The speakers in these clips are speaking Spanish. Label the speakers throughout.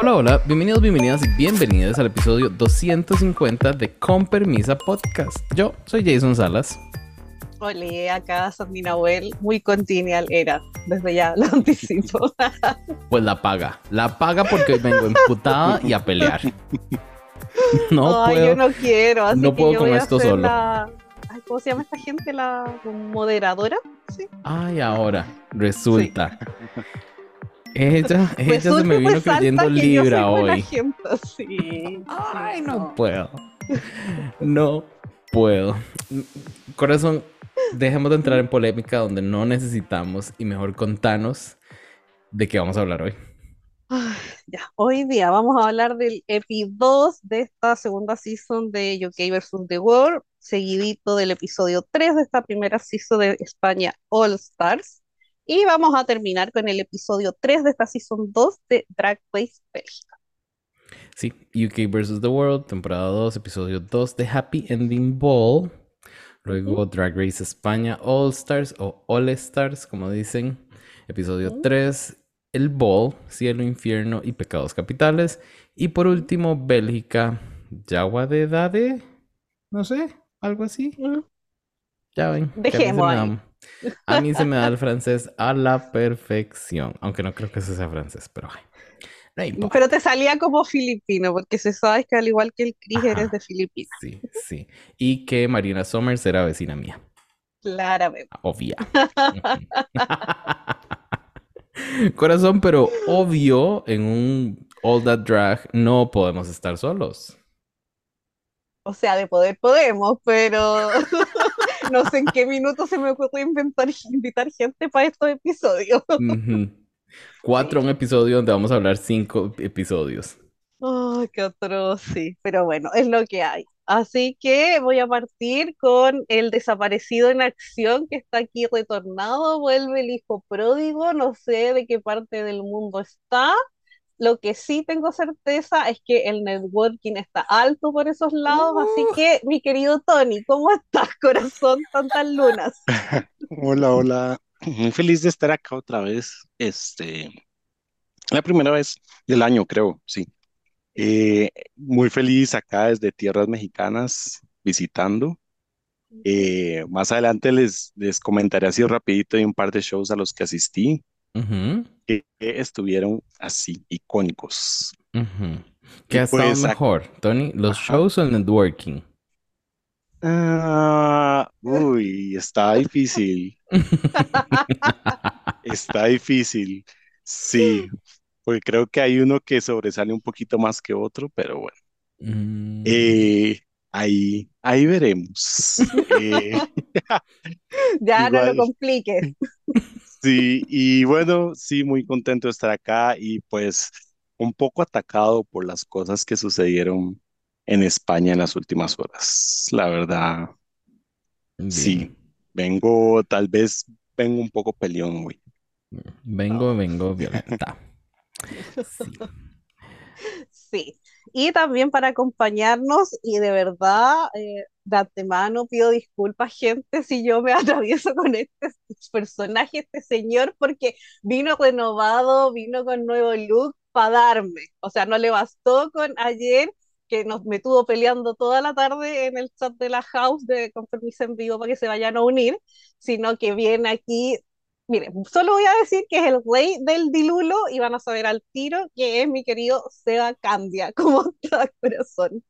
Speaker 1: Hola, hola, bienvenidos, bienvenidas y bienvenidas al episodio 250 de Con Permisa Podcast. Yo soy Jason Salas.
Speaker 2: Hola, acá Sandy Nahuel, muy continual era, desde ya lo anticipo.
Speaker 1: Pues la paga, la paga porque hoy vengo emputada y a pelear.
Speaker 2: No Ay, yo no quiero, así
Speaker 1: no
Speaker 2: que
Speaker 1: puedo
Speaker 2: yo
Speaker 1: con
Speaker 2: voy a
Speaker 1: esto solo.
Speaker 2: la- Ay, ¿Cómo se llama esta gente? La moderadora. Sí.
Speaker 1: Ay, ahora, resulta. Ella, ella
Speaker 2: Resulta
Speaker 1: se me vino creyendo libra hoy.
Speaker 2: gente, sí.
Speaker 1: Ay, no puedo. No puedo. Corazón, dejemos de entrar en polémica donde no necesitamos y mejor contanos de qué vamos a hablar hoy.
Speaker 2: Ay, ya, hoy día vamos a hablar del EPI 2 de esta segunda season de UK vs. The World, seguidito del episodio 3 de esta primera season de España All Stars. Y vamos a terminar con el episodio 3 de esta season 2 de Drag Race Bélgica.
Speaker 1: Sí, UK vs. The World, temporada 2, episodio 2 de Happy Ending Ball. Luego Drag Race España All Stars o All Stars, como dicen. Episodio
Speaker 2: Ujú.
Speaker 1: 3, El Ball, Cielo, Infierno y Pecados Capitales. Y por último, Bélgica, Yagua de Dade. No sé, algo así. Ya ven.
Speaker 2: Dejemos ahí.
Speaker 1: A mí se me da el francés a la perfección. Aunque no creo que ese sea francés, pero no.
Speaker 2: Pero te salía como filipino, porque se sabe que al igual que el Chris
Speaker 1: Ajá.
Speaker 2: eres de Filipinas,
Speaker 1: Sí, sí. Y que Marina Somers era vecina mía.
Speaker 2: claramente.
Speaker 1: Obvia. Corazón, pero obvio, en un All That Drag no podemos estar solos.
Speaker 2: O sea, de poder podemos, pero no sé en qué minuto se me ocurrió inventar, invitar gente para estos episodios.
Speaker 1: Cuatro un episodio donde vamos a hablar cinco episodios.
Speaker 2: Ay, qué atroz, sí, pero bueno, es lo que hay. Así que voy a partir con el desaparecido en acción que está aquí retornado, vuelve el hijo pródigo, no sé de qué parte del mundo está. Lo que sí tengo certeza es que el networking está alto por esos lados, así que mi querido Tony, ¿cómo estás, corazón? Tantas lunas.
Speaker 3: Hola, hola. Muy feliz de estar acá otra vez. Este, la primera vez del año, creo, sí. Eh, muy feliz acá desde tierras mexicanas visitando. Eh, más adelante les, les comentaré así rapidito de un par de shows a los que asistí Que estuvieron así icónicos.
Speaker 1: ¿Qué ha estado
Speaker 3: pues,
Speaker 1: mejor, Tony? ¿Los
Speaker 3: Ajá.
Speaker 1: shows o el networking?
Speaker 3: Ah, uy, está difícil. Está difícil. Sí, porque creo que hay uno que sobresale un poquito más que otro, pero bueno.
Speaker 1: Mm,
Speaker 3: Eh, ahí, ahí veremos. Eh,
Speaker 2: Ya no lo compliques.
Speaker 3: Sí, y bueno, sí, muy contento de estar acá y pues un poco atacado por las cosas que sucedieron en España en las últimas horas. La verdad, sí, vengo, tal vez vengo un poco peleón hoy.
Speaker 1: Vengo, vengo violenta. Sí.
Speaker 2: Sí, y también para acompañarnos, y de verdad, eh, de antemano pido disculpas, gente, si yo me atravieso con este personaje, este señor, porque vino renovado, vino con nuevo look para darme. O sea, no le bastó con ayer, que nos me tuvo peleando toda la tarde en el chat de la house de con en vivo para que se vayan a unir, sino que viene aquí. Miren, solo voy a decir que es el rey del dilulo y van a saber al tiro que es mi querido Seba Candia. ¿Cómo está, corazón?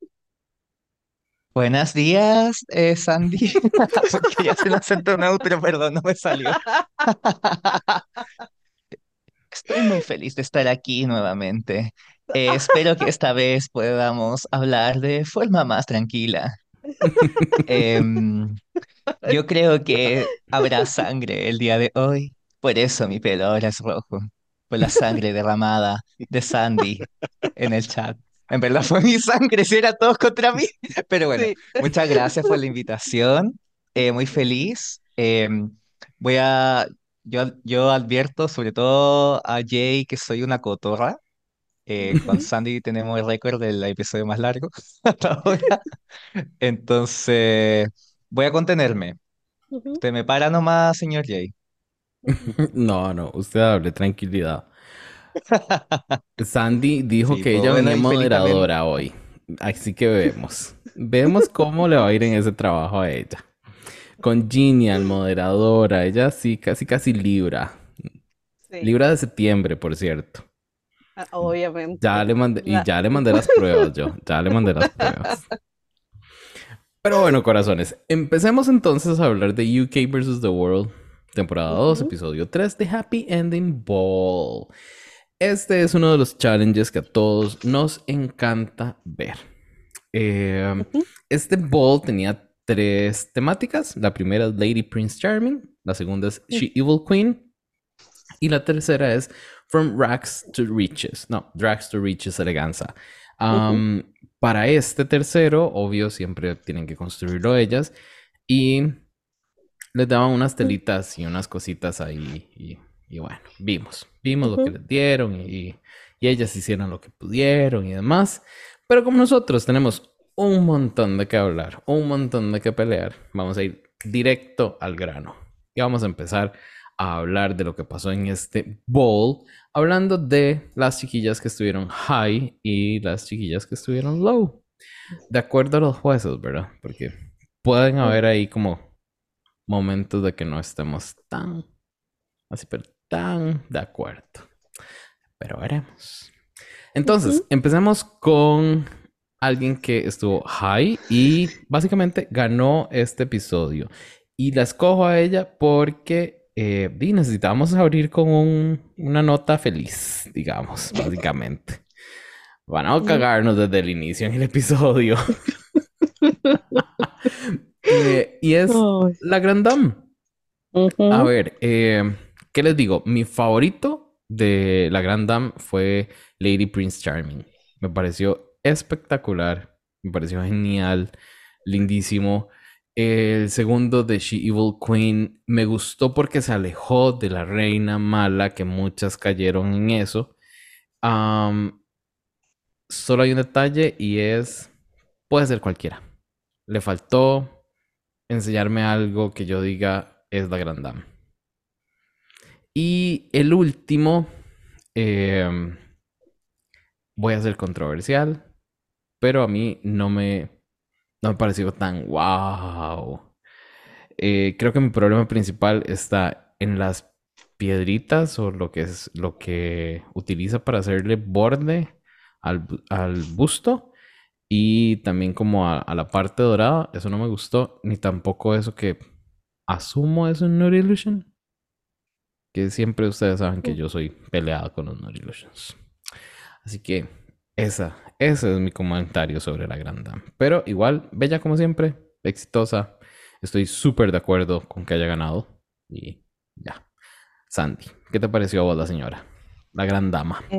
Speaker 4: Buenos días, eh, Sandy. Porque ya se lo acento neutro, perdón, no me salió. Estoy muy feliz de estar aquí nuevamente. Eh, espero que esta vez podamos hablar de forma más tranquila. Em, yo creo que habrá sangre el día de hoy. Por eso mi pelo ahora es rojo. Por la sangre derramada de Sandy en el chat. En verdad fue mi sangre, si era todos contra mí. Pero bueno,
Speaker 2: Sí.
Speaker 4: muchas gracias por la invitación. Eh, muy feliz. Em, voy a, yo, yo advierto sobre todo a Jay que soy una cotorra. Eh, con Sandy tenemos el récord del episodio más largo hasta ahora. Entonces, voy a contenerme.
Speaker 2: Ujú.
Speaker 4: Usted me para nomás, señor Jay.
Speaker 1: No, no, usted hable, tranquilidad. Sandy dijo
Speaker 4: Sí,
Speaker 1: que
Speaker 4: pues,
Speaker 1: ella venía moderadora hoy. Así que vemos. Vemos cómo le va a ir en ese trabajo a ella. Con Genial, moderadora. Ella sí, casi, casi libra.
Speaker 2: Sí,
Speaker 1: Libra de septiembre, por cierto.
Speaker 2: Ah, obviamente.
Speaker 1: Ya le mandé, y ya le mandé las pruebas yo. Ya le mandé las pruebas. Pero bueno, corazones, empecemos entonces a hablar de UK vs. The World, temporada 2,
Speaker 2: Ujú.
Speaker 1: episodio 3 de Happy Ending Ball. Este es uno de los challenges que a todos nos encanta ver. Eh, este ball tenía tres temáticas. La primera es Lady Prince Charming, la segunda es She Evil Queen y la tercera es From Rags to Riches. No, Drags to Riches Eleganza. Um, Para este tercero, obvio, siempre tienen que construirlo ellas y les daban unas telitas y unas cositas ahí y, y bueno, vimos, vimos lo que les dieron y, y ellas hicieron lo que pudieron y demás. Pero como nosotros tenemos un montón de que hablar, un montón de que pelear, vamos a ir directo al grano. Y vamos a empezar a hablar de lo que pasó en este bowl, hablando de las chiquillas que estuvieron high y las chiquillas que estuvieron low. De acuerdo a los jueces, ¿verdad? Porque pueden haber ahí como momentos de que no estemos tan, así, pero tan de acuerdo. Pero veremos. Entonces,
Speaker 2: Ujú.
Speaker 1: empecemos con alguien que estuvo high y básicamente ganó este episodio. Y la escojo a ella porque eh, di, necesitábamos abrir con un- una nota feliz, digamos, básicamente. Van a cagarnos desde el inicio en el episodio. Eh, y es la Grand Dame. A ver, eh, ¿qué les digo? Mi favorito de la Grand Dame fue Lady Prince Charming. Me pareció espectacular, me pareció genial, lindísimo. El segundo de She Evil Queen me gustó porque se alejó de la reina mala, que muchas cayeron en eso. Solo hay un detalle y es, puede ser cualquiera. Le faltó enseñarme algo que yo diga es la Grand Dame. Y el último, em, voy a ser controversial, pero a mí no me, no me pareció tan wow. Eh, creo que mi problema principal está en las piedritas o lo que es lo que utiliza para hacerle borde al, al busto y también como a, a la parte dorada. Eso no me gustó, ni tampoco eso que asumo es un Nude Illusion. Que siempre ustedes saben que yo soy peleado con los Nude Illusions. Así que esa, ese es mi comentario sobre la Gran Dame. Pero igual, bella como siempre, exitosa. Estoy súper de acuerdo con que haya ganado. Y ya. Sandy, ¿qué te pareció a vos la señora? La gran dama.
Speaker 2: Eh,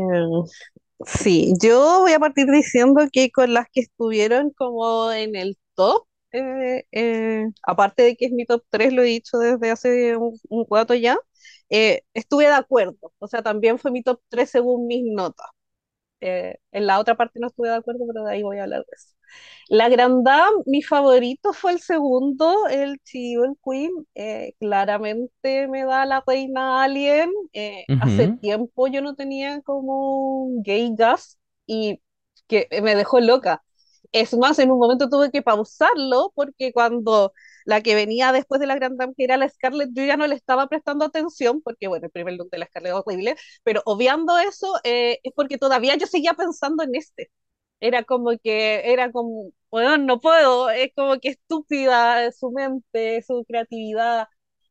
Speaker 2: sí, yo voy a partir diciendo que con las que estuvieron como en el top, eh, eh, aparte de que es mi top 3, lo he dicho desde hace un, un rato ya, estuve de acuerdo. O sea, también fue mi top 3 según mis notas. Eh, en la otra parte no estuve de acuerdo, pero de ahí voy a hablar de eso. La Grand Dame, mi favorito fue el segundo, el Evil Queen. Eh, claramente me da la reina alien. Eh, hace tiempo yo no tenía como un gay gas y que me dejó loca. Es más, en un momento tuve que pausarlo porque cuando la que venía después de la Grand Dame, que era la Scarlett, yo ya no le estaba prestando atención porque, bueno, el primer look de la Scarlett es horrible, pero obviando eso, eh, es porque todavía yo seguía pensando en este. Era como que, era como, bueno, no puedo, es como que estúpida su mente, su creatividad,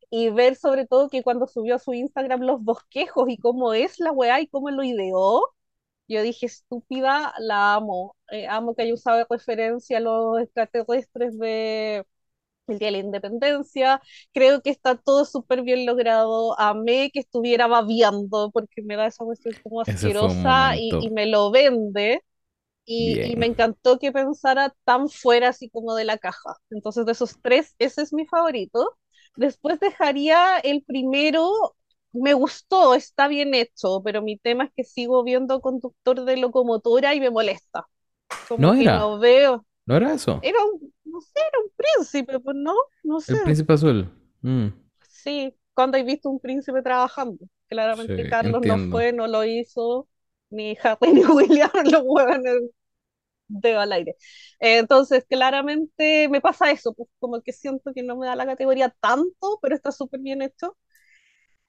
Speaker 2: y ver sobre todo que cuando subió a su Instagram los bosquejos y cómo es la weá y cómo lo ideó, yo dije, estúpida, la amo. Eh, amo que haya usado de referencia a los extraterrestres de el Día de la Independencia. Creo que está todo súper bien logrado. Amé que estuviera babeando porque me da esa cuestión como asquerosa y, me lo vende. Y, me encantó que pensara tan fuera así como de la caja. Entonces, de esos tres, ese es mi favorito. Después dejaría el primero, me gustó, está bien hecho, pero mi tema es que sigo viendo conductor de locomotora y me molesta. Como
Speaker 1: No era.
Speaker 2: no veo.
Speaker 1: ¿No era eso?
Speaker 2: Era un, no sé, era un príncipe, pues no, no sé.
Speaker 1: El príncipe azul. Mm.
Speaker 2: Sí, cuando he visto un príncipe trabajando. Claramente
Speaker 1: Sí,
Speaker 2: Carlos no
Speaker 1: entiendo.
Speaker 2: fue, no lo hizo, ni Harry ni William lo huevones dedo al aire. Entonces, claramente me pasa eso, pues como que siento que no me da la categoría tanto, pero está súper bien hecho.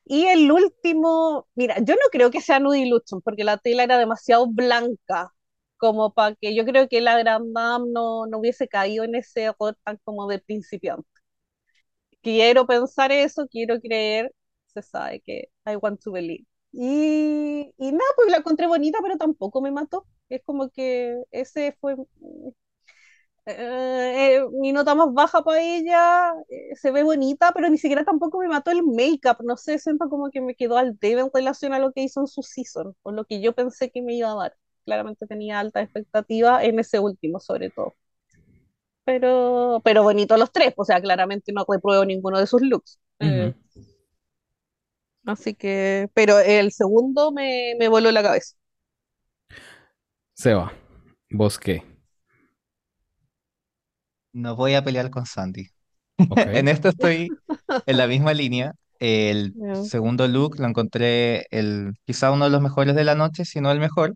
Speaker 2: Y el último, mira, yo no creo que sea Nude Illusion, porque la tela era demasiado blanca, como para que yo creo que la Grand Dame no, no hubiese caído en ese error tan como de principiante. Quiero pensar eso, quiero creer, se sabe que I want to believe. Y, y nada, pues la encontré bonita, pero tampoco me mató. Es como que ese fue eh, eh, mi nota más baja para ella, eh, se ve bonita, pero ni siquiera tampoco me mató el make-up, no sé, siento como que me quedó al debe en relación a lo que hizo en su season, o lo que yo pensé que me iba a dar. Claramente tenía alta expectativa en ese último, sobre todo. Pero, pero bonito los tres, o sea, claramente no repruebo ninguno de sus looks. Eh, así que, pero el segundo me, me voló la cabeza.
Speaker 1: Seba, ¿vos qué?
Speaker 4: No voy a pelear con Sandy. En esto estoy en la misma línea. El
Speaker 2: Yeah.
Speaker 4: segundo look lo encontré el, quizá uno de los mejores de la noche, si no el mejor.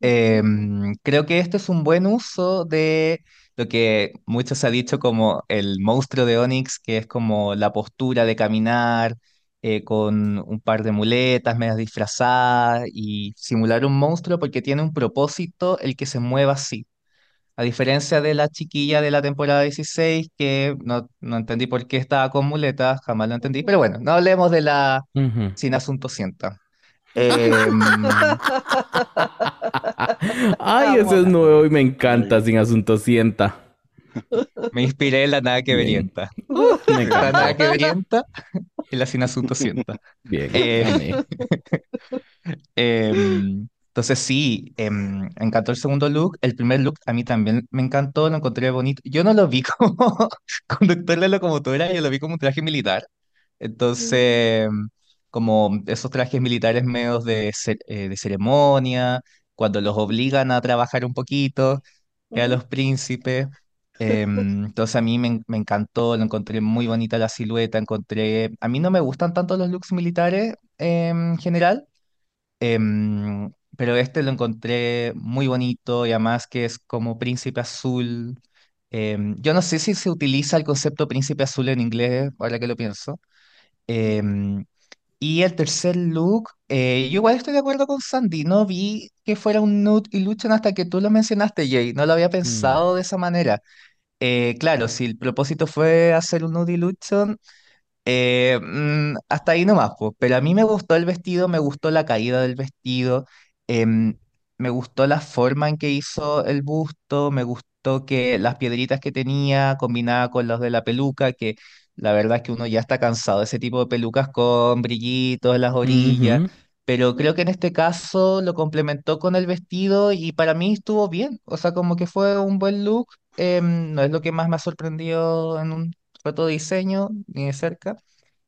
Speaker 4: Em, creo que este es un buen uso de lo que muchos se ha dicho como el monstruo de Onyx, que es como la postura de caminar eh, con un par de muletas medias disfrazadas y simular un monstruo porque tiene un propósito el que se mueva así. A diferencia de la chiquilla de la temporada 16, que no, no entendí por qué estaba con muletas, jamás lo entendí, pero bueno, no hablemos de la sin asunto sienta. Em,
Speaker 1: Ay, ese es nuevo y me encanta, sin asunto sienta.
Speaker 4: me inspiré en la nada que verienta.
Speaker 1: Me
Speaker 4: La nada que verienta y la sin asunto sienta.
Speaker 1: Bien,
Speaker 4: Eh,
Speaker 1: amé.
Speaker 4: Entonces sí, em, encantó el segundo look. El primer look a mí también me encantó, lo encontré bonito. Yo no lo vi como conductor de locomotora, yo lo vi como un traje militar. Entonces, como esos trajes militares medios de, ce- eh, de ceremonia, cuando los obligan a trabajar un poquito, que a los príncipes. Em, entonces a mí me, en- me encantó, lo encontré muy bonita la silueta, encontré... A mí no me gustan tanto los looks militares em, en general, Em, pero este lo encontré muy bonito y además que es como príncipe azul. Em, yo no sé si se utiliza el concepto príncipe azul en inglés, ahora que lo pienso. Em, y el tercer look, eh, yo igual estoy de acuerdo con Sandy, no vi que fuera un nude illusion hasta que tú lo mencionaste, Jay, no lo había
Speaker 1: Mm.
Speaker 4: pensado de esa manera. Eh, claro, si el propósito fue hacer un nude illusion, eh, mm, hasta ahí nomás, pues. Pero a mí me gustó el vestido, me gustó la caída del vestido, em, me gustó la forma en que hizo el busto, me gustó que las piedritas que tenía combinada con los de la peluca, que la verdad es que uno ya está cansado de ese tipo de pelucas con brillitos en las orillas,
Speaker 1: Ujú.
Speaker 4: pero creo que en este caso lo complementó con el vestido y para mí estuvo bien, o sea, como que fue un buen look, em, no es lo que más me ha sorprendido en un foto de diseño, ni de cerca.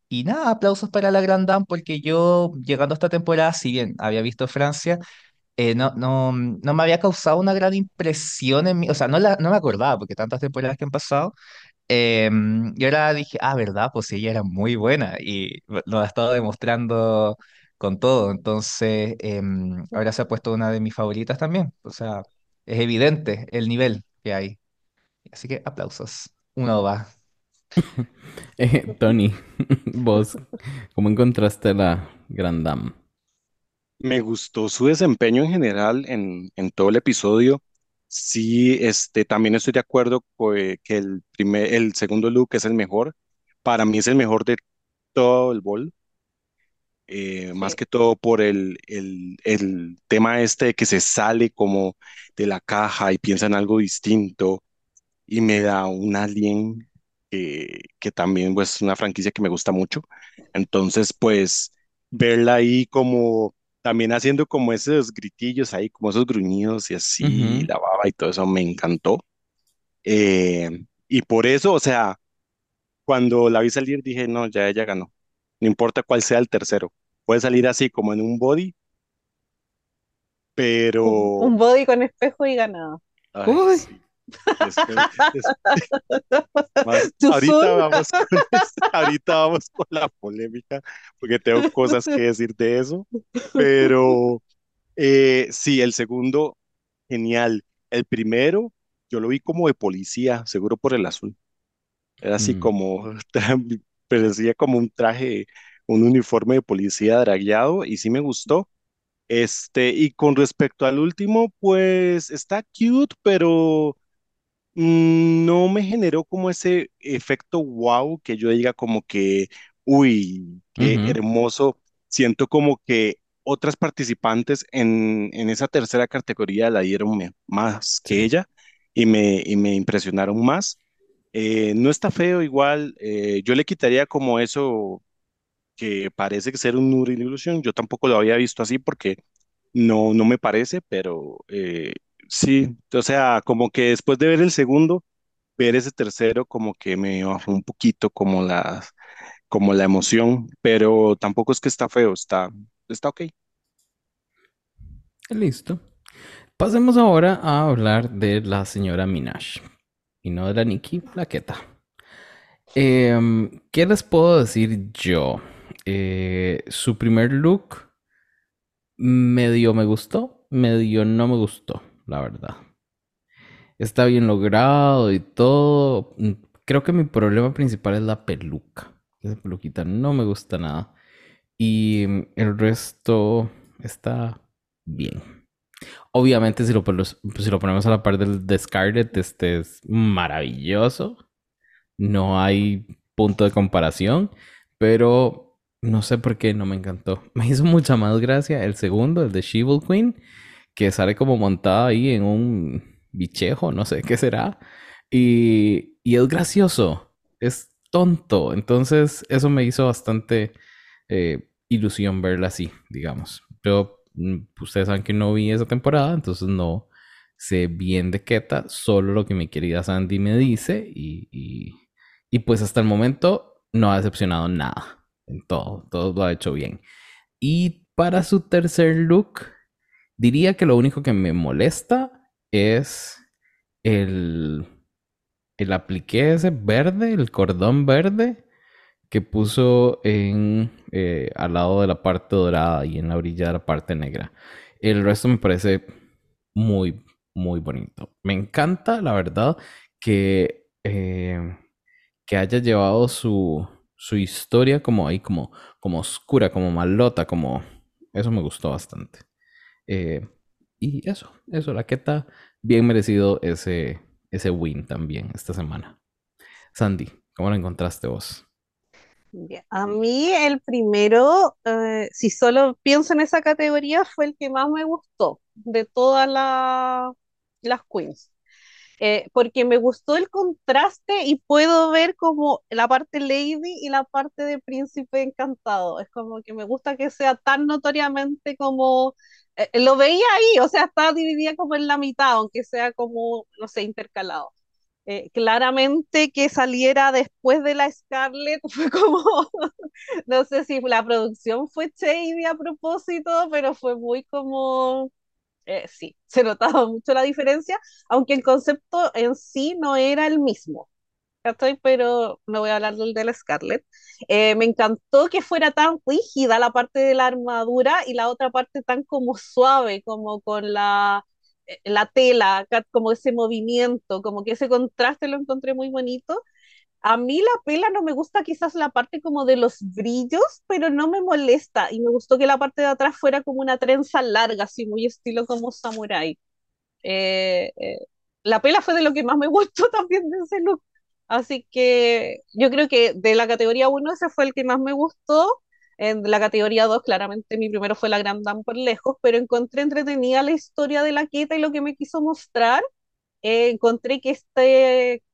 Speaker 4: Y nada, aplausos para la Grand Dame porque yo llegando a esta temporada, si bien había visto Francia, eh, no, no, no me había causado una gran impresión en mí, o sea, no, la, no me acordaba porque tantas temporadas que han pasado. eh, y ahora dije, ah, verdad, pues ella era muy buena y lo ha estado demostrando con todo. Entonces, em, ahora se ha puesto una de mis favoritas también. O sea, es evidente el nivel que hay. Así que aplausos. Uno va.
Speaker 1: Eh, Tony, vos, ¿cómo encontraste la Grand Dame?
Speaker 3: Me gustó su desempeño en general en, en todo el episodio. Sí, este, también estoy de acuerdo que el primer, el segundo look es el mejor. Para mí es el mejor de todo el bol. eh, más
Speaker 2: Sí.
Speaker 3: que todo por el, el, el tema este de que se sale como de la caja y piensa en algo distinto y me da un Alien que, que también pues, es una franquicia que me gusta mucho. Entonces, pues, verla ahí como también haciendo como esos gritillos ahí, como esos gruñidos y así, la baba y todo eso me encantó. Eh, y por eso, o sea, cuando la vi salir dije, no, ya ella ganó. No importa cuál sea el tercero. Puede salir así como en un body,
Speaker 2: Un,
Speaker 3: pero...
Speaker 2: un body con espejo y ganado.
Speaker 3: Ay,
Speaker 1: Uy.
Speaker 3: sí. Después, más- ahorita vamos con ahorita vamos con la polémica, porque tengo cosas que decir de eso, pero eh, sí, el segundo, genial. El primero, yo lo vi como de policía, seguro por el azul. Era así
Speaker 1: Mm,
Speaker 3: como, parecía como un traje, un uniforme de policía dragueado y sí me gustó. Este, y con respecto al último, pues está cute, pero no me generó como ese efecto wow que yo diga como que, uy, qué hermoso. Siento como que otras participantes en, en esa tercera categoría la dieron más que ella y me, y me impresionaron más. Eh, no está feo igual, eh, yo le quitaría como eso que parece que ser un Nuri Illusion, yo tampoco lo había visto así porque no, no me parece, pero eh, sí, o sea, como que después de ver el segundo, ver ese tercero como que me bajó un poquito como la, como la emoción, pero tampoco es que está feo, está, está ok.
Speaker 1: Listo. Pasemos ahora a hablar de la señora Minaj y no de la Nicki Plaqueta. Em, ¿qué les puedo decir yo? Eh, su primer look medio me gustó, medio no me gustó, la verdad. Está bien logrado y todo. Mm, Creo que mi problema principal es la peluca. Esa peluquita no me gusta nada. Y mm, el resto está bien. Obviamente, si lo, ponemos a la par del de Scarlett, este es maravilloso. No hay punto de comparación, pero no sé por qué no me encantó. Me hizo mucha más gracia el segundo, el de She-Hulk Queen, que sale como montada ahí en un bichejo, no sé qué será. Y, y es gracioso, es tonto. Entonces, eso me hizo bastante eh, ilusión verla así, digamos. Pero mm, ustedes saben que no vi esa temporada, entonces no sé bien de Keta, solo lo que mi querida Sandy me dice y, y, y pues hasta el momento no ha decepcionado nada en todo, todo lo ha hecho bien. Y para su tercer look, diría que lo único que me molesta es el, el ese verde, el cordón verde que puso en, eh, al lado de la parte dorada y en la orilla de la parte negra. El resto me parece muy, muy bonito. Me encanta, la verdad, que, eh, que haya llevado su, su historia como ahí, como, como oscura, como malota, como... Eso me gustó bastante. Eh, y eso, eso, la queta, bien merecido ese, ese win también esta semana. Sandy, ¿cómo lo encontraste vos?
Speaker 2: A mí el primero, eh, si solo pienso en esa categoría, fue el que más me gustó de todas la- las queens. Eh, porque me gustó el contraste y puedo ver como la parte lady y la parte de príncipe encantado. Es como que me gusta que sea tan notoriamente como... eh, lo veía ahí, o sea, está dividida como en la mitad, aunque sea como, no sé, intercalado. Eh, claramente que saliera después de la Scarlett fue como, no sé si la producción fue shady a propósito, pero fue muy como eh, sí, se notaba mucho la diferencia, aunque el concepto en sí no era el mismo. ¿cachai? Pero no voy a hablar del de la Scarlett. Eh, me encantó que fuera tan rígida la parte de la armadura y la otra parte tan como suave, como con la, eh, la tela, como ese movimiento, como que ese contraste lo encontré muy bonito. A mí la pela no me gusta quizás la parte como de los brillos, pero no me molesta. Y me gustó que la parte de atrás fuera como una trenza larga, así muy estilo como samurái. Eh, eh, la pela fue de lo que más me gustó también de ese look. Así que yo creo que de la categoría uno ese fue el que más me gustó. En la categoría 2 claramente mi primero fue la Grand Dame por lejos, pero encontré entretenida la historia de la Queta y lo que me quiso mostrar eh, encontré que esta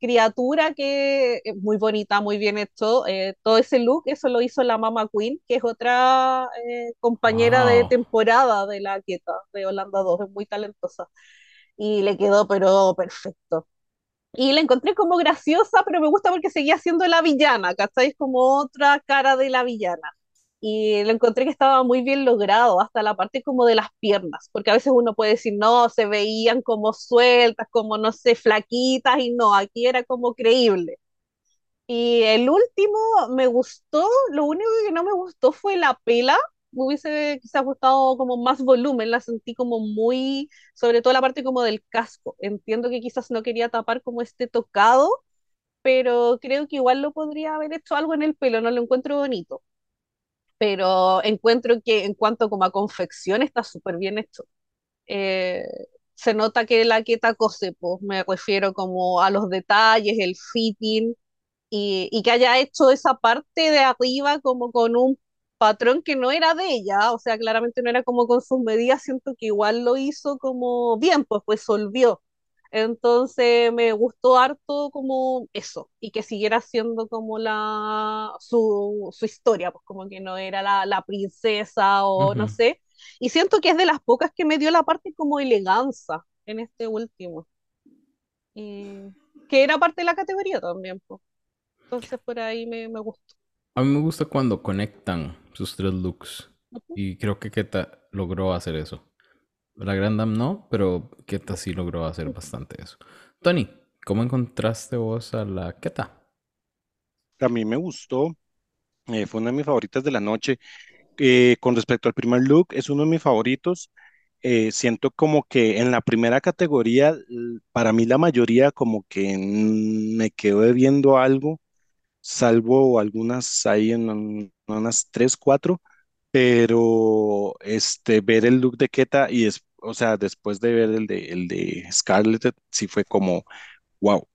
Speaker 2: criatura que es muy bonita, muy bien hecho, eh, todo ese look, eso lo hizo la Mama Queen, que es otra eh, compañera de
Speaker 1: Wow.
Speaker 2: temporada de la Quieta, de Holanda 2, es muy talentosa. Y le quedó, pero perfecto. Y la encontré como graciosa, pero me gusta porque seguía siendo la villana, ¿cachai? Es como otra cara de la villana. Y lo encontré que estaba muy bien logrado, hasta la parte como de las piernas, porque a veces uno puede decir, no, se veían como sueltas, como no sé, flaquitas, y no, aquí era como creíble. Y el último me gustó, lo único que no me gustó fue la pela, me hubiese quizás gustado como más volumen, la sentí como muy, sobre todo la parte como del casco. Entiendo que quizás no quería tapar como este tocado, pero creo que igual lo podría haber hecho algo en el pelo, no lo encuentro bonito. Pero encuentro que en cuanto como a confección está súper bien hecho. Eh, se nota que la queta cose, pues me refiero como a los detalles, el fitting, y, y que haya hecho esa parte de arriba como con un patrón que no era de ella, o sea, claramente no era como con sus medidas, siento que igual lo hizo como bien, pues pues solvió. Entonces me gustó harto como eso, y que siguiera siendo como la su, su historia, pues como que no era la, la princesa o no
Speaker 1: Ujú.
Speaker 2: sé. Y siento que es de las pocas que me dio la parte como eleganza en este último. Y que era parte de la categoría también, pues. Entonces por ahí me, me gustó.
Speaker 1: A mí me gusta cuando conectan sus tres looks.
Speaker 2: Ujú.
Speaker 1: Y creo que Keta logró hacer eso. La Grand Dame no, pero Keta sí logró hacer bastante eso. Tony, ¿cómo encontraste vos a la Keta?
Speaker 3: A mí me gustó, eh, fue una de mis favoritas de la noche. Eh, con respecto al primer look, es uno de mis favoritos. Eh, siento como que en la primera categoría, para mí la mayoría como que me quedo debiendo algo, salvo algunas ahí en un- unas tres, cuatro, pero este, ver el look de Keta y es, o sea, después de ver el de, el de Scarlett, sí fue como, wow,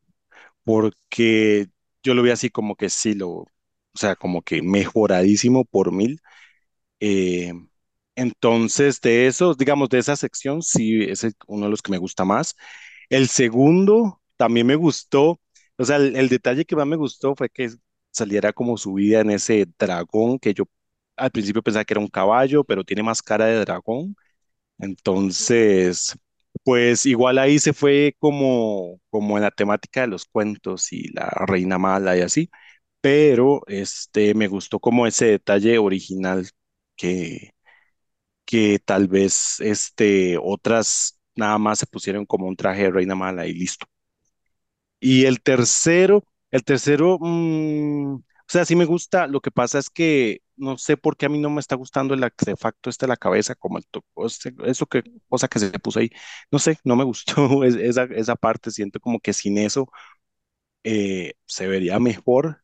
Speaker 3: porque yo lo vi así como que sí lo, o sea, como que mejoradísimo por mil. Eh, entonces, de esos, digamos, de esa sección, sí es uno de los que me gusta más. El segundo también me gustó, o sea, el, el detalle que más me gustó fue que saliera como subida en ese dragón que yo al principio pensaba que era un caballo, pero tiene más cara de dragón. Entonces, pues igual ahí se fue como, como en la temática de los cuentos y la reina mala y así, pero este, me gustó como ese detalle original que que tal vez este, otras nada más se pusieron como un traje de reina mala y listo. Y el tercero, el tercero, mm, o sea, sí me gusta, lo que pasa es que no sé por qué a mí no me está gustando el artefacto este de la cabeza, como el eso que cosa que se puso ahí, no sé, no me gustó es- esa, esa parte, siento como que sin eso eh, se vería mejor,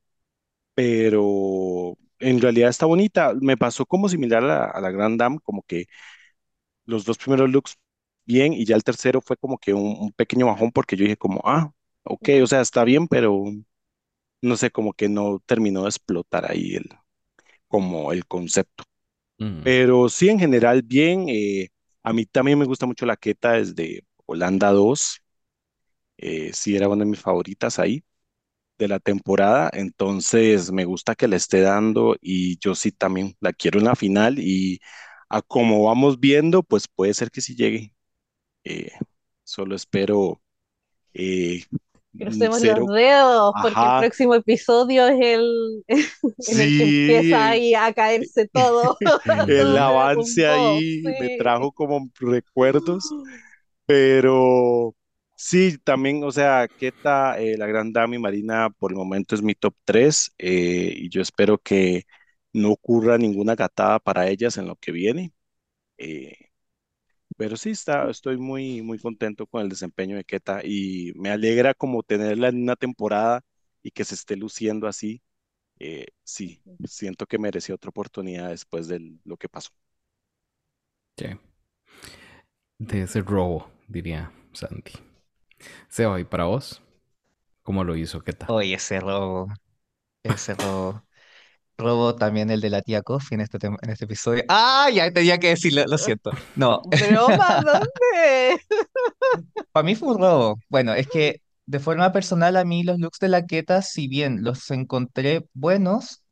Speaker 3: pero en realidad está bonita, me pasó como similar a la, Grand Dame, como que los dos primeros looks bien y ya el tercero fue como que un, un pequeño bajón porque yo dije como, ah, ok, o sea, está bien, pero no sé, como que no terminó de explotar ahí el, como el concepto.
Speaker 1: Mm,
Speaker 3: Pero sí, en general, bien. eh, a mí también me gusta mucho la Queta desde Holanda 2. eh, sí, era una de mis favoritas ahí de la temporada. Entonces, me gusta que le esté dando y yo sí también la quiero en la final y a como vamos viendo, pues puede ser que sí llegue. Eh, solo espero eh,
Speaker 2: Crucemos los
Speaker 3: cero.
Speaker 2: dedos, porque el próximo episodio es el en el que empieza ahí a caerse todo,
Speaker 3: el avance ahí me trajo como recuerdos, pero sí, también, o sea, Keta, eh, la Gran Dama y Marina por el momento es mi top 3 y yo espero que no ocurra ninguna gatada para ellas en lo que viene. eh, Pero sí, está, estoy muy, muy contento con el desempeño de Keta y me alegra como tenerla en una temporada y que se esté luciendo así. Eh, sí, siento que mereció otra oportunidad después de lo que pasó.
Speaker 1: sí. De ese robo, diría Santi. Seba, ¿y para vos? ¿Cómo lo hizo Keta?
Speaker 4: Oye, ese robo, ese robo. Robo también el de la tía Coffee en este, en este episodio. Ah, ya tenía que decirlo, lo siento. No,
Speaker 2: ¿Broma? ¿Dónde?
Speaker 4: para mí fue un robo. Bueno, es que de forma personal a mí los looks de la Queta, si bien los encontré buenos,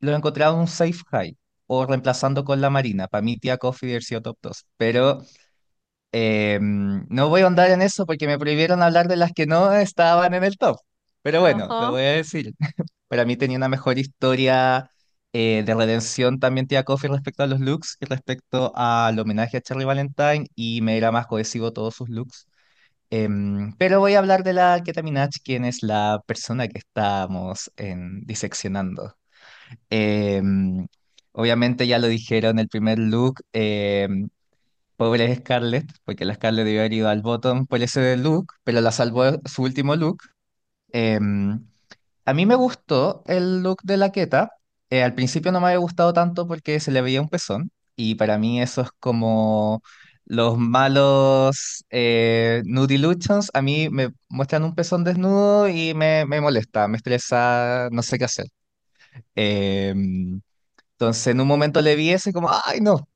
Speaker 4: los encontraba un safe high o reemplazando con la Marina. Para mí tía Coffee hubiera sido top 2. Pero eh, no voy a andar en eso porque me prohibieron hablar de las que no estaban en el top. Pero bueno, lo
Speaker 2: Ajá.
Speaker 4: voy a decir. Para mí tenía una mejor historia eh, de redención también tía Coffee respecto a los looks y respecto al homenaje a Cherry Valentine y me era más cohesivo todos sus looks. Em, pero voy a hablar de la Keta Minaj, quien es la persona que estamos en, diseccionando. Em, obviamente ya lo dijeron, el primer look, em, pobre Scarlett, porque la Scarlett debió haber ido al bottom por ese look, pero la salvó su último look. Em, a mí me gustó el look de la Keta. Eh, al principio no me había gustado tanto porque se le veía un pezón, y para mí eso es como los malos eh, nude illusions. A mí me muestran un pezón desnudo y me, me molesta, me estresa, no sé qué hacer. Em, entonces en un momento le vi ese como, ay no,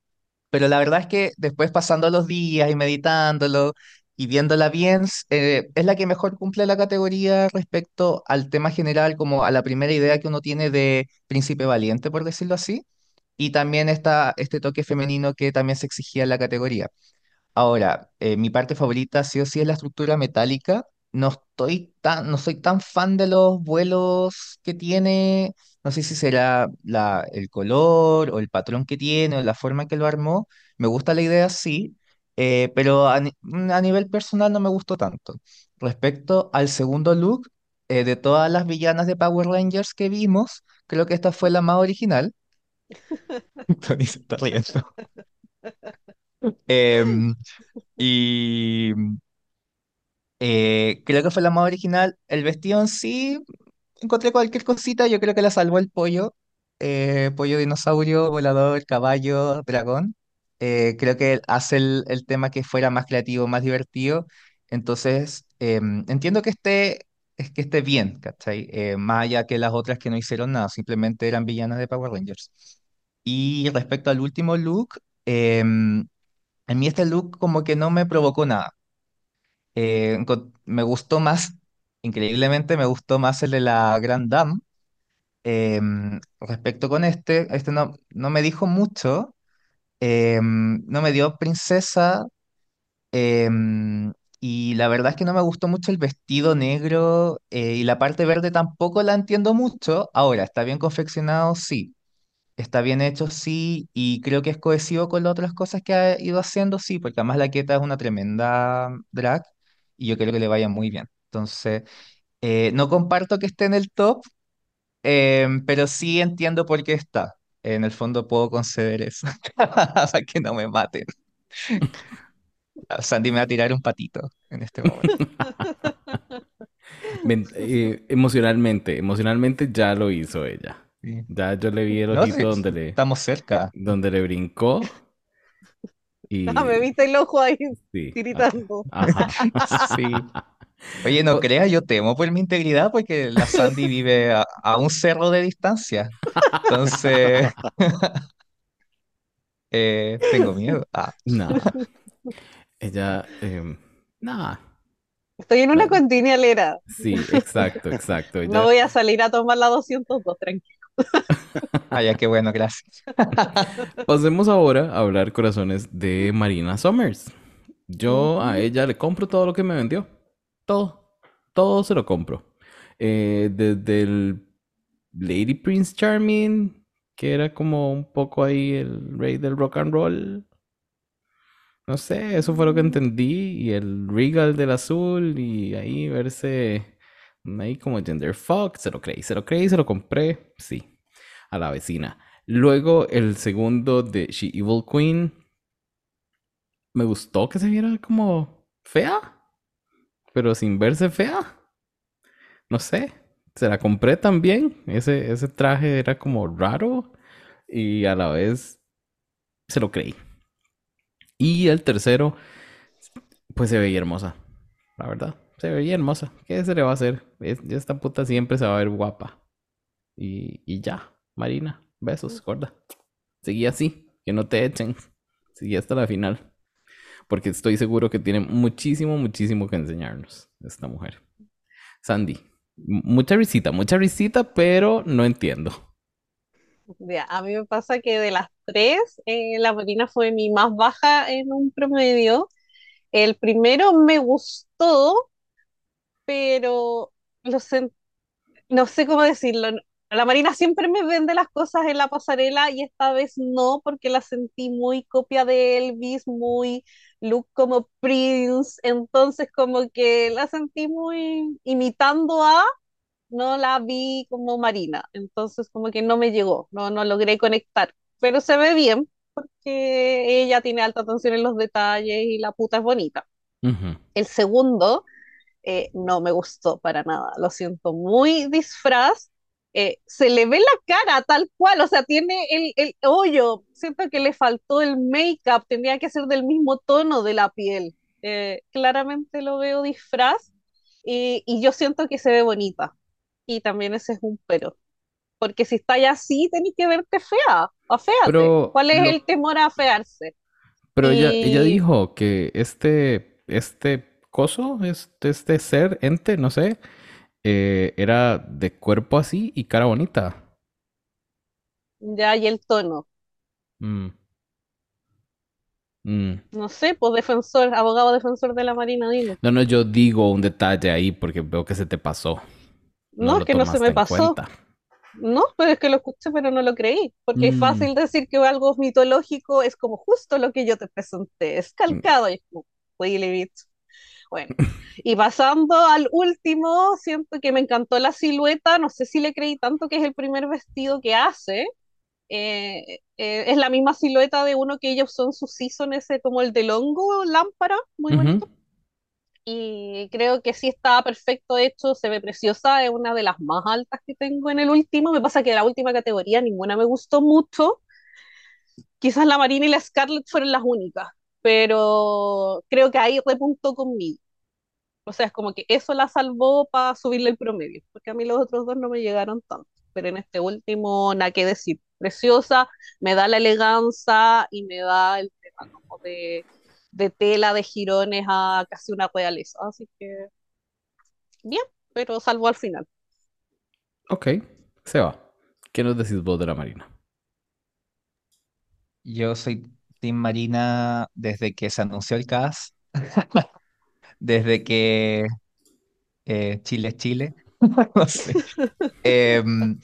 Speaker 4: pero la verdad es que después pasando los días y meditándolo y viéndola bien, eh, es la que mejor cumple la categoría respecto al tema general, como a la primera idea que uno tiene de príncipe valiente, por decirlo así, y también está este toque femenino que también se exigía en la categoría. Ahora, eh, mi parte favorita sí o sí es la estructura metálica. No estoy tan, no soy tan fan de los vuelos que tiene. No sé si será la, el color o el patrón que tiene o la forma que lo armó. Me gusta la idea, sí, eh, pero a, ni- mm, a nivel personal no me gustó tanto. Respecto al segundo look, eh, de todas las villanas de Power Rangers que vimos, creo que esta fue la más original. Tony se está riendo. Em, y Eh, creo que fue la más original. El vestido en sí, encontré cualquier cosita, yo creo que la salvó el pollo. Eh, pollo dinosaurio, volador, caballo, dragón. Eh, creo que hace el, el tema que fuera más creativo, más divertido. Entonces, em, entiendo que esté, es que esté bien, ¿cachai? Eh, más allá que las otras que no hicieron nada, simplemente eran villanas de Power Rangers. Y respecto al último look, em, a mí este look como que no me provocó nada. Eh, me gustó más, increíblemente me gustó más el de la Grand Dame. Em, respecto con este, este no, no me dijo mucho, em, no me dio princesa, em, y la verdad es que no me gustó mucho el vestido negro, eh, y la parte verde tampoco la entiendo mucho. Ahora, ¿está bien confeccionado? Sí. Está bien hecho, sí, y creo que es cohesivo con las otras cosas que ha ido haciendo, sí, porque además la Keta es una tremenda drag y yo creo que le vaya muy bien. Entonces, eh, no comparto que esté en el top, em, pero sí entiendo por qué está. En el fondo puedo conceder eso, para que no me maten. Sandy me va a tirar un patito en este momento.
Speaker 1: Men- eh, emocionalmente, emocionalmente ya lo hizo ella.
Speaker 4: Sí.
Speaker 1: Ya yo le vi el
Speaker 4: No,
Speaker 1: ojito
Speaker 4: sí,
Speaker 1: donde le,
Speaker 4: estamos cerca.
Speaker 1: donde le brincó y
Speaker 2: Ah, me viste el ojo ahí
Speaker 1: sí,
Speaker 2: tiritando.
Speaker 1: ajá.
Speaker 4: Sí. Oye, no creas, yo temo por mi integridad porque la Sandy vive a, a un cerro de distancia. Entonces, eh, tengo miedo. Ah,
Speaker 1: Nah, ella, em, nah,
Speaker 2: Estoy en una
Speaker 1: Bueno.
Speaker 2: continialera.
Speaker 1: sí, exacto, exacto.
Speaker 2: No
Speaker 1: Ella,
Speaker 2: voy a salir a tomar la 202, tranquilo.
Speaker 4: ah, ya, qué bueno, gracias.
Speaker 1: pasemos ahora a hablar corazones de Marina Summers. Yo a ella le compro todo lo que me vendió. Todo. Todo se lo compro. Eh, desde el Lady Prince Charming, que era como un poco ahí el rey del rock and roll. No sé, eso fue lo que entendí. Y el Regal del azul. Y ahí verse ahí como Gender Fox. Se lo creí, se lo creí, se lo compré. Sí, a la vecina. Luego el segundo de She Evil Queen. Me gustó que se viera como fea, pero sin verse fea. No sé, se la compré también. Ese, ese traje era como raro y a la vez se lo creí. Y el tercero, pues se veía hermosa, la verdad. Se veía hermosa. ¿Qué se le va a hacer? Es- esta puta siempre se va a ver guapa. Y, y ya, Marina, besos, gorda. Seguí así, que no te echen. Seguí hasta la final. Porque estoy seguro que tiene muchísimo, muchísimo que enseñarnos esta mujer. Sandy, mucha risita, mucha risita, pero no entiendo.
Speaker 2: A mí me pasa que de las tres, eh, la Marina fue mi más baja en un promedio. El primero me gustó, pero lo no sé cómo decirlo. La Marina siempre me vende las cosas en la pasarela y esta vez no, porque la sentí muy copia de Elvis, muy look como Prince, entonces como que la sentí muy imitando a, no la vi como Marina, entonces como que no me llegó, no, no logré conectar, pero se ve bien porque ella tiene alta atención en los detalles y la puta es bonita.
Speaker 1: Ujú.
Speaker 2: El segundo eh, no me gustó para nada, lo siento, muy disfraz. Eh, se le ve la cara tal cual, o sea, tiene el, el hoyo, siento que le faltó el make-up, tendría que ser del mismo tono de la piel. Eh, claramente lo veo disfraz y, y yo siento que se ve bonita. Y también ese es un pero, porque si está ya así, tenés que verte fea, aféate.
Speaker 1: Pero
Speaker 2: ¿Cuál es
Speaker 1: lo,
Speaker 2: el temor a afearse?
Speaker 1: pero ella, dijo que este, este coso, este, este ser, ente, no sé, eh, era de cuerpo así y cara bonita.
Speaker 2: ya, y el tono.
Speaker 1: Mm, mm.
Speaker 2: No sé, pues defensor, abogado defensor de la Marina, dime.
Speaker 1: No, no, yo digo un detalle ahí porque veo que se te pasó. No
Speaker 2: No, es que no se me pasó.
Speaker 1: cuenta.
Speaker 2: No, pero es que lo escuché, pero no lo creí. Porque es
Speaker 1: Mm,
Speaker 2: fácil decir que algo mitológico es como justo lo que yo te presenté, es calcado. Y es como. Bueno, y pasando al último, siento que me encantó la silueta. No sé si le creí tanto que es el primer vestido que hace. Eh, eh, es la misma silueta de uno que ellos son su season, ese como el del hongo, lámpara, muy bonito. Y creo que sí está perfecto hecho, se ve preciosa, es una de las más altas que tengo en el último. Me pasa que de la última categoría ninguna me gustó mucho. Quizás la Marina y la Scarlett fueron las únicas, pero creo que ahí repuntó conmigo. O sea, es como que eso la salvó para subirle el promedio, porque a mí los otros dos no me llegaron tanto. Pero en este último, nada que decir. Preciosa, me da la elegancia y me da el tema como de, de tela, de jirones a casi una realeza. Así que bien, pero salvo al final.
Speaker 1: Ok, se va. ¿Qué nos decís vos de la Marina?
Speaker 4: Yo soy Team Marina desde que se anunció el cast, desde que eh, Chile es Chile, no sé. Em,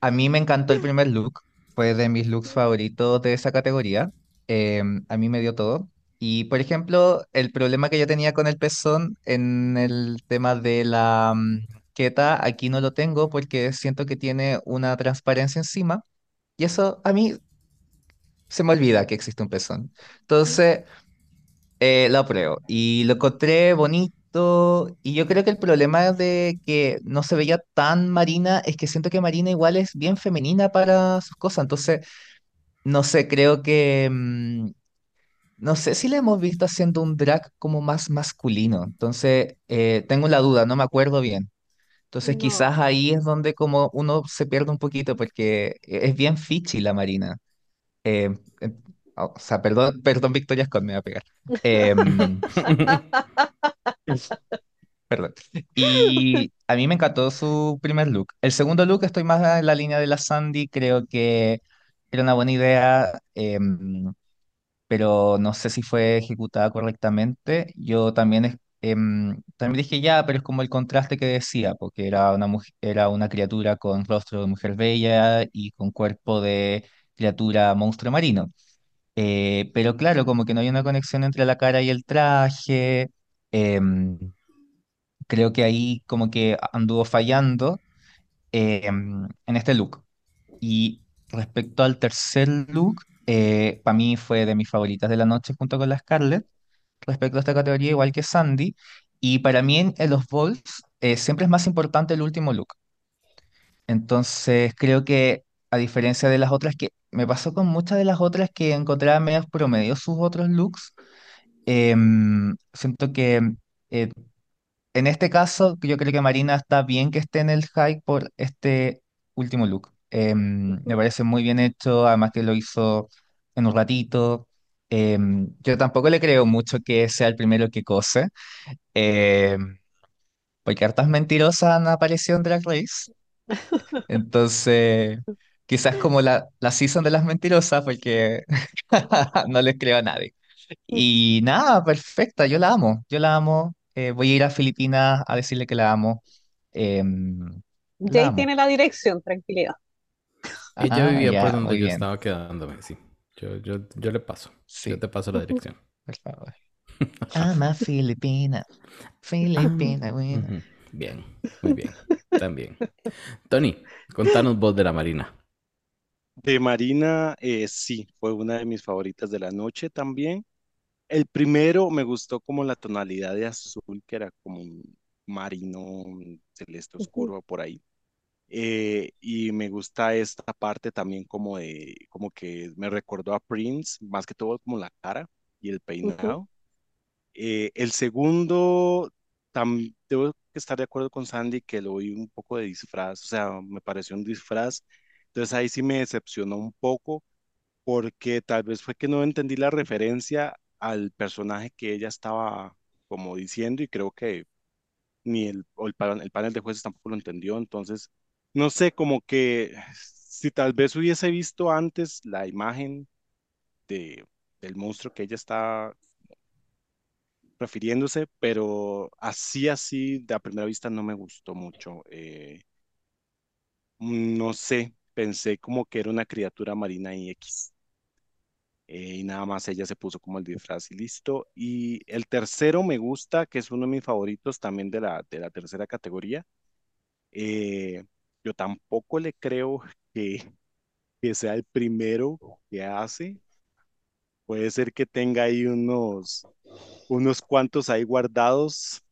Speaker 4: a mí me encantó el primer look, fue de mis looks favoritos de esa categoría. Em, a mí me dio todo. Y por ejemplo, el problema que yo tenía con el pezón en el tema de la mm, queta, aquí no lo tengo porque siento que tiene una transparencia encima. Y eso a mí se me olvida que existe un pezón. Entonces, eh, lo apruebo. Y lo encontré bonito. Y yo creo que el problema de que no se veía tan Marina es que siento que Marina igual es bien femenina para sus cosas. Entonces, no sé, creo que... mm, no sé si la hemos visto haciendo un drag como más masculino. Entonces, eh, tengo la duda, no me acuerdo bien. Entonces,
Speaker 2: No,
Speaker 4: quizás ahí es donde como uno se pierde un poquito porque es bien fichi la Marina. Eh, o sea, perdón, perdón, Victoria Scott me va a pegar. Em, perdón. Y a mí me encantó su primer look. El segundo look estoy más en la línea de la Sandy, creo que era una buena idea, em, pero no sé si fue ejecutada correctamente. Yo también, em, también dije ya, pero es como el contraste que decía, porque era una, muj- era una criatura con rostro de mujer bella y con cuerpo de criatura monstruo marino. Eh, pero claro, como que no hay una conexión entre la cara y el traje. em, creo que ahí como que anduvo fallando em, en este look. Y respecto al tercer look, para mí fue de mis favoritas de la noche junto con la Scarlett. Respecto a esta categoría, igual que Sandy. Y para mí en, en los balls eh, siempre es más importante el último look. Entonces creo que a diferencia de las otras que me pasó con muchas de las otras que encontraba medios promedio sus otros looks, em, siento que eh, en este caso yo creo que Marina está bien que esté en el hype por este último look. Em, me parece muy bien hecho, además que lo hizo en un ratito. Em, yo tampoco le creo mucho que sea el primero que cose, em, porque hartas mentirosas han aparecido en Drag Race. Entonces, quizás como la, la season de las mentirosas, porque no les creo a nadie. Y nada, perfecta, yo la amo, yo la amo. eh, voy a ir a Filipinas a decirle que la amo. em, La
Speaker 2: Jay
Speaker 4: amo.
Speaker 2: tiene la dirección, tranquilidad.
Speaker 1: Ella
Speaker 4: Ah,
Speaker 1: vivía
Speaker 4: ya,
Speaker 1: por donde yo
Speaker 4: bien.
Speaker 1: estaba quedándome, sí. Yo, yo, yo le paso.
Speaker 4: Sí,
Speaker 1: Yo te paso la dirección.
Speaker 4: por favor. Ama Filipina. Filipina, buena.
Speaker 1: Bien, muy bien. También. Tony, contanos vos de la Marina.
Speaker 3: De Marina, eh, sí, fue una de mis favoritas de la noche también. El primero me gustó como la tonalidad de azul, que era como un marino un celeste oscuro por ahí. Eh, y me gusta esta parte también como de, como que me recordó a Prince, más que todo como la cara y el peinado. Eh, el segundo, tam- debo que estar de acuerdo con Sandy que lo vi un poco de disfraz, o sea, me pareció un disfraz. Entonces ahí sí me decepcionó un poco porque tal vez fue que no entendí la referencia al personaje que ella estaba como diciendo y creo que ni el, o el, el panel de jueces tampoco lo entendió. Entonces, no sé, como que si tal vez hubiese visto antes la imagen de, del monstruo que ella está refiriéndose, pero así, así, de a primera vista no me gustó mucho. Eh, no sé, pensé como que era una criatura marina y X. eh, y nada más ella se puso como el disfraz y listo. Y el tercero me gusta, que es uno de mis favoritos también de la, de la tercera categoría. Eh, yo tampoco le creo que, que sea el primero que hace. Puede ser que tenga ahí unos, unos cuantos ahí guardados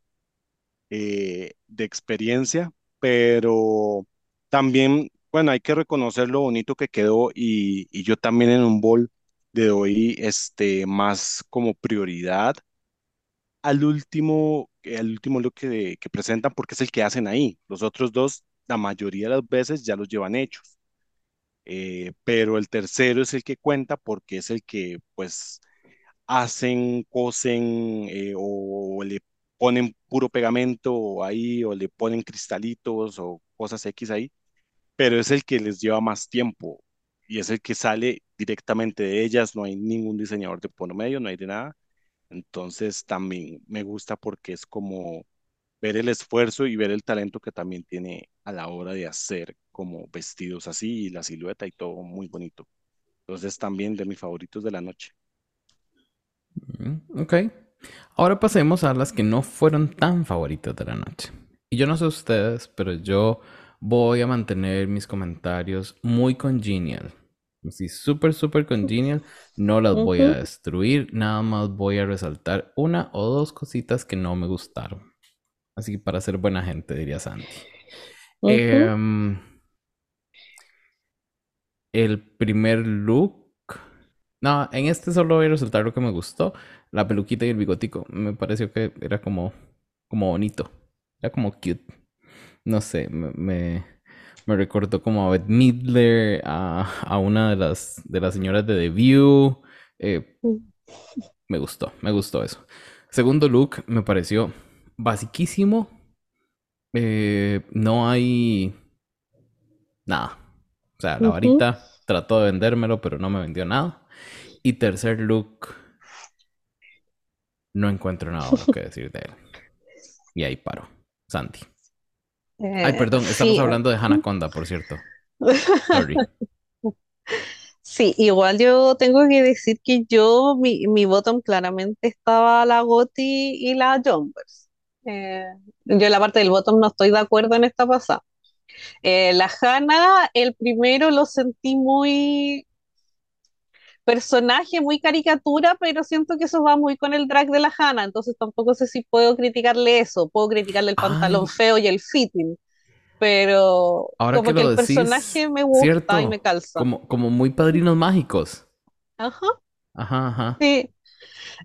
Speaker 3: eh, de experiencia, pero también, bueno, hay que reconocer lo bonito que quedó y, y yo también en un bol le doy este, más como prioridad al último, al último look que, que presentan porque es el que hacen ahí. Los otros dos, la mayoría de las veces ya los llevan hechos. Eh, pero el tercero es el que cuenta porque es el que pues hacen, cosen eh, o, le ponen puro pegamento ahí o le ponen cristalitos o cosas X ahí, pero es el que les lleva más tiempo y es el que sale directamente de ellas, no hay ningún diseñador de por medio, no hay de nada. Entonces también me gusta porque es como ver el esfuerzo y ver el talento que también tiene a la hora de hacer como vestidos así y la silueta y todo muy bonito. Entonces también de mis favoritos de la noche.
Speaker 1: Mm, Ok. Ahora pasemos a las que no fueron tan favoritas de la noche. Y yo no sé ustedes, pero yo voy a mantener mis comentarios muy congenial. Así, súper, súper congenial. No las voy a destruir. Nada más voy a resaltar una o dos cositas que no me gustaron. Así que para ser buena gente, diría Santi. Em, el primer look. No, en este solo voy a resaltar lo que me gustó. La peluquita y el bigotico. Me pareció que era como, como bonito. Era como cute. No sé, me, me, me recordó como a Bette Midler, a, a una de las, de las señoras de The View. Eh, me gustó, me gustó eso. Segundo look me pareció basiquísimo. Eh, no hay nada. O sea, la varita trató de vendérmelo, pero no me vendió nada. Y tercer look, no encuentro nada que decir de él. Y ahí paro. Santi. Ay,
Speaker 2: Eh,
Speaker 1: perdón, estamos
Speaker 2: sí,
Speaker 1: hablando de Hanaconda, por cierto. Sorry.
Speaker 2: sí, igual yo tengo que decir que yo, mi, mi bottom claramente estaba la Gotti y la Jumpers. Eh, yo en la parte del bottom no estoy de acuerdo en esta pasada. Eh, la Hannah, el primero lo sentí muy personaje, muy caricatura, pero siento que eso va muy con el drag de la Hannah, entonces tampoco sé si puedo criticarle eso, puedo criticarle el pantalón
Speaker 1: Ay,
Speaker 2: feo y el fitting, pero
Speaker 1: ahora
Speaker 2: como
Speaker 1: que
Speaker 2: que el
Speaker 1: decís,
Speaker 2: personaje me gusta y me
Speaker 1: cierto,
Speaker 2: calza.
Speaker 1: como, como muy padrinos mágicos.
Speaker 2: Ajá,
Speaker 1: Ajá, ajá.
Speaker 2: sí.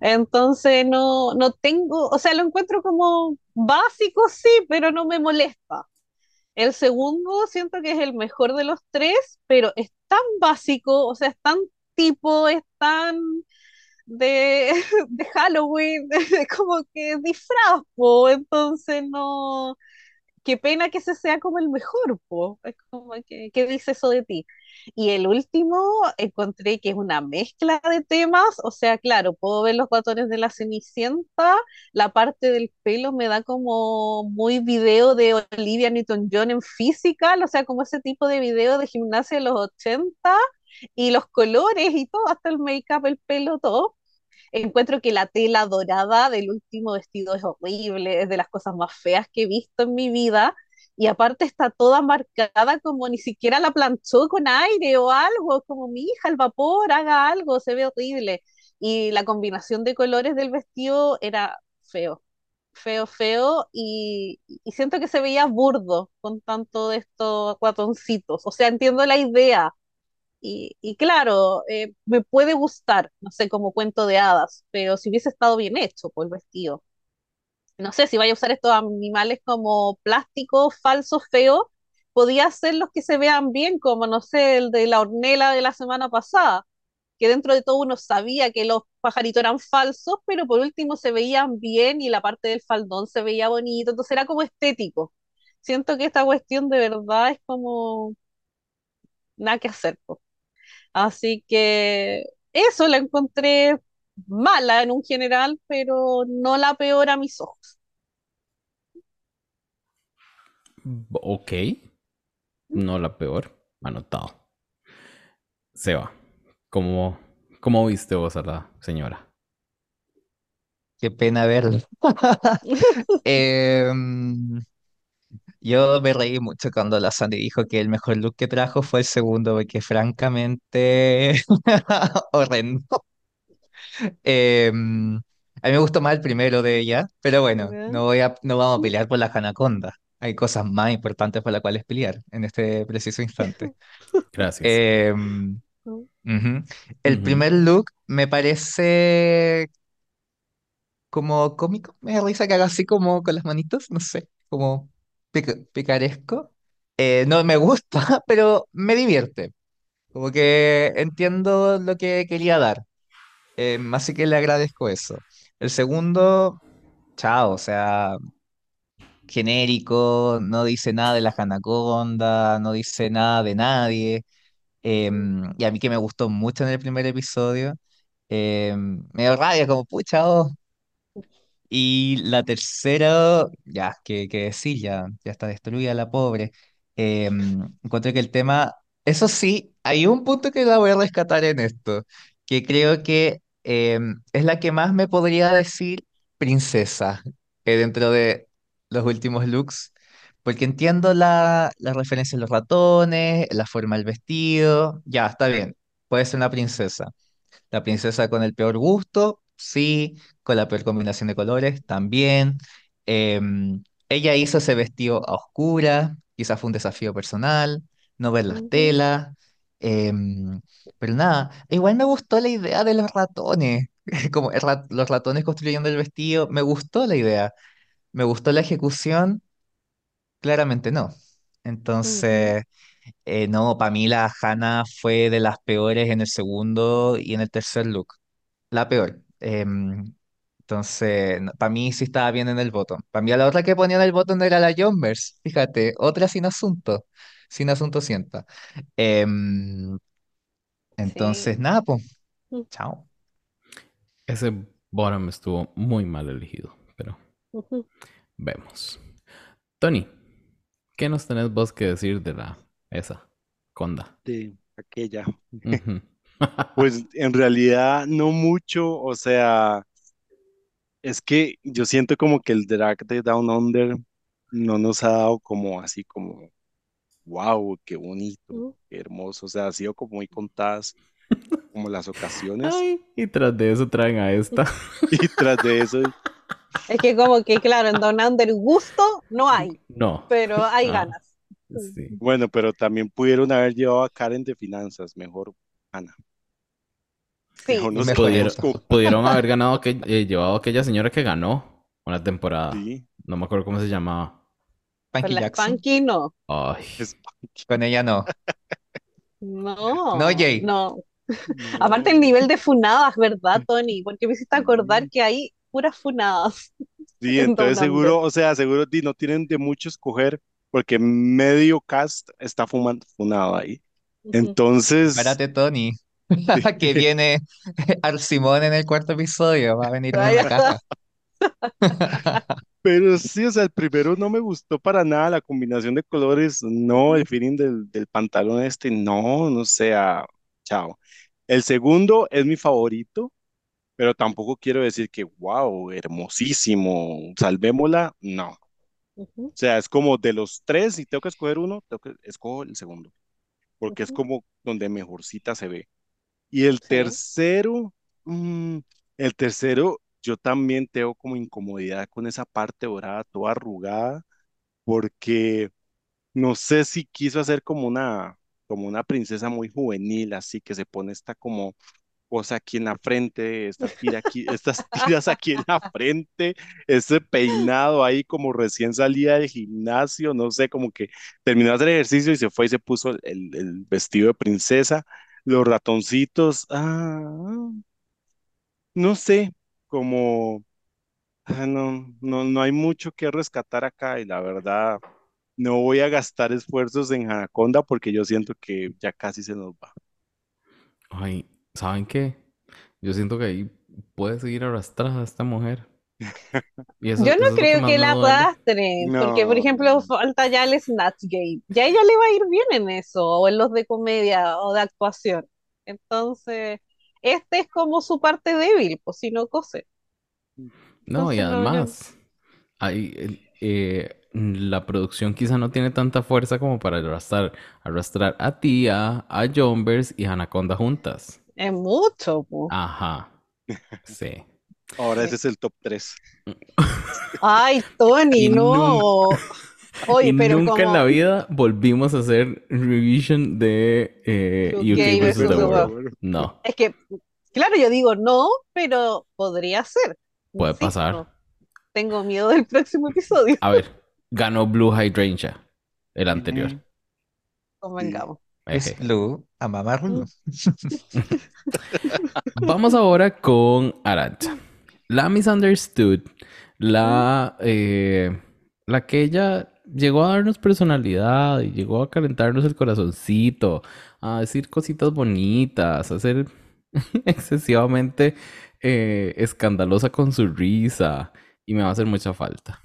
Speaker 2: Entonces no, no tengo, o sea, lo encuentro como básico, sí, pero no me molesta. El segundo siento que es el mejor de los tres, pero es tan básico, o sea, es tan tipo, es tan de, de Halloween, como que disfraz, entonces no, qué pena que ese sea como el mejor, po. Es como que, ¿qué dice eso de ti? Y el último encontré que es una mezcla de temas, o sea, claro, puedo ver los botones de la Cenicienta, la parte del pelo me da como muy video de Olivia Newton-John en física, o sea, como ese tipo de video de gimnasia de los 80, y los colores y todo, hasta el make-up, el pelo, todo. Encuentro que la tela dorada del último vestido es horrible, es de las cosas más feas que he visto en mi vida. Y aparte está toda marcada como ni siquiera la planchó con aire o algo, como mi hija, el vapor, haga algo, se ve horrible. Y la combinación de colores del vestido era feo, feo, feo, y, y siento que se veía burdo con tanto de estos guatoncitos. O sea, entiendo la idea, y, y claro, eh, me puede gustar, no sé, como cuento de hadas, pero si hubiese estado bien hecho por el vestido. No sé, si vaya a usar estos animales como plásticos, falsos, feos, podía ser los que se vean bien, como no sé, el de la hornela de la semana pasada, que dentro de todo uno sabía que los pajaritos eran falsos, pero por último se veían bien y la parte del faldón se veía bonito, entonces era como estético. Siento que esta cuestión de verdad es como nada que hacer. po. Así que eso la encontré mala en un general, pero no la peor a mis ojos.
Speaker 1: Ok, no la peor, anotado. Seba, ¿cómo, cómo viste vos a la señora?
Speaker 4: Qué pena verlo. Em, yo me reí mucho cuando la Sandy dijo que el mejor look que trajo fue el segundo, porque francamente horrendo. Em, a mí me gustó más el primero de ella, pero bueno, no voy a, no vamos a pelear por la Anaconda. Hay cosas más importantes por las cuales pelear en este preciso instante.
Speaker 1: Gracias.
Speaker 4: Em. El primer look me parece como cómico, me da risa que haga así como con las manitos, no sé, como pica- picaresco. Eh, no me gusta, pero me divierte. Como que entiendo lo que quería dar. Eh, así que le agradezco eso. El segundo, chao, o sea, genérico, no dice nada de la Anaconda, no dice nada de nadie. Em, y a mí que me gustó mucho en el primer episodio, em, me dio rabia, como pucha, oh, Y la tercera, ya, que, que decir, ya, ya está destruida la pobre. Eh, encuentro que el tema, eso sí, hay un punto que la voy a rescatar en esto, que creo que eh, es la que más me podría decir princesa eh, dentro de los últimos looks, porque entiendo la, la referencia a los ratones, la forma del vestido, ya, está bien, puede ser una princesa. La princesa con el peor gusto, sí. Con la peor combinación de colores, también. Em, ella hizo ese vestido a oscuras, quizás fue un desafío personal, no ver las telas. em, pero nada, igual me gustó la idea de los ratones, como rat- los ratones construyendo el vestido, me gustó la idea, me gustó la ejecución, claramente no. Entonces, eh, no, para mí la Hannah fue de las peores en el segundo y en el tercer look. La peor. Em, entonces, para mí sí estaba bien en el botón. Para mí la otra que ponía en el botón era la Jumbers. Fíjate, otra sin asunto. Sin asunto sienta. Em, entonces,
Speaker 2: Sí.
Speaker 4: nada, pues.
Speaker 2: Mm,
Speaker 4: Chao.
Speaker 1: Ese bottom estuvo muy mal elegido, pero
Speaker 2: ujú.
Speaker 1: vemos. Tony, ¿qué nos tenés vos que decir de la esa conda?
Speaker 3: de aquella.
Speaker 1: Ujú.
Speaker 3: Pues en realidad no mucho, o sea, es que yo siento como que el drag de Down Under no nos ha dado como así como, wow, qué bonito, qué hermoso, o sea, ha sido como muy contadas como las ocasiones
Speaker 1: Ay, y tras de eso traen a esta.
Speaker 3: y tras de eso,
Speaker 2: Es que como que, claro, en Down Under gusto no hay,
Speaker 1: No.
Speaker 2: pero hay
Speaker 1: Ah,
Speaker 2: ganas.
Speaker 1: Sí.
Speaker 3: bueno, pero también pudieron haber llevado a Karen de finanzas, mejor Ana,
Speaker 2: Sí,
Speaker 3: nos
Speaker 4: Mejor
Speaker 1: Pudieron, haber ganado, que, eh, llevado a aquella señora que ganó una temporada.
Speaker 3: sí,
Speaker 1: No me acuerdo cómo se llamaba.
Speaker 2: con
Speaker 4: Panky
Speaker 2: la
Speaker 4: Jackson.
Speaker 2: Spanky no.
Speaker 1: Ay,
Speaker 4: Con ella no.
Speaker 2: No,
Speaker 4: No, Jay.
Speaker 2: no.
Speaker 3: no,
Speaker 2: Aparte el nivel de funadas, ¿verdad, Tony? Porque me hiciste acordar que hay puras funadas.
Speaker 3: Sí, entonces seguro, o sea, seguro no tienen de mucho escoger porque medio cast está fumando, funado ahí. Entonces,
Speaker 4: Párate, Tony. Que viene Al Simón en el cuarto episodio. Va a venir en una caja.
Speaker 3: pero sí, o sea, el primero no me gustó para nada, la combinación de colores, no, el feeling del, del pantalón este, no, no sea, chao. El segundo es mi favorito, pero tampoco quiero decir que, wow, hermosísimo, salvémosla, no. O sea, es como de los tres, si tengo que escoger uno, tengo que escojo el segundo, porque es
Speaker 2: ujú.
Speaker 3: como donde mejorcita se ve. Y el
Speaker 2: Sí.
Speaker 3: tercero, mm, el tercero, yo también tengo como incomodidad con esa parte dorada toda arrugada, porque no sé si quiso hacer como una, como una princesa muy juvenil, así que se pone esta como cosa aquí en la frente, esta tira aquí, estas tiras aquí en la frente, ese peinado ahí como recién salía del gimnasio, no sé, como que terminó de hacer ejercicio y se fue y se puso el, el vestido de princesa, los ratoncitos, ah, no sé, como, ah, no, no, no hay mucho que rescatar acá y la verdad, no voy a gastar esfuerzos en Anaconda porque yo siento que ya casi se nos va.
Speaker 1: Ay, ¿saben qué? Yo siento que ahí puede seguir arrastrada esta mujer. Y eso,
Speaker 2: Yo no creo que la arrastren, porque por ejemplo falta ya el Snatch Game. Ya ella le va a ir bien en eso, o en los de comedia o de actuación. Entonces, este es como su parte débil, pues si no cose.
Speaker 1: No, y
Speaker 2: Entonces,
Speaker 1: además, el- eh, la producción quizá no tiene tanta fuerza como para arrastrar, arrastrar a Tía, a Jombers y a Anaconda juntas.
Speaker 2: es mucho, pues.
Speaker 1: Ajá, sí.
Speaker 3: Ahora ese
Speaker 2: Sí.
Speaker 3: es el top 3.
Speaker 2: Ay, Tony,
Speaker 1: Y nunca,
Speaker 2: no.
Speaker 1: y
Speaker 2: Oye, pero
Speaker 1: nunca en la vida volvimos a hacer revision de eh,
Speaker 2: UK
Speaker 1: UK versus the
Speaker 2: the
Speaker 1: World.
Speaker 2: World.
Speaker 1: No,
Speaker 2: Es que, claro, yo digo no, pero podría ser.
Speaker 1: puede
Speaker 2: Insisto,
Speaker 1: pasar.
Speaker 2: tengo miedo del próximo episodio.
Speaker 1: A ver, ganó Blue Hydrangea, el anterior.
Speaker 2: Convengamos.
Speaker 4: Es. Blue a mamarlo.
Speaker 1: Vamos ahora con Arancha. La misunderstood. La, eh, la que ella llegó a darnos personalidad y llegó a calentarnos el corazoncito, a decir cositas bonitas, a ser excesivamente eh, escandalosa con su risa. Y me va a hacer mucha falta.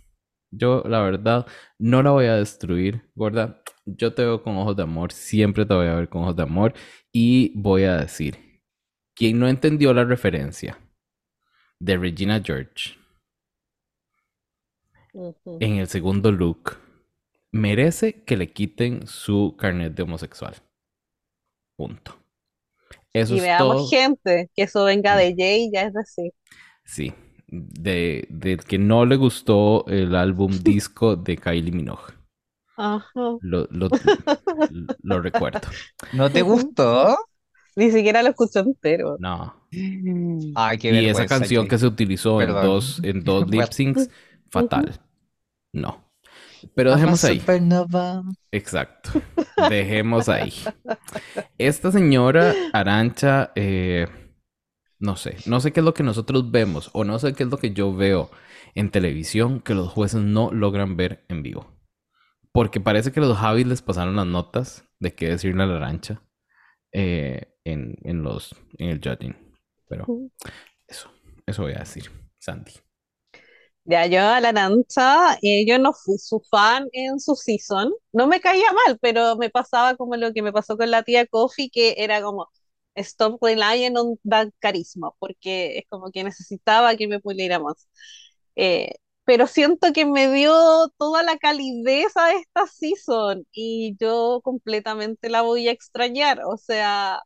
Speaker 1: Yo, la verdad, no la voy a destruir, gorda. Yo te veo con ojos de amor, siempre te voy a ver con ojos de amor. Y voy a decir, quien no entendió la referencia de Regina George en el segundo look, merece que le quiten su carnet de homosexual. Punto. Eso
Speaker 2: Y
Speaker 1: es
Speaker 2: veamos
Speaker 1: todo.
Speaker 2: gente, que eso venga de Jay, ya es decir.
Speaker 1: Sí, de, del que no le gustó el álbum disco de Kylie Minogue.
Speaker 2: Ajá.
Speaker 1: Lo, lo, lo recuerdo.
Speaker 4: ¿No te gustó?
Speaker 2: Ni siquiera lo escucho entero.
Speaker 1: No.
Speaker 4: Ay, qué
Speaker 1: Y esa canción que se utilizó en dos, en dos lip syncs, fatal. No. Pero dejemos ahí.
Speaker 4: Supernova.
Speaker 1: Exacto. Dejemos ahí. Esta señora Arancha, eh, no sé, no sé qué es lo que nosotros vemos o no sé qué es lo que yo veo en televisión que los jueces no logran ver en vivo. Porque parece que los Javis les pasaron las notas de qué decirle a la Arancha eh, en, en los, en el judging. Pero eso, eso voy a decir, Sandy.
Speaker 2: Ya yo a la Arancha, eh, yo no fui su fan en su season. No me caía mal, pero me pasaba como lo que me pasó con la tía Coffee, que era como stop relying on that carisma, porque es como que necesitaba que me puliera más. Eh, pero siento que me dio toda la calidez a esta season y yo completamente la voy a extrañar. O sea,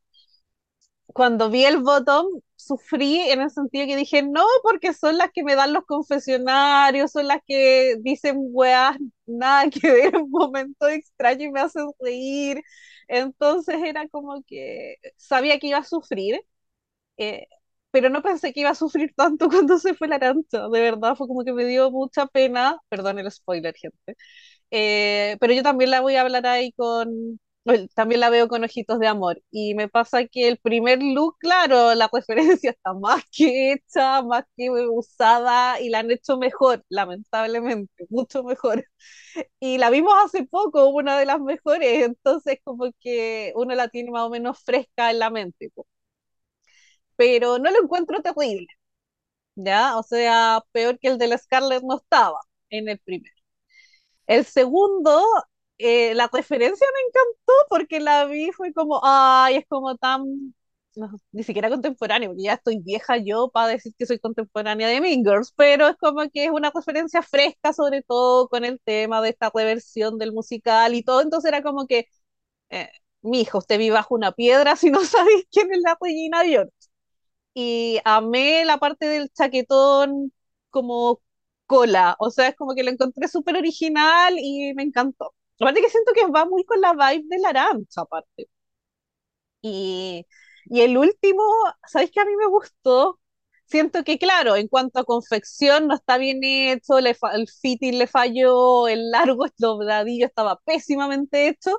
Speaker 2: cuando vi el bottom, sufrí en el sentido que dije, no, porque son las que me dan los confesionarios, son las que dicen weas, nada que ver en momentos extraños y me hacen reír. Entonces era como que sabía que iba a sufrir, eh, pero no pensé que iba a sufrir tanto cuando se fue la arancha. De verdad, fue como que me dio mucha pena. Perdón el spoiler, gente. Eh, pero yo también la voy a hablar ahí con, También la veo con ojitos de amor. Y me pasa que el primer look, claro, la referencia está más que hecha, más que usada y la han hecho mejor, lamentablemente, mucho mejor. Y la vimos hace poco, una de las mejores, entonces como que uno la tiene más o menos fresca en la mente. po. Pero no lo encuentro terrible, ¿ya? O sea, peor que el de la Scarlett no estaba en el primero. El segundo, eh, la referencia me encantó porque la vi, fue como, ay, es como tan, ni siquiera contemporáneo, porque ya estoy vieja yo para decir que soy contemporánea de Mean Girls, pero es como que es una referencia fresca, sobre todo con el tema de esta reversión del musical y todo, entonces era como que, eh, mi hijo, usted vive bajo una piedra si no sabéis quién es la Regina George. Y amé la parte del chaquetón como cola, o sea, es como que lo encontré súper original y me encantó. Aparte que siento que va muy con la vibe de la Arancha, aparte. Y, y el último, ¿sabes qué a mí me gustó? Siento que, claro, en cuanto a confección no está bien hecho, le el fitting le falló, el largo, dobladillo estaba pésimamente hecho,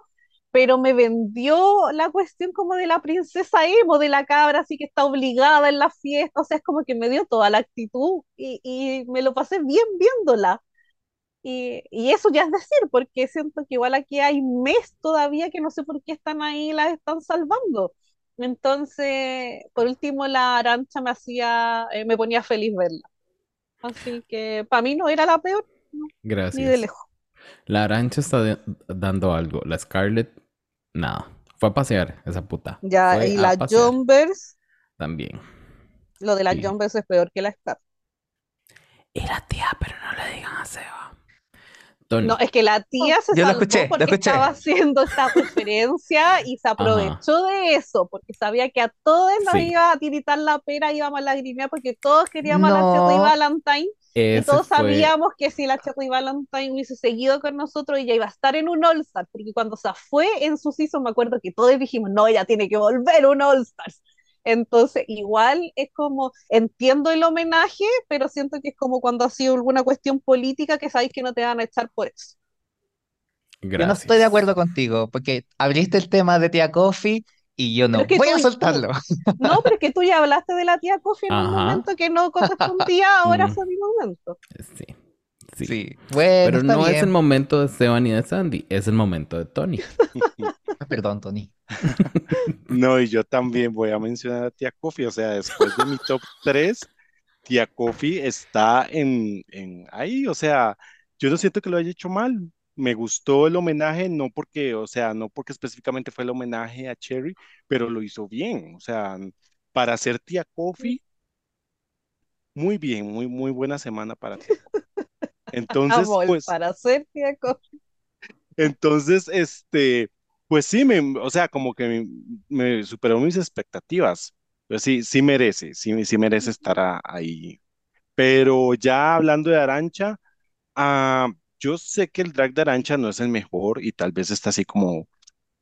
Speaker 2: pero me vendió la cuestión como de la princesa emo, de la cabra así que está obligada en la fiesta, o sea, es como que me dio toda la actitud y, y me lo pasé bien viéndola. Y, y eso ya es decir, porque siento que igual aquí hay mes todavía que no sé por qué están ahí, las están salvando. Entonces, por último, la Arancha me hacía, eh, me ponía feliz verla. Así que para mí no era la peor, no, ni de
Speaker 1: Gracias.
Speaker 2: lejos.
Speaker 1: La Arancha está de- dando algo. La Scarlett, nada. Fue a pasear esa puta.
Speaker 2: Ya,
Speaker 1: Fue
Speaker 2: y la
Speaker 1: pasear
Speaker 2: Jumbers,
Speaker 1: también.
Speaker 2: lo de la
Speaker 1: Sí.
Speaker 2: Jumbers es peor que la Scar.
Speaker 1: Y la tía, pero no le digan a Seba. Tony.
Speaker 2: No, es que la tía se
Speaker 4: Yo lo
Speaker 2: salvó
Speaker 4: escuché, lo
Speaker 2: porque
Speaker 4: escuché.
Speaker 2: estaba haciendo esta referencia y se aprovechó de eso, porque sabía que a todos nos
Speaker 1: Sí.
Speaker 2: iba a tiritar la pera, íbamos a lagrimear porque todos queríamos a la
Speaker 4: No.
Speaker 2: Valentine y
Speaker 1: Ese
Speaker 2: todos
Speaker 1: fue-
Speaker 2: sabíamos que si la Cherry Valentine hubiese seguido con nosotros, ella iba a estar en un All-Star, porque cuando se fue en su season, me acuerdo que todos dijimos, no, ella tiene que volver a un All-Stars. Entonces, igual es como, entiendo el homenaje, pero siento que es como cuando ha sido alguna cuestión política que sabéis que no te van a echar por eso.
Speaker 4: Yo no estoy de acuerdo contigo, porque abriste el tema de Tía Coffee y yo no
Speaker 2: Pero es que
Speaker 4: voy a
Speaker 2: tú-
Speaker 4: soltarlo.
Speaker 2: No, pero es que tú ya hablaste de la tía Coffee en un
Speaker 1: Ajá.
Speaker 2: momento que no correspondía, ahora
Speaker 1: Mm.
Speaker 2: fue mi momento.
Speaker 1: Sí. Sí.
Speaker 4: Sí, bueno,
Speaker 1: Pero
Speaker 4: está
Speaker 1: no es el momento de Esteban y de Sandy, es el momento de Tony.
Speaker 4: Perdón, Tony.
Speaker 3: No, y yo también voy a mencionar a Tía Coffee, o sea, después de mi top 3, Tía Coffee está en, en ahí, o sea, yo no siento que lo haya hecho mal. Me gustó el homenaje, no porque, o sea, no porque específicamente fue el homenaje a Cherry, pero lo hizo bien, o sea, para ser Tía Coffee, muy bien, muy, muy buena semana para Coffee. Entonces,
Speaker 2: Amor,
Speaker 3: pues,
Speaker 2: para hacer tía Coffee.
Speaker 3: entonces, este, pues sí, me, o sea, como que me, me superó mis expectativas. Pues sí, sí merece, sí, sí merece estar a- ahí. Pero ya hablando de Arancha, ah, yo sé que el drag de Arancha no es el mejor y tal vez está así como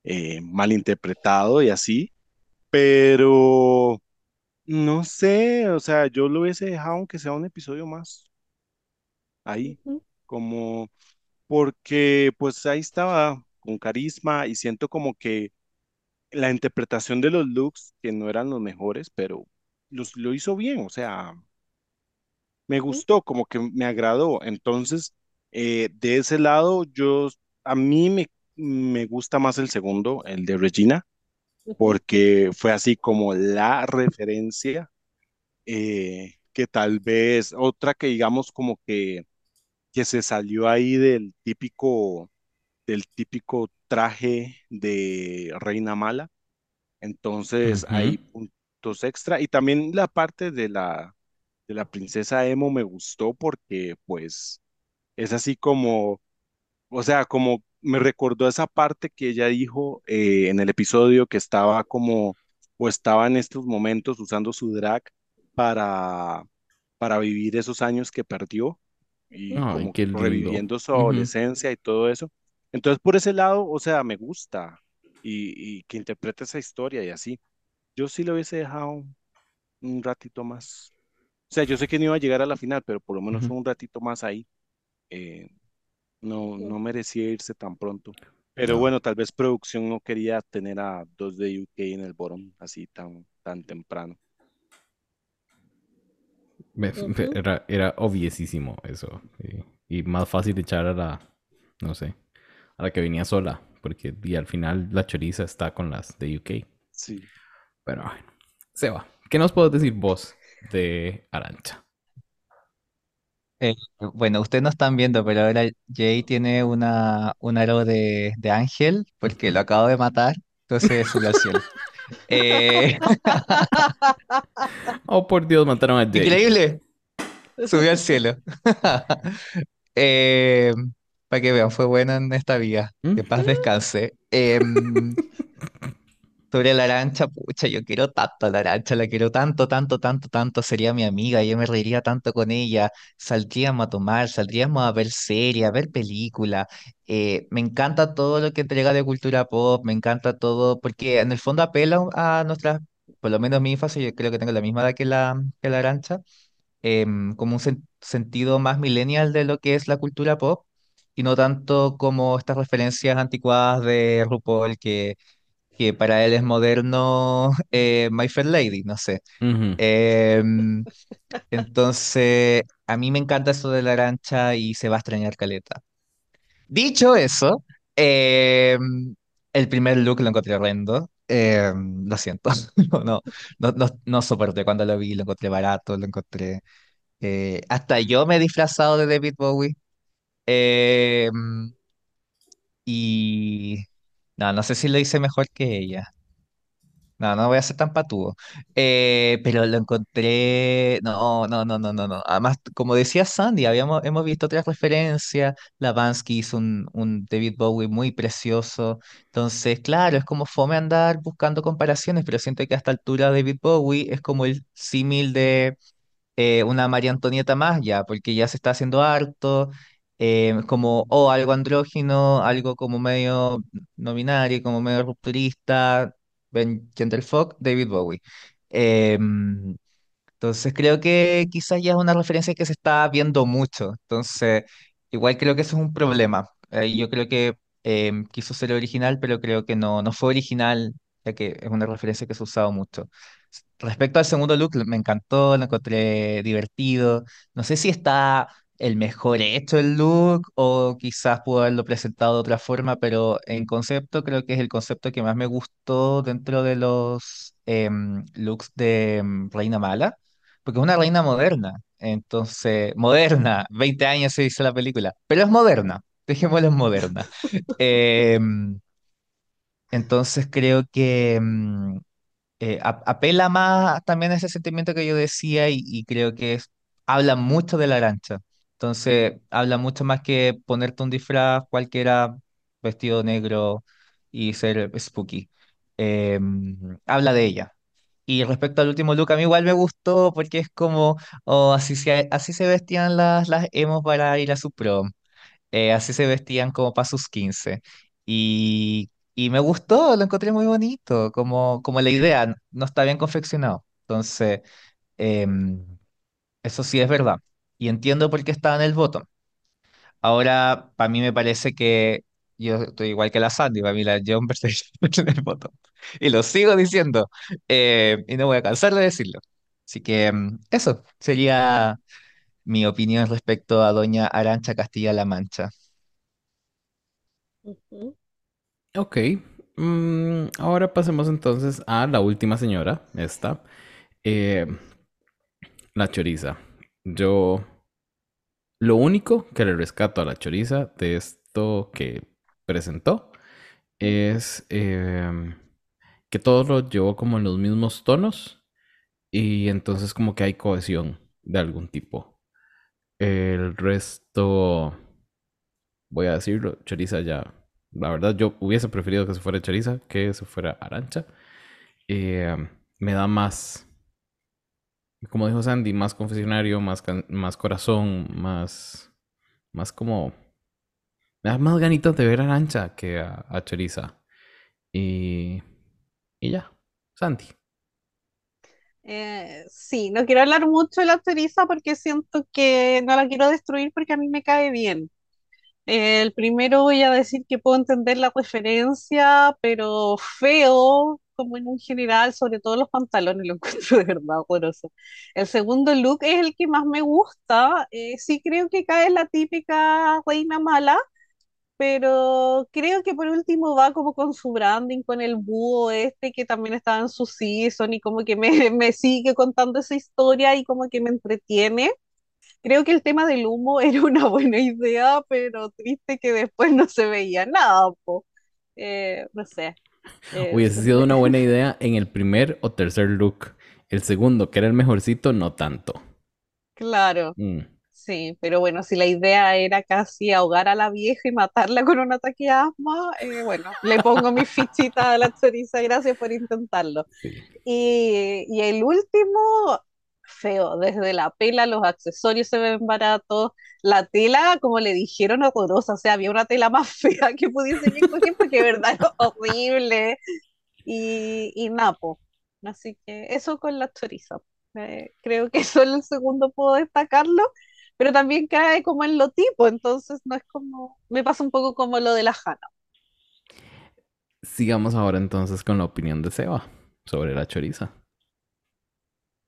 Speaker 3: eh, mal interpretado y así, pero no sé, o sea, yo lo hubiese dejado aunque sea un episodio más ahí,
Speaker 2: Ujú.
Speaker 3: como porque pues ahí estaba con carisma y siento como que la interpretación de los looks, que no eran los mejores, pero los, lo hizo bien, o sea, me gustó, como que me agradó. Entonces, eh, de ese lado, yo, a mí me, me gusta más el segundo, el de Regina, porque fue así como la referencia, eh, que tal vez otra que digamos como que, que se salió ahí del típico, del típico traje de Reina Mala. Entonces hay puntos extra y también la parte de la, de la princesa Emo me gustó porque pues es así como, o sea, como me recordó esa parte que ella dijo eh, en el episodio que estaba como, o estaba en estos momentos usando su drag para, para vivir esos años que perdió y
Speaker 1: Ay,
Speaker 3: como reviviendo su adolescencia y todo eso. Entonces por ese lado, o sea, me gusta y, y que interprete esa historia y así. Yo sí lo hubiese dejado un ratito más. O sea, yo sé que no iba a llegar a la final, pero por lo menos
Speaker 1: Ujú.
Speaker 3: un ratito más ahí. Eh, no, no merecía irse tan pronto. Pero
Speaker 1: No.
Speaker 3: bueno, tal vez producción no quería tener a dos de UK en el bottom así tan, tan temprano.
Speaker 1: Era, era obviesísimo eso. Y, y más fácil echar a la, no sé, a la que venía sola. Porque y al final la choriza está con las de UK.
Speaker 3: Sí.
Speaker 1: Pero bueno, se va. ¿Qué nos puedes decir vos de Arancha?
Speaker 4: Eh, bueno, ustedes no están viendo, pero ahora Jay tiene una, un aro de, de ángel porque lo acabo de matar, entonces subió al cielo. Eh,
Speaker 1: Oh, por Dios, mataron a Jay.
Speaker 4: increíble, subió al cielo. Eh, para que vean, fue bueno en esta vida. Que paz descanse. Em, sobre la arancha, pucha, yo quiero tanto a la arancha, la quiero tanto, tanto, tanto, tanto. Sería mi amiga, yo me reiría tanto con ella. Saldríamos a tomar, saldríamos a ver series, a ver películas. Eh, me encanta todo lo que entrega de cultura pop, me encanta todo, porque en el fondo apela a nuestras, por lo menos mi infancia, yo creo que tengo la misma edad que la, que la arancha em, como un sen- sentido más millennial de lo que es la cultura pop y no tanto como estas referencias anticuadas de RuPaul que, que para él es moderno eh, My Fair Lady, no sé.
Speaker 1: Ujú.
Speaker 4: Em, entonces, a mí me encanta eso de la arancha y se va a extrañar caleta. Dicho eso, em, el primer look lo encontré horrendo. em, lo siento, no, no, no, no, no soporté cuando lo vi, lo encontré barato, lo encontré eh, hasta yo me he disfrazado de David Bowie. Eh, y no, no sé si lo hice mejor que ella. No, no voy a ser tan patudo. Eh, pero lo encontré. No, no, no, no, no, no. Además, como decía Sandy, habíamos, hemos visto otras referencias. La Bansky hizo un, un David Bowie muy precioso. Entonces, claro, es como fome andar buscando comparaciones, pero siento que a esta altura David Bowie es como el símil de eh, una María Antonieta más ya, porque ya se está haciendo harto, eh, como, o algo andrógino, algo como medio no binario, como medio rupturista, Ben Genderfuck, David Bowie. Em, entonces creo que quizás ya es una referencia que se está viendo mucho. Entonces, igual creo que eso es un problema. Eh, yo creo que em, quiso ser original, pero creo que no, no fue original, ya que es una referencia que se ha usado mucho. Respecto al segundo look, me encantó, lo encontré divertido. No sé si está el mejor hecho el look o quizás pudo haberlo presentado de otra forma, pero en concepto creo que es el concepto que más me gustó dentro de los em, looks de em, Reina Mala porque es una reina moderna. Entonces, moderna, 20 años se hizo la película, pero es moderna, dejémoslo en moderna. Eh, entonces creo que eh, ap- apela más también a ese sentimiento que yo decía y, y creo que es- habla mucho de la Arancha. Entonces, habla mucho más que ponerte un disfraz cualquiera vestido negro y ser spooky. Eh, habla de ella. Y respecto al último look, a mí igual me gustó porque es como, oh, así se, así se vestían las, las emos para ir a su prom, eh, así se vestían como para sus 15. Y, y me gustó, lo encontré muy bonito, como, como la idea, no está bien confeccionado. Entonces, em, eso sí es verdad. Y entiendo por qué estaba en el bottom. Ahora, para mí me parece que yo estoy igual que la Sandy, para mí la Jumper en el bottom. Y lo sigo diciendo, eh, y no voy a cansar de decirlo. Así que mm, eso sería mi opinión respecto a doña Arancha Castilla-La Mancha.
Speaker 1: Ok. Mm, ahora pasemos entonces a la última señora, esta. Eh, la choriza. Yo lo único que le rescato a la choriza de esto que presentó es em, que todo lo llevó como en los mismos tonos y entonces como que hay cohesión de algún tipo. El resto, voy a decirlo, choriza ya. La verdad, yo hubiese preferido que se fuera choriza que se fuera arancha. Eh, me da más, como dijo Sandy, más confesionario, más, más corazón, más, más como... Me da más ganitas de ver a Arancha que a, a Choriza. Y, y ya, Sandy.
Speaker 2: Eh, sí, no quiero hablar mucho de la choriza porque siento que no la quiero destruir porque a mí me cae bien. El primero voy a decir que puedo entender la referencia, pero feo, como en un general, sobre todo los pantalones, lo encuentro de verdad horroroso. El segundo look es el que más me gusta. eh, sí creo que cae en la típica reina mala, pero creo que por último va como con su branding, con el búho este que también estaba en su season y como que me, me sigue contando esa historia y como que me entretiene. Creo que el tema del humo era una buena idea, pero triste que después no se veía nada, po. Eh, no sé. Eh,
Speaker 1: Hubiese sido una buena idea en el primer o tercer look. El segundo, que era el mejorcito, no tanto.
Speaker 2: claro,
Speaker 1: Mm,
Speaker 2: sí, pero bueno, si la idea era casi ahogar a la vieja y matarla con un ataque de asma, eh, bueno, le pongo mi fichita a la choriza, gracias por intentarlo.
Speaker 1: sí.
Speaker 2: Y, y el último, feo, desde la pela, los accesorios se ven baratos, la tela, como le dijeron, horrorosa, o sea, había una tela más fea que pudiese yo escoger porque de verdad era horrible y, y napo. Así que eso con la choriza. Eh, creo que solo el segundo puedo destacarlo, pero también cae como en lo tipo, entonces no es como, me pasa un poco como lo de la Jana.
Speaker 1: Sigamos ahora entonces con la opinión de Seba sobre la choriza.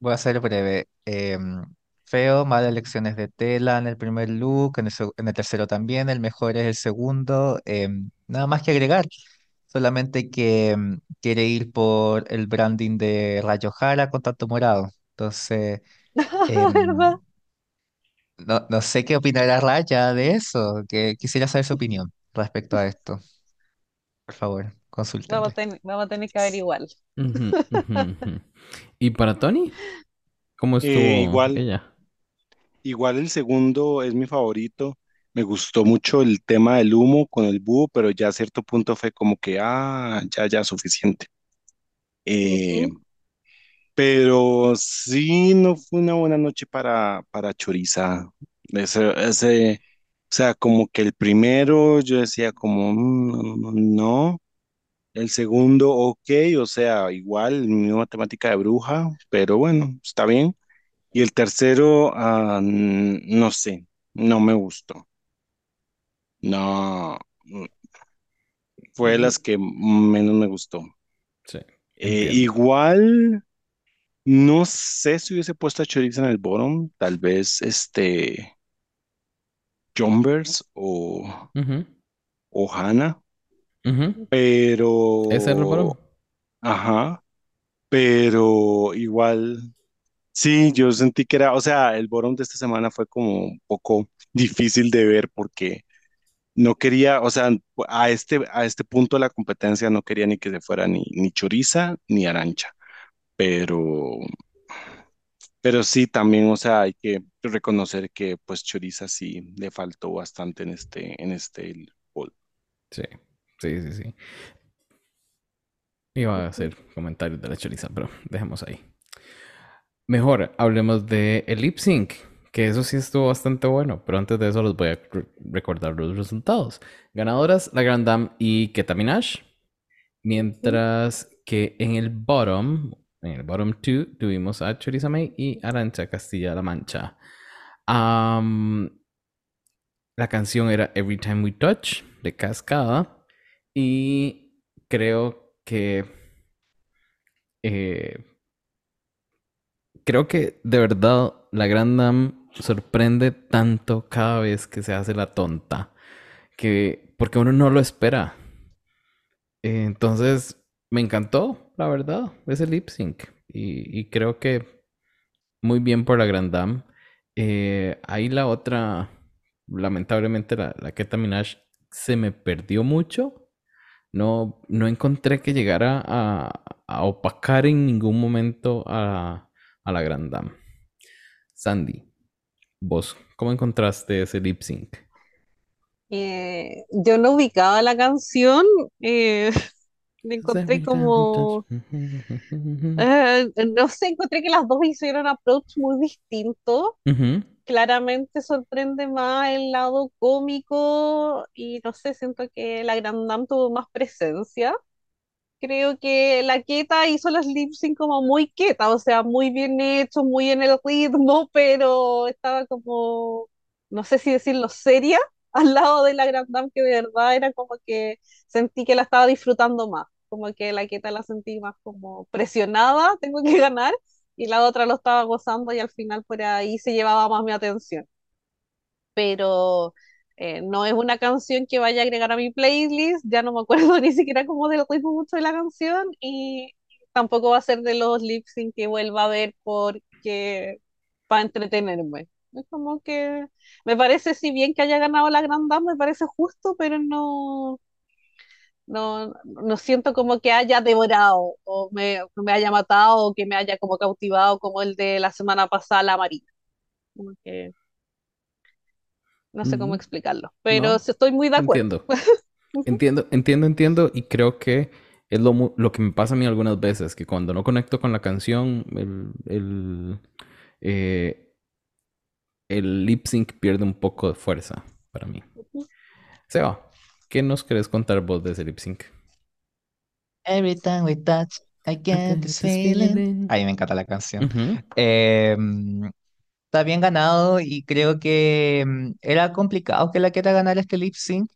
Speaker 4: Voy a ser breve. Em, feo, malas elecciones de tela en el primer look, en el, seg- en el tercero también, el mejor es el segundo. em, nada más que agregar, solamente que em, quiere ir por el branding de Rayo Jara con tanto morado. Entonces,
Speaker 2: ¿Verdad?
Speaker 4: em, no, no sé qué opinará Raya de eso, que quisiera saber su opinión respecto a esto. Por favor,
Speaker 2: Vamos a vamos a tener que
Speaker 1: ujú, ujú. ¿Y para Tony? ¿Cómo
Speaker 3: Eh,
Speaker 1: estuvo
Speaker 3: igual,
Speaker 1: ella?
Speaker 3: igual el segundo es mi favorito. Me gustó mucho el tema del humo con el búho, pero ya a cierto punto fue como que, ah, ya, ya, suficiente. Eh, pero sí, no fue una buena noche para, para Choriza. Ese, ese, o sea, como que el primero yo decía como, "Mm, no. El segundo, ok, o sea, igual, misma temática de bruja, pero bueno, está bien. Y el tercero, ah, no sé, no me gustó. No, mm, fue de las que menos me gustó.
Speaker 1: Sí,
Speaker 3: Eh,
Speaker 1: entiendo.
Speaker 3: igual, no sé si hubiese puesto a Chorizo en el bottom, tal vez este Jumbers o,
Speaker 1: Ujú,
Speaker 3: o Hannah,
Speaker 1: ujú. ¿Ese era el
Speaker 3: pero, ajá, pero igual. Sí, yo sentí que era, o sea, el bottom de esta semana fue como un poco difícil de ver porque no quería, o sea, a este, a este punto de la competencia no quería ni que se fuera ni, ni Choriza ni Arancha, pero, pero sí también, o sea, hay que reconocer que pues Choriza sí le faltó bastante en este, en este poll.
Speaker 1: Sí, sí, sí, sí. Iba a hacer comentarios de la choriza, pero dejemos ahí. Mejor, hablemos de el lip sync, que eso sí estuvo bastante bueno, pero antes de eso les voy a re- recordar los resultados. Ganadoras, la Grand Dame y Keta Minaj, mientras que en el bottom, en el bottom 2, tuvimos a Choriza May y Arancha Castilla-La Mancha. La canción era Every Time We Touch de Cascada y creo que eh, creo que de verdad la Grand Dame sorprende tanto cada vez que se hace la tonta que porque uno no lo espera. Entonces me encantó, la verdad, ese lip sync y, y creo que muy bien por la Grand Dame. Eh, ahí la otra, lamentablemente la, la Keta Minaj se me perdió mucho. No, no encontré que llegara a, a opacar en ningún momento a, a la Grand Dame. Sandy, vos, ¿cómo encontraste ese lip sync?
Speaker 2: Eh, yo no ubicaba la canción, eh, me encontré como, eh, no sé, encontré que las dos hicieron approach muy distinto. Claramente sorprende más el lado cómico y no sé, siento que la Grand Dame tuvo más presencia. Creo que la Keta hizo los lip sync como muy Keta, o sea, muy bien hecho, muy en el ritmo, pero estaba como, no sé si decirlo, seria. al lado de la Grand Dame, que de verdad era como que sentí que la estaba disfrutando más, como que la Queta la sentí más como presionada, tengo que ganar, y la otra lo estaba gozando y al final por ahí se llevaba más mi atención. Pero eh, no es una canción que vaya a agregar a mi playlist, ya no me acuerdo ni siquiera cómo del ritmo mucho de la canción y tampoco va a ser de los lip sync que vuelva a ver porque para entretenerme. Es como que me parece, si bien que haya ganado la Grand Dame, me parece justo, pero no, no, no siento como que haya devorado o me, me haya matado o que me haya como cautivado como el de la semana pasada, la Marina. Como que no sé cómo explicarlo, pero
Speaker 1: No,
Speaker 2: estoy muy de acuerdo.
Speaker 1: entiendo. Entiendo, entiendo, entiendo. Y creo que es lo, lo que me pasa a mí algunas veces, que cuando no conecto con la canción, el, el, eh, el lip sync pierde un poco de fuerza para mí. Seba, ¿qué nos querés contar vos de ese lip sync?
Speaker 4: Every time we touch, I get this feeling. Ay, me encanta la canción. Em, está bien ganado y creo que mm, era complicado que la Keta ganara este lip sync,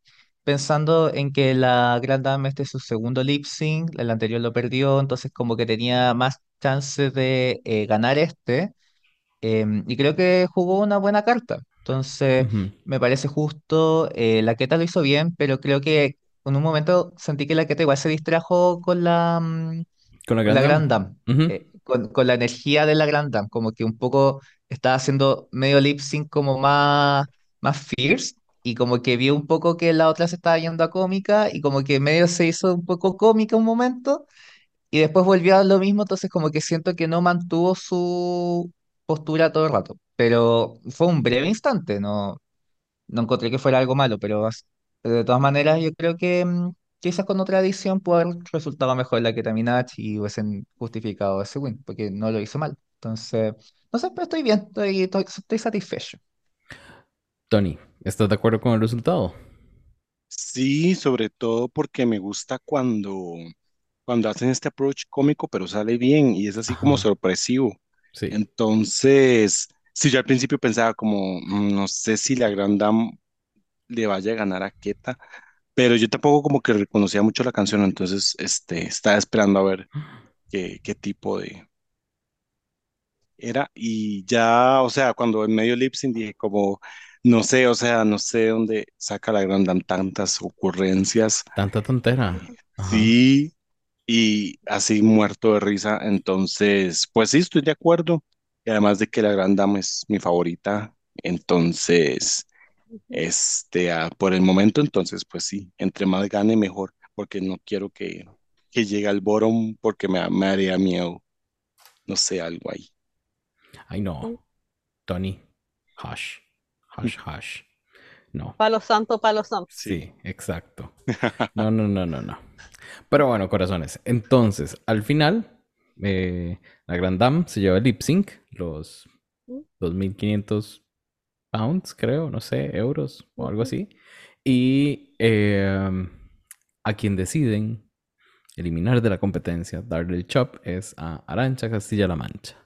Speaker 4: pensando en que la Grand Dame este es su segundo lip sync, el anterior lo perdió, entonces como que tenía más chances de eh, ganar este, em, y creo que jugó una buena carta. Entonces
Speaker 1: Ujú.
Speaker 4: me parece justo, eh, la Keta lo hizo bien, pero creo que en un momento sentí que la Keta igual se distrajo con la, mm,
Speaker 1: Con la
Speaker 4: la
Speaker 1: Grand Dame.
Speaker 4: Dame,
Speaker 1: Ujú.
Speaker 4: eh, con, con la energía de la Grand Dame, como que un poco estaba haciendo medio lip sync como más, más fierce y como que vio un poco que la otra se estaba yendo a cómica y como que medio se hizo un poco cómica un momento y después volvió a lo mismo, entonces como que siento que no mantuvo su postura todo el rato, pero fue un breve instante, no, no encontré que fuera algo malo, pero as- de todas maneras yo creo que mm, quizás con otra edición pudo haber resultado mejor la que Minaj y hubiesen justificado ese win, porque no lo hizo mal. Entonces, no sé, pero estoy bien, estoy, estoy, estoy satisfecho.
Speaker 1: Tony, ¿estás de acuerdo con el resultado?
Speaker 3: Sí, sobre todo porque me gusta cuando, cuando hacen este approach cómico, pero sale bien y es así como
Speaker 1: Ajá.
Speaker 3: sorpresivo.
Speaker 1: Sí.
Speaker 3: Entonces, sí, yo al principio pensaba como, "Mm, no sé si la Grand Dame le vaya a ganar a Keta, pero yo tampoco como que reconocía mucho la canción, entonces este, estaba esperando a ver qué, qué tipo de era y ya, o sea, cuando en medio lip sync dije como, no sé, o sea, no sé dónde saca la Grand Dame tantas ocurrencias,
Speaker 1: Tanta tontera. Ajá.
Speaker 3: sí, y así muerto de risa, entonces, pues sí, estoy de acuerdo, y además de que la Grand Dame es mi favorita, entonces... Este, ah, por el momento, entonces, pues sí, entre más gane, mejor, porque no quiero que, que llegue al bottom porque me, me haría miedo, no sé, algo ahí.
Speaker 1: Ay, no. Tony. Hush. Hush, hush. No.
Speaker 2: Palo santo, palo santo.
Speaker 1: Sí, exacto. No, no, no, no, no. Pero bueno, corazones. Entonces, al final, eh, la Grand Dame se lleva el lip sync, los 2.500 pounds, creo, no sé, euros o algo así. Y eh, a quien deciden eliminar de la competencia, darle el chop, es a Arancha Castilla-La Mancha.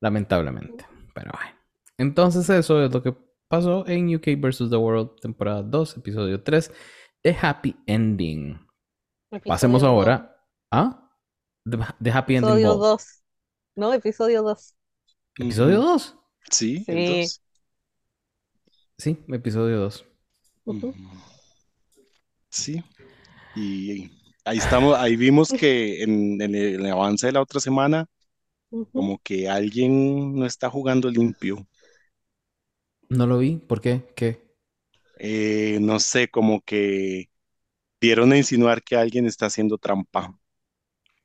Speaker 1: Lamentablemente. Pero bueno. Entonces eso es lo que pasó en UK vs. The World, temporada 2, episodio 3, The Happy Ending. Pasemos ahora a The, The Happy
Speaker 2: dos.
Speaker 1: Ending
Speaker 2: Episodio
Speaker 1: Ball.
Speaker 2: 2. No, episodio 2.
Speaker 1: ¿Episodio
Speaker 3: Ujú.
Speaker 1: 2?
Speaker 3: Sí,
Speaker 2: Sí.
Speaker 3: dos.
Speaker 1: Sí, episodio 2.
Speaker 3: Ujú. Sí, y ahí estamos, ahí vimos que en, en el avance de la otra semana, como que alguien no está jugando limpio.
Speaker 1: No lo vi. ¿Por qué? ¿Qué?
Speaker 3: Eh, no sé, como que dieron a insinuar que alguien está haciendo trampa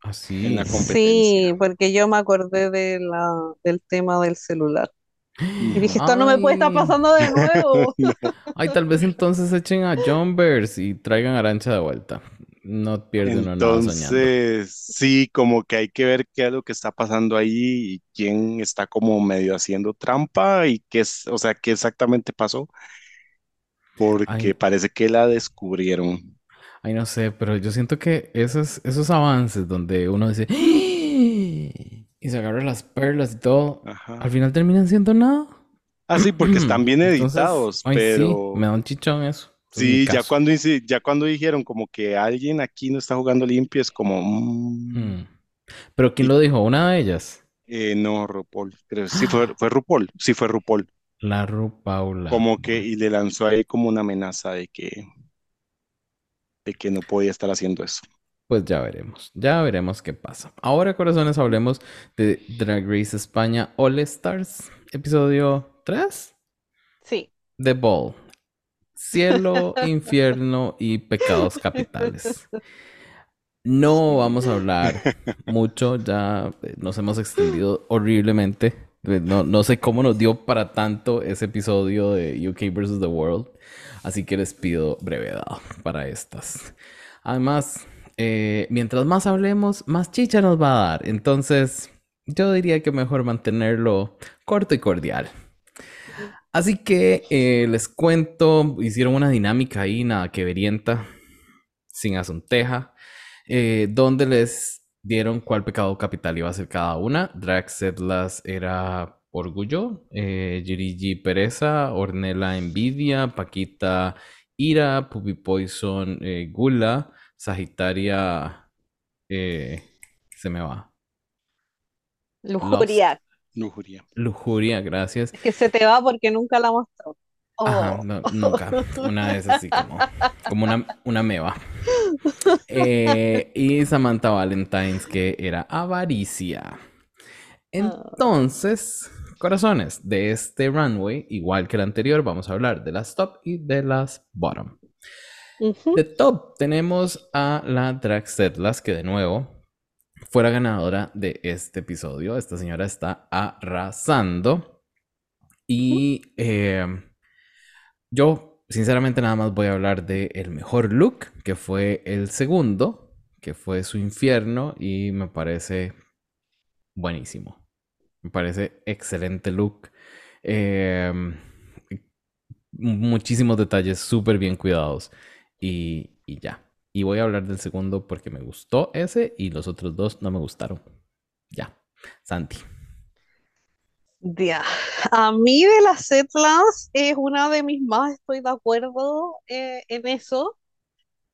Speaker 1: Así.
Speaker 3: en la
Speaker 2: Sí,
Speaker 3: competencia.
Speaker 2: porque yo me acordé de la, del tema del celular. Y dije, esto no me puede estar
Speaker 1: Ay.
Speaker 2: pasando de nuevo.
Speaker 3: No.
Speaker 1: Ay, tal vez entonces echen a Jumbers y traigan a Arancha de vuelta. No pierde uno nada soñando.
Speaker 3: Entonces, sí, como que hay que ver qué es lo que está pasando ahí y quién está como medio haciendo trampa y qué es, o sea, qué exactamente pasó, porque
Speaker 1: Ay.
Speaker 3: parece que la descubrieron.
Speaker 1: Ay, no sé, pero yo siento que esos, esos avances donde uno dice "¡Ah!", y se agarra las perlas y todo,
Speaker 3: Ajá.
Speaker 1: al final terminan siendo nada.
Speaker 3: Ah, sí, porque están bien
Speaker 1: Entonces,
Speaker 3: editados,
Speaker 1: sí,
Speaker 3: pero
Speaker 1: me da un chichón eso.
Speaker 3: Sí, ya cuando, ya cuando dijeron como que alguien aquí no está jugando limpio, es como, mm,
Speaker 1: Mm. Pero ¿quién
Speaker 3: y-
Speaker 1: lo dijo? Una de ellas.
Speaker 3: eh, no, RuPaul, creo, sí fue, fue RuPaul, sí fue RuPaul,
Speaker 1: La Ru Paula.
Speaker 3: como que, y le lanzó ahí como una amenaza de que, de que no podía estar haciendo eso.
Speaker 1: Pues ya veremos, ya veremos qué pasa. Ahora, corazones, hablemos de Drag Race España All Stars, episodio 3
Speaker 2: Sí.
Speaker 1: The Ball. Cielo, infierno y pecados capitales. No vamos a hablar mucho, ya eh, nos hemos extendido horriblemente. Eh, No, no sé cómo nos dio para tanto ese episodio de UK vs. The World, así que les pido brevedad para estas. Además, eh, mientras más hablemos, más chicha nos va a dar. Entonces, yo diría que mejor mantenerlo corto y cordial. Así que eh, les cuento, hicieron una dinámica ahí, nada que verienta, sin asunteja, eh, donde les dieron cuál pecado capital iba a ser cada una. Drag Setlas era orgullo, eh, Gigi pereza, Ornella envidia, Paquita ira, Puppy Poison eh, gula, Sagitaria eh, se me va.
Speaker 2: Lujuria.
Speaker 3: Lujuria.
Speaker 1: Lujuria, gracias.
Speaker 2: Es que se te va porque nunca la mostró.
Speaker 1: Ajá,
Speaker 2: Oh.
Speaker 1: no, nunca. Una vez así como, como una, una meba. Eh, y Samantha Valentines, que era avaricia. Entonces, corazones, de este runway, igual que el anterior, vamos a hablar de las top y de las bottom. De top tenemos a la Drag Setlas, que de nuevo fue la ganadora de este episodio. Esta señora está arrasando. Y eh, yo, sinceramente, nada más voy a hablar del el mejor look, que fue el segundo, que fue su infierno, y me parece buenísimo. Me parece excelente look. Eh, muchísimos detalles súper bien cuidados. Y, y ya. Y voy a hablar del segundo porque me gustó ese y los otros dos no me gustaron. Ya. Santi.
Speaker 2: Ya. A mí de las Setlands es una de mis más, estoy de acuerdo eh, en eso,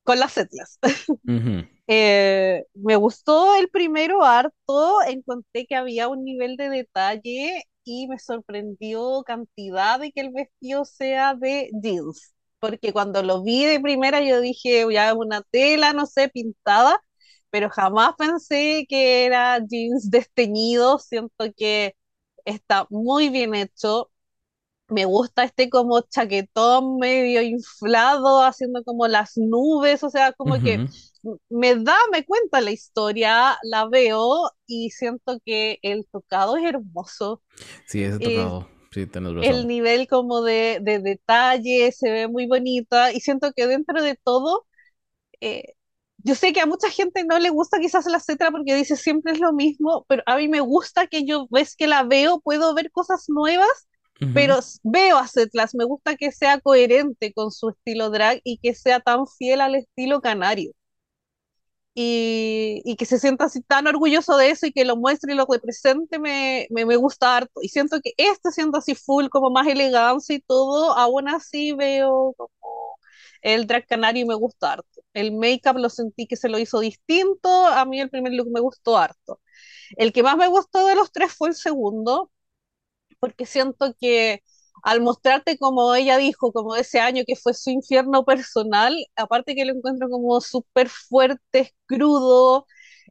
Speaker 2: con las Setlands.
Speaker 1: Ujú.
Speaker 2: Eh, me gustó el primero harto, encontré que había un nivel de detalle y me sorprendió cantidad de que el vestido sea de jeans, porque cuando lo vi de primera yo dije, ya una tela, no sé, pintada, pero jamás pensé que era jeans desteñido, siento que está muy bien hecho. Me gusta este como chaquetón medio inflado, haciendo como las nubes, o sea, como que me da, me cuenta la historia, la veo y siento que el tocado es hermoso.
Speaker 1: Sí, ese
Speaker 2: Eh,
Speaker 1: tocado. Sí, tenés
Speaker 2: el nivel como de, de detalle se ve muy bonita y siento que dentro de todo, eh, yo sé que a mucha gente no le gusta quizás la Cetra porque dice siempre es lo mismo, pero a mí me gusta que yo ves que la veo, puedo ver cosas nuevas, Pero veo a Setlas, me gusta que sea coherente con su estilo drag y que sea tan fiel al estilo canario. y, y que se sienta así tan orgulloso de eso y que lo muestre y lo represente me, me, me gusta harto. Y siento que este siendo así full, como más elegancia y todo, aún así veo como el drag canario y me gusta harto. El make-up lo sentí que se lo hizo distinto, a mí el primer look me gustó harto. El que más me gustó de los tres fue el segundo, porque siento que al mostrarte como ella dijo, como ese año que fue su infierno personal, aparte que lo encuentro como súper fuerte, crudo,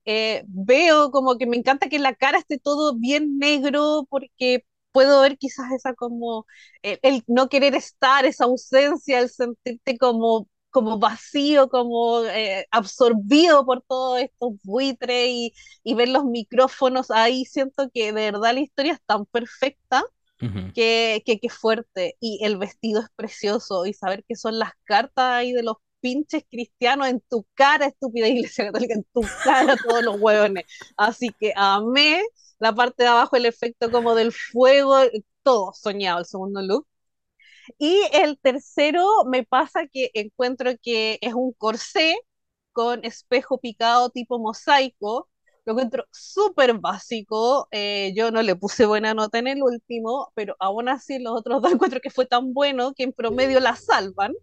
Speaker 2: eh, veo como que me encanta que la cara esté todo bien negro porque puedo ver quizás esa como el, el no querer estar, esa ausencia, el sentirte como como vacío, como eh, absorbido por todos estos buitres y, y ver los micrófonos ahí, siento que de verdad la historia es tan perfecta
Speaker 1: Ujú.
Speaker 2: Qué, qué, qué fuerte. Y el vestido es precioso. Y saber que son las cartas ahí de los pinches cristianos en tu cara, estúpida iglesia católica, en tu cara, todos los huevones. Así que amé la parte de abajo, el efecto como del fuego, todo soñado el segundo look. Y el tercero me pasa que encuentro que es un corsé con espejo picado tipo mosaico, Lo encuentro súper básico. eh, yo no le puse buena nota en el último, pero aún así los otros dos encuentro que fue tan bueno que en promedio la salvan.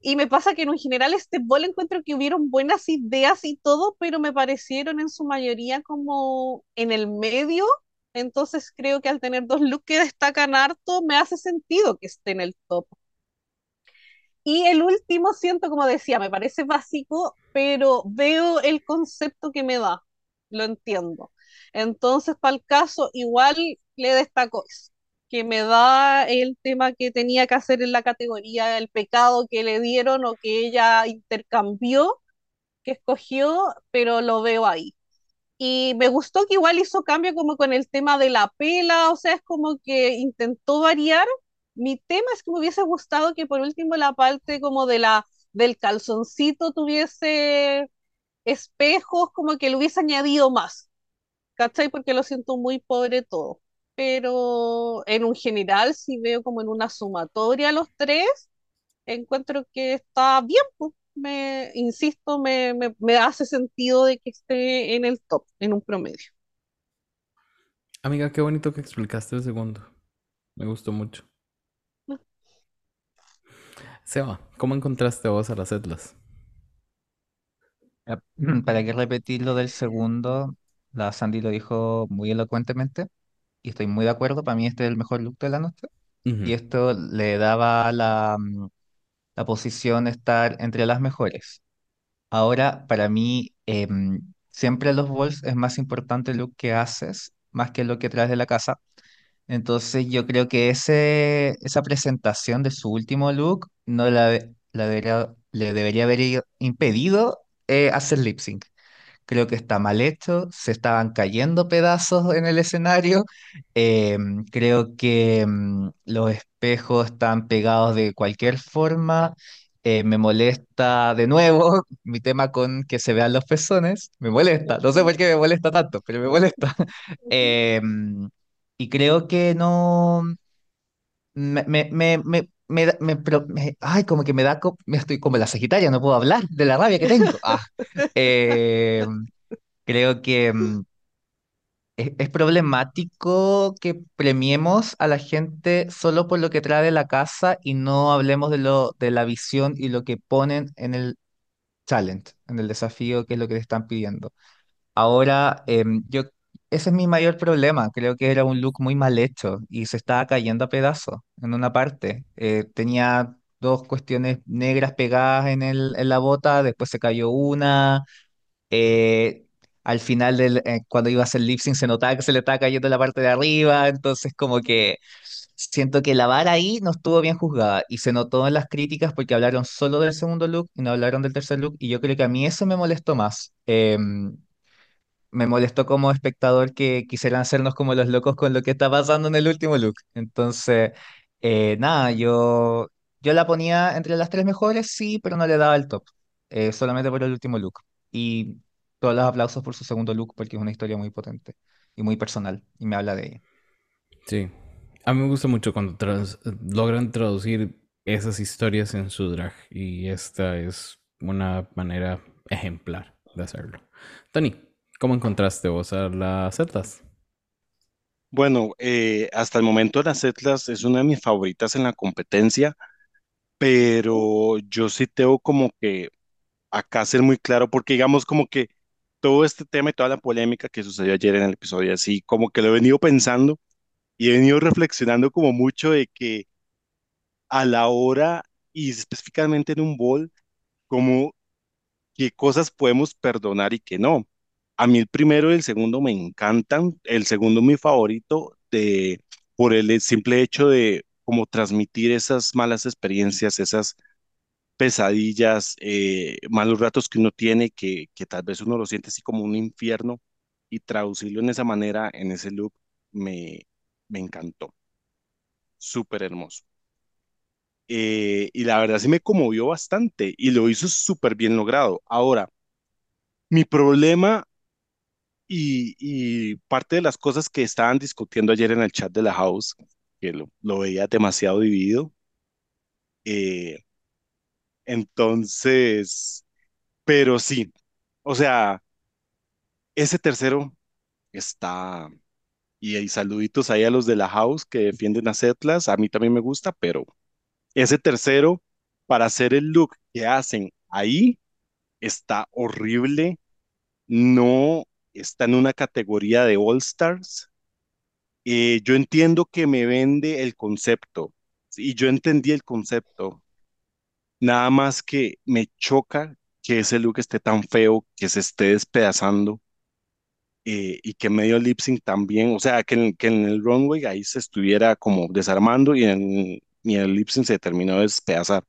Speaker 2: Y me pasa que en general este bol encuentro que hubieron buenas ideas y todo, pero me parecieron en su mayoría como en el medio. Entonces creo que al tener dos looks que destacan harto, me hace sentido que esté en el top. Y el último siento, como decía, me parece básico, pero veo el concepto que me da, lo entiendo. Entonces, para el caso, igual le destaco eso, que me da el tema que tenía que hacer en la categoría, el pecado que le dieron o que ella intercambió, que escogió, pero lo veo ahí. Y me gustó que igual hizo cambio como con el tema de la pela, o sea, es como que intentó variar. Mi tema es que me hubiese gustado que por último la parte como de la del calzoncito tuviese espejos, como que le hubiese añadido más, ¿cachai? Porque lo siento muy pobre todo. Pero en un general, si veo como en una sumatoria los tres, encuentro que está bien. Me, insisto, me, me, me hace sentido de que esté en el top, en un promedio.
Speaker 1: Amiga, qué bonito que explicaste el segundo. Me gustó mucho. Seba, ¿cómo encontraste vos a las Atlas?
Speaker 4: Ya, ¿Para qué repetir lo del segundo? La Sandy lo dijo muy elocuentemente y estoy muy de acuerdo. Para mí este es el mejor look de la noche y esto le daba la, mm, la posición estar entre las mejores. Ahora, para mí, em, siempre los balls es más importante look que haces más que lo que traes de la casa. Entonces, yo creo que ese, esa presentación de su último look no la, la debería, le debería haber impedido eh, hacer lip sync. Creo que está mal hecho, se estaban cayendo pedazos en el escenario. em, creo que em, los espejos están pegados de cualquier forma. eh, me molesta de nuevo mi tema con que se vean los pezones. Me molesta, no sé por qué me molesta tanto, pero me molesta. Em, y creo que no. Me, me, me, me, me me ay, como que me da. Me estoy como la Sagitaria, no puedo hablar de la rabia que tengo. Ah, em, Creo que mm, es, es problemático que premiemos a la gente solo por lo que trae de la casa y no hablemos de lo, de la visión y lo que ponen en el challenge, en el desafío, que es lo que te están pidiendo. Ahora, em, yo, ese es mi mayor problema. Creo que era un look muy mal hecho y se estaba cayendo a pedazos en una parte. Eh, tenía dos cuestiones negras pegadas en el, en la bota, después se cayó una eh, al final, del, eh, cuando iba a hacer lip sync, se notaba que se le estaba cayendo la parte de arriba, entonces como que siento que la vara ahí no estuvo bien juzgada y se notó en las críticas porque hablaron solo del segundo look y no hablaron del tercer look y yo creo que a mí eso me molestó más. Em, me molestó como espectador que quisieran hacernos como los locos con lo que está pasando en el último look. Entonces, eh, nada, yo, yo la ponía entre las tres mejores, sí, pero no le daba el top, eh, solamente por el último look. Y todos los aplausos por su segundo look porque es una historia muy potente y muy personal y me habla de ella.
Speaker 1: Sí. A mí me gusta mucho cuando trans- logran traducir esas historias en su drag y esta es una manera ejemplar de hacerlo. Tony, ¿cómo encontraste vos a las Atlas?
Speaker 3: Bueno, eh, hasta el momento las Atlas es una de mis favoritas en la competencia, pero yo sí tengo como que acá ser muy claro, porque digamos como que todo este tema y toda la polémica que sucedió ayer en el episodio, así como que lo he venido pensando y he venido reflexionando como mucho de que a la hora y específicamente en un bol, como qué cosas podemos perdonar y qué no. A mí el primero y el segundo me encantan, el segundo es mi favorito de, por el simple hecho de como transmitir esas malas experiencias, esas pesadillas, eh, malos ratos que uno tiene, que, que tal vez uno lo siente así como un infierno y traducirlo en esa manera, en ese look, me, me encantó. Súper hermoso. Eh, y la verdad sí me conmovió bastante y lo hizo súper bien logrado. Ahora, mi problema y, y parte de las cosas que estaban discutiendo ayer en el chat de la house, que lo, lo veía demasiado dividido, eh, entonces, pero sí, o sea... ese tercero está, y, y saluditos ahí a los de la house que defienden a Setlas, a mí también me gusta, pero ese tercero, para hacer el look que hacen ahí, está horrible, no está en una categoría de All Stars. Eh, yo entiendo que me vende el concepto, y yo entendí el concepto, nada más que me choca que ese look esté tan feo, que se esté despedazando eh, y que medio lip sync también, o sea, que en, que en el runway ahí se estuviera como desarmando y en, y el lip sync se terminó de despedazar.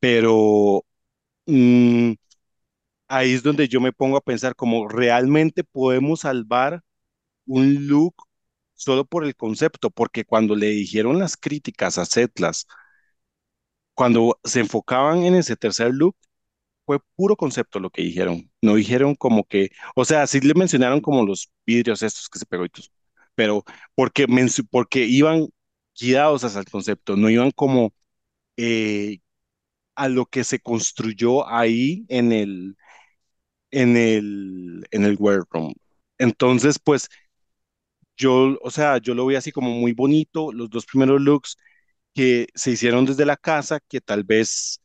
Speaker 3: Pero mm, ahí es donde yo me pongo a pensar como realmente podemos salvar un look solo por el concepto, porque cuando le dijeron las críticas a Setlas, cuando se enfocaban en ese tercer look, fue puro concepto lo que dijeron. No dijeron como que, o sea, sí le mencionaron como los vidrios estos que se pegó y todo, pero porque, porque iban guiados hacia el concepto, no iban como eh, a lo que se construyó ahí en el, en el, en el. Entonces, pues yo, o sea, yo lo vi así como muy bonito, los dos primeros looks que se hicieron desde la casa, que tal vez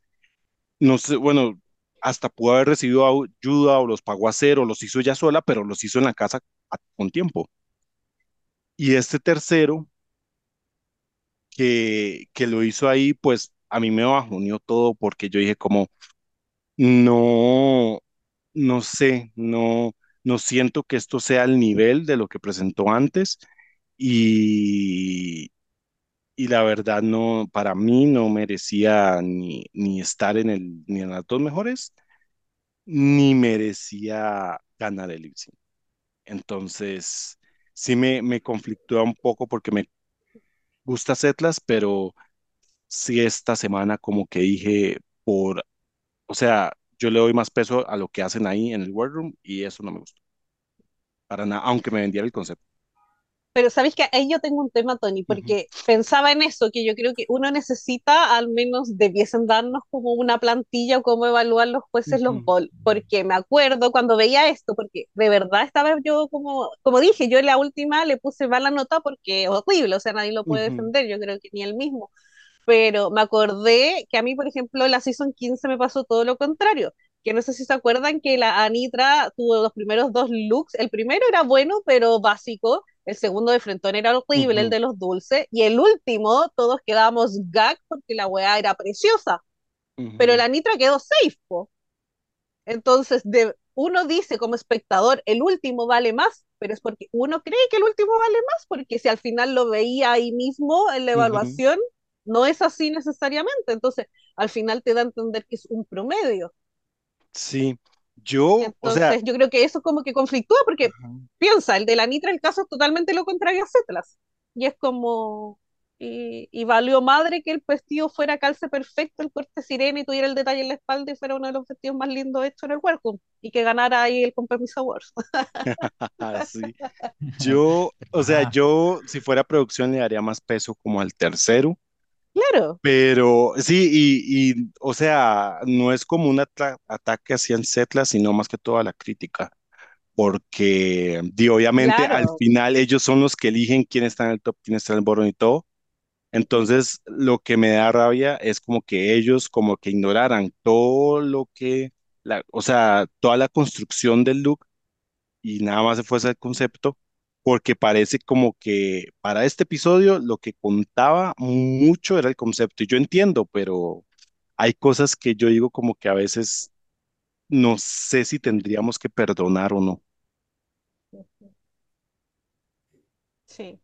Speaker 3: no sé, bueno, hasta pudo haber recibido ayuda o los pagó a cero, los hizo ella sola, pero los hizo en la casa a- con tiempo. Y este tercero que, que lo hizo ahí, pues a mí me bajoneó todo porque yo dije como, no, no sé, no, no siento que esto sea el nivel de lo que presentó antes y, y la verdad no, para mí no merecía ni, ni estar en el, ni en las dos mejores ni merecía ganar el lip sync. Entonces, sí me, me conflictúa un poco porque me gusta Setlas, pero sí esta semana como que dije por, o sea, yo le doy más peso a lo que hacen ahí en el Workroom y eso no me gustó. Para nada, aunque me vendiera el concepto.
Speaker 2: Pero sabéis que ahí yo tengo un tema, Tony, porque pensaba en eso, que yo creo que uno necesita, al menos debiesen darnos como una plantilla o cómo evalúan los jueces los
Speaker 3: ujú,
Speaker 2: bol, porque me acuerdo cuando veía esto, porque de verdad estaba yo como, como dije, yo en la última le puse mala nota porque es horrible, o sea, nadie lo puede
Speaker 3: ujú,
Speaker 2: defender, yo creo que ni él mismo pero me acordé que a mí, por ejemplo, la Season 15 me pasó todo lo contrario, que no sé si se acuerdan que la Anitra tuvo los primeros dos looks, el primero era bueno, pero básico, el segundo de Frentón era horrible, el de los dulces, y el último todos quedábamos gag porque la weá era preciosa, pero la Anitra quedó safe, po. Entonces, de, uno dice como espectador, el último vale más, pero es porque uno cree que el último vale más, porque si al final lo veía ahí mismo en la evaluación, no es así necesariamente. Entonces, al final te da a entender que es un promedio.
Speaker 3: Sí, yo, o sea,
Speaker 2: yo creo que eso como que conflictúa, porque piensa, el de la Nitra, el caso es totalmente lo contrario a Cetlas. Y es como, y, y valió madre que el vestido fuera calce perfecto, el corte sirena y tuviera el detalle en la espalda y fuera uno de los vestidos más lindos hechos en el Welcome y que ganara ahí el Compromiso Awards.
Speaker 3: sí. Yo, o sea, yo si fuera producción le daría más peso como al tercero
Speaker 2: Claro,
Speaker 3: Pero sí, y, y, o sea, no es como un ata- ataque hacia el Setla, sino más que toda la crítica, porque di, obviamente al
Speaker 2: claro.
Speaker 3: final ellos son los que eligen quién está en el top, quién está en el bottom y todo. Entonces, lo que me da rabia es como que ellos como que ignoraran todo lo que, la, o sea, toda la construcción del look y nada más se fuese el concepto, porque parece como que para este episodio lo que contaba mucho era el concepto. Y yo entiendo, pero hay cosas que yo digo como que a veces no sé si tendríamos que perdonar o no.
Speaker 2: Sí.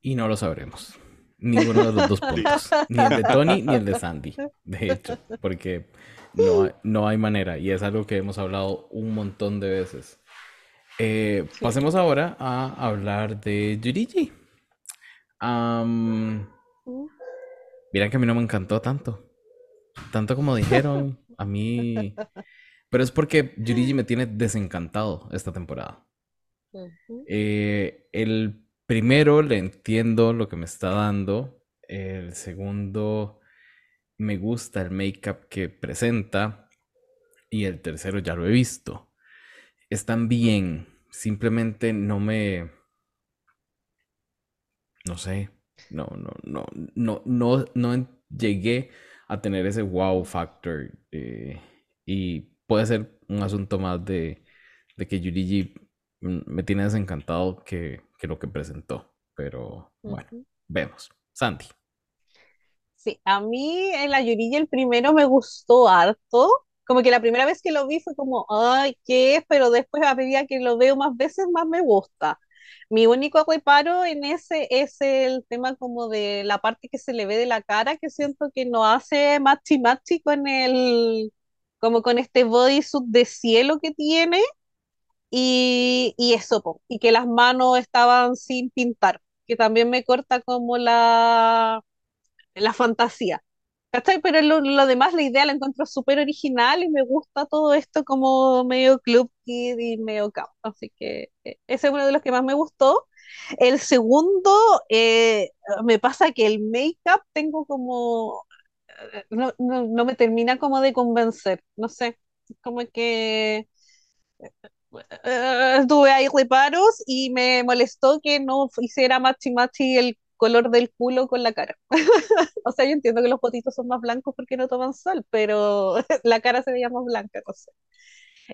Speaker 1: Y no lo sabremos. Ninguno de los dos
Speaker 3: Sí.
Speaker 1: puntos. Ni el de Tony ni el de Sandy. De hecho, porque no no hay manera. Y es algo que hemos hablado un montón de veces. Eh,
Speaker 2: Sí.
Speaker 1: pasemos ahora a hablar de Yurigi. Mira que a mí no me encantó tanto. Tanto como dijeron, a mí... Pero es porque Yurigi me tiene desencantado esta temporada. Eh, el primero le entiendo lo que me está dando. El segundo me gusta el make-up que presenta. Y el tercero ya lo he visto. Están bien. simplemente no me, no sé, no, no, no, no, no, no llegué a tener ese wow factor eh, y puede ser un asunto más de, de que Yurigi me tiene desencantado que, que lo que presentó, pero bueno, vemos. Santi.
Speaker 2: Sí, a mí en la Yurigi el primero me gustó harto. Como que la primera vez que lo vi fue como, ay, ¿qué es? Pero después a medida que lo veo más veces, más me gusta. Mi único reparo en ese es el tema como de la parte que se le ve de la cara, que siento que no hace machi machi con el, como con este bodysuit de cielo que tiene. Y, y eso, po, y que las manos estaban sin pintar, que también me corta como la la fantasía. ¿Cachai? Pero lo, lo demás, la idea la encuentro súper original y me gusta todo esto como medio Club Kid y medio camp. Así que eh, ese es uno de los que más me gustó. El segundo, eh, me pasa que el make-up tengo como, eh, no, no, no me termina como de convencer, no sé, como que eh, tuve ahí reparos y me molestó que no hiciera machi machi el color del culo con la cara. O sea, yo entiendo que los potitos son más blancos porque no toman sol, pero la cara se veía más blanca, no sé.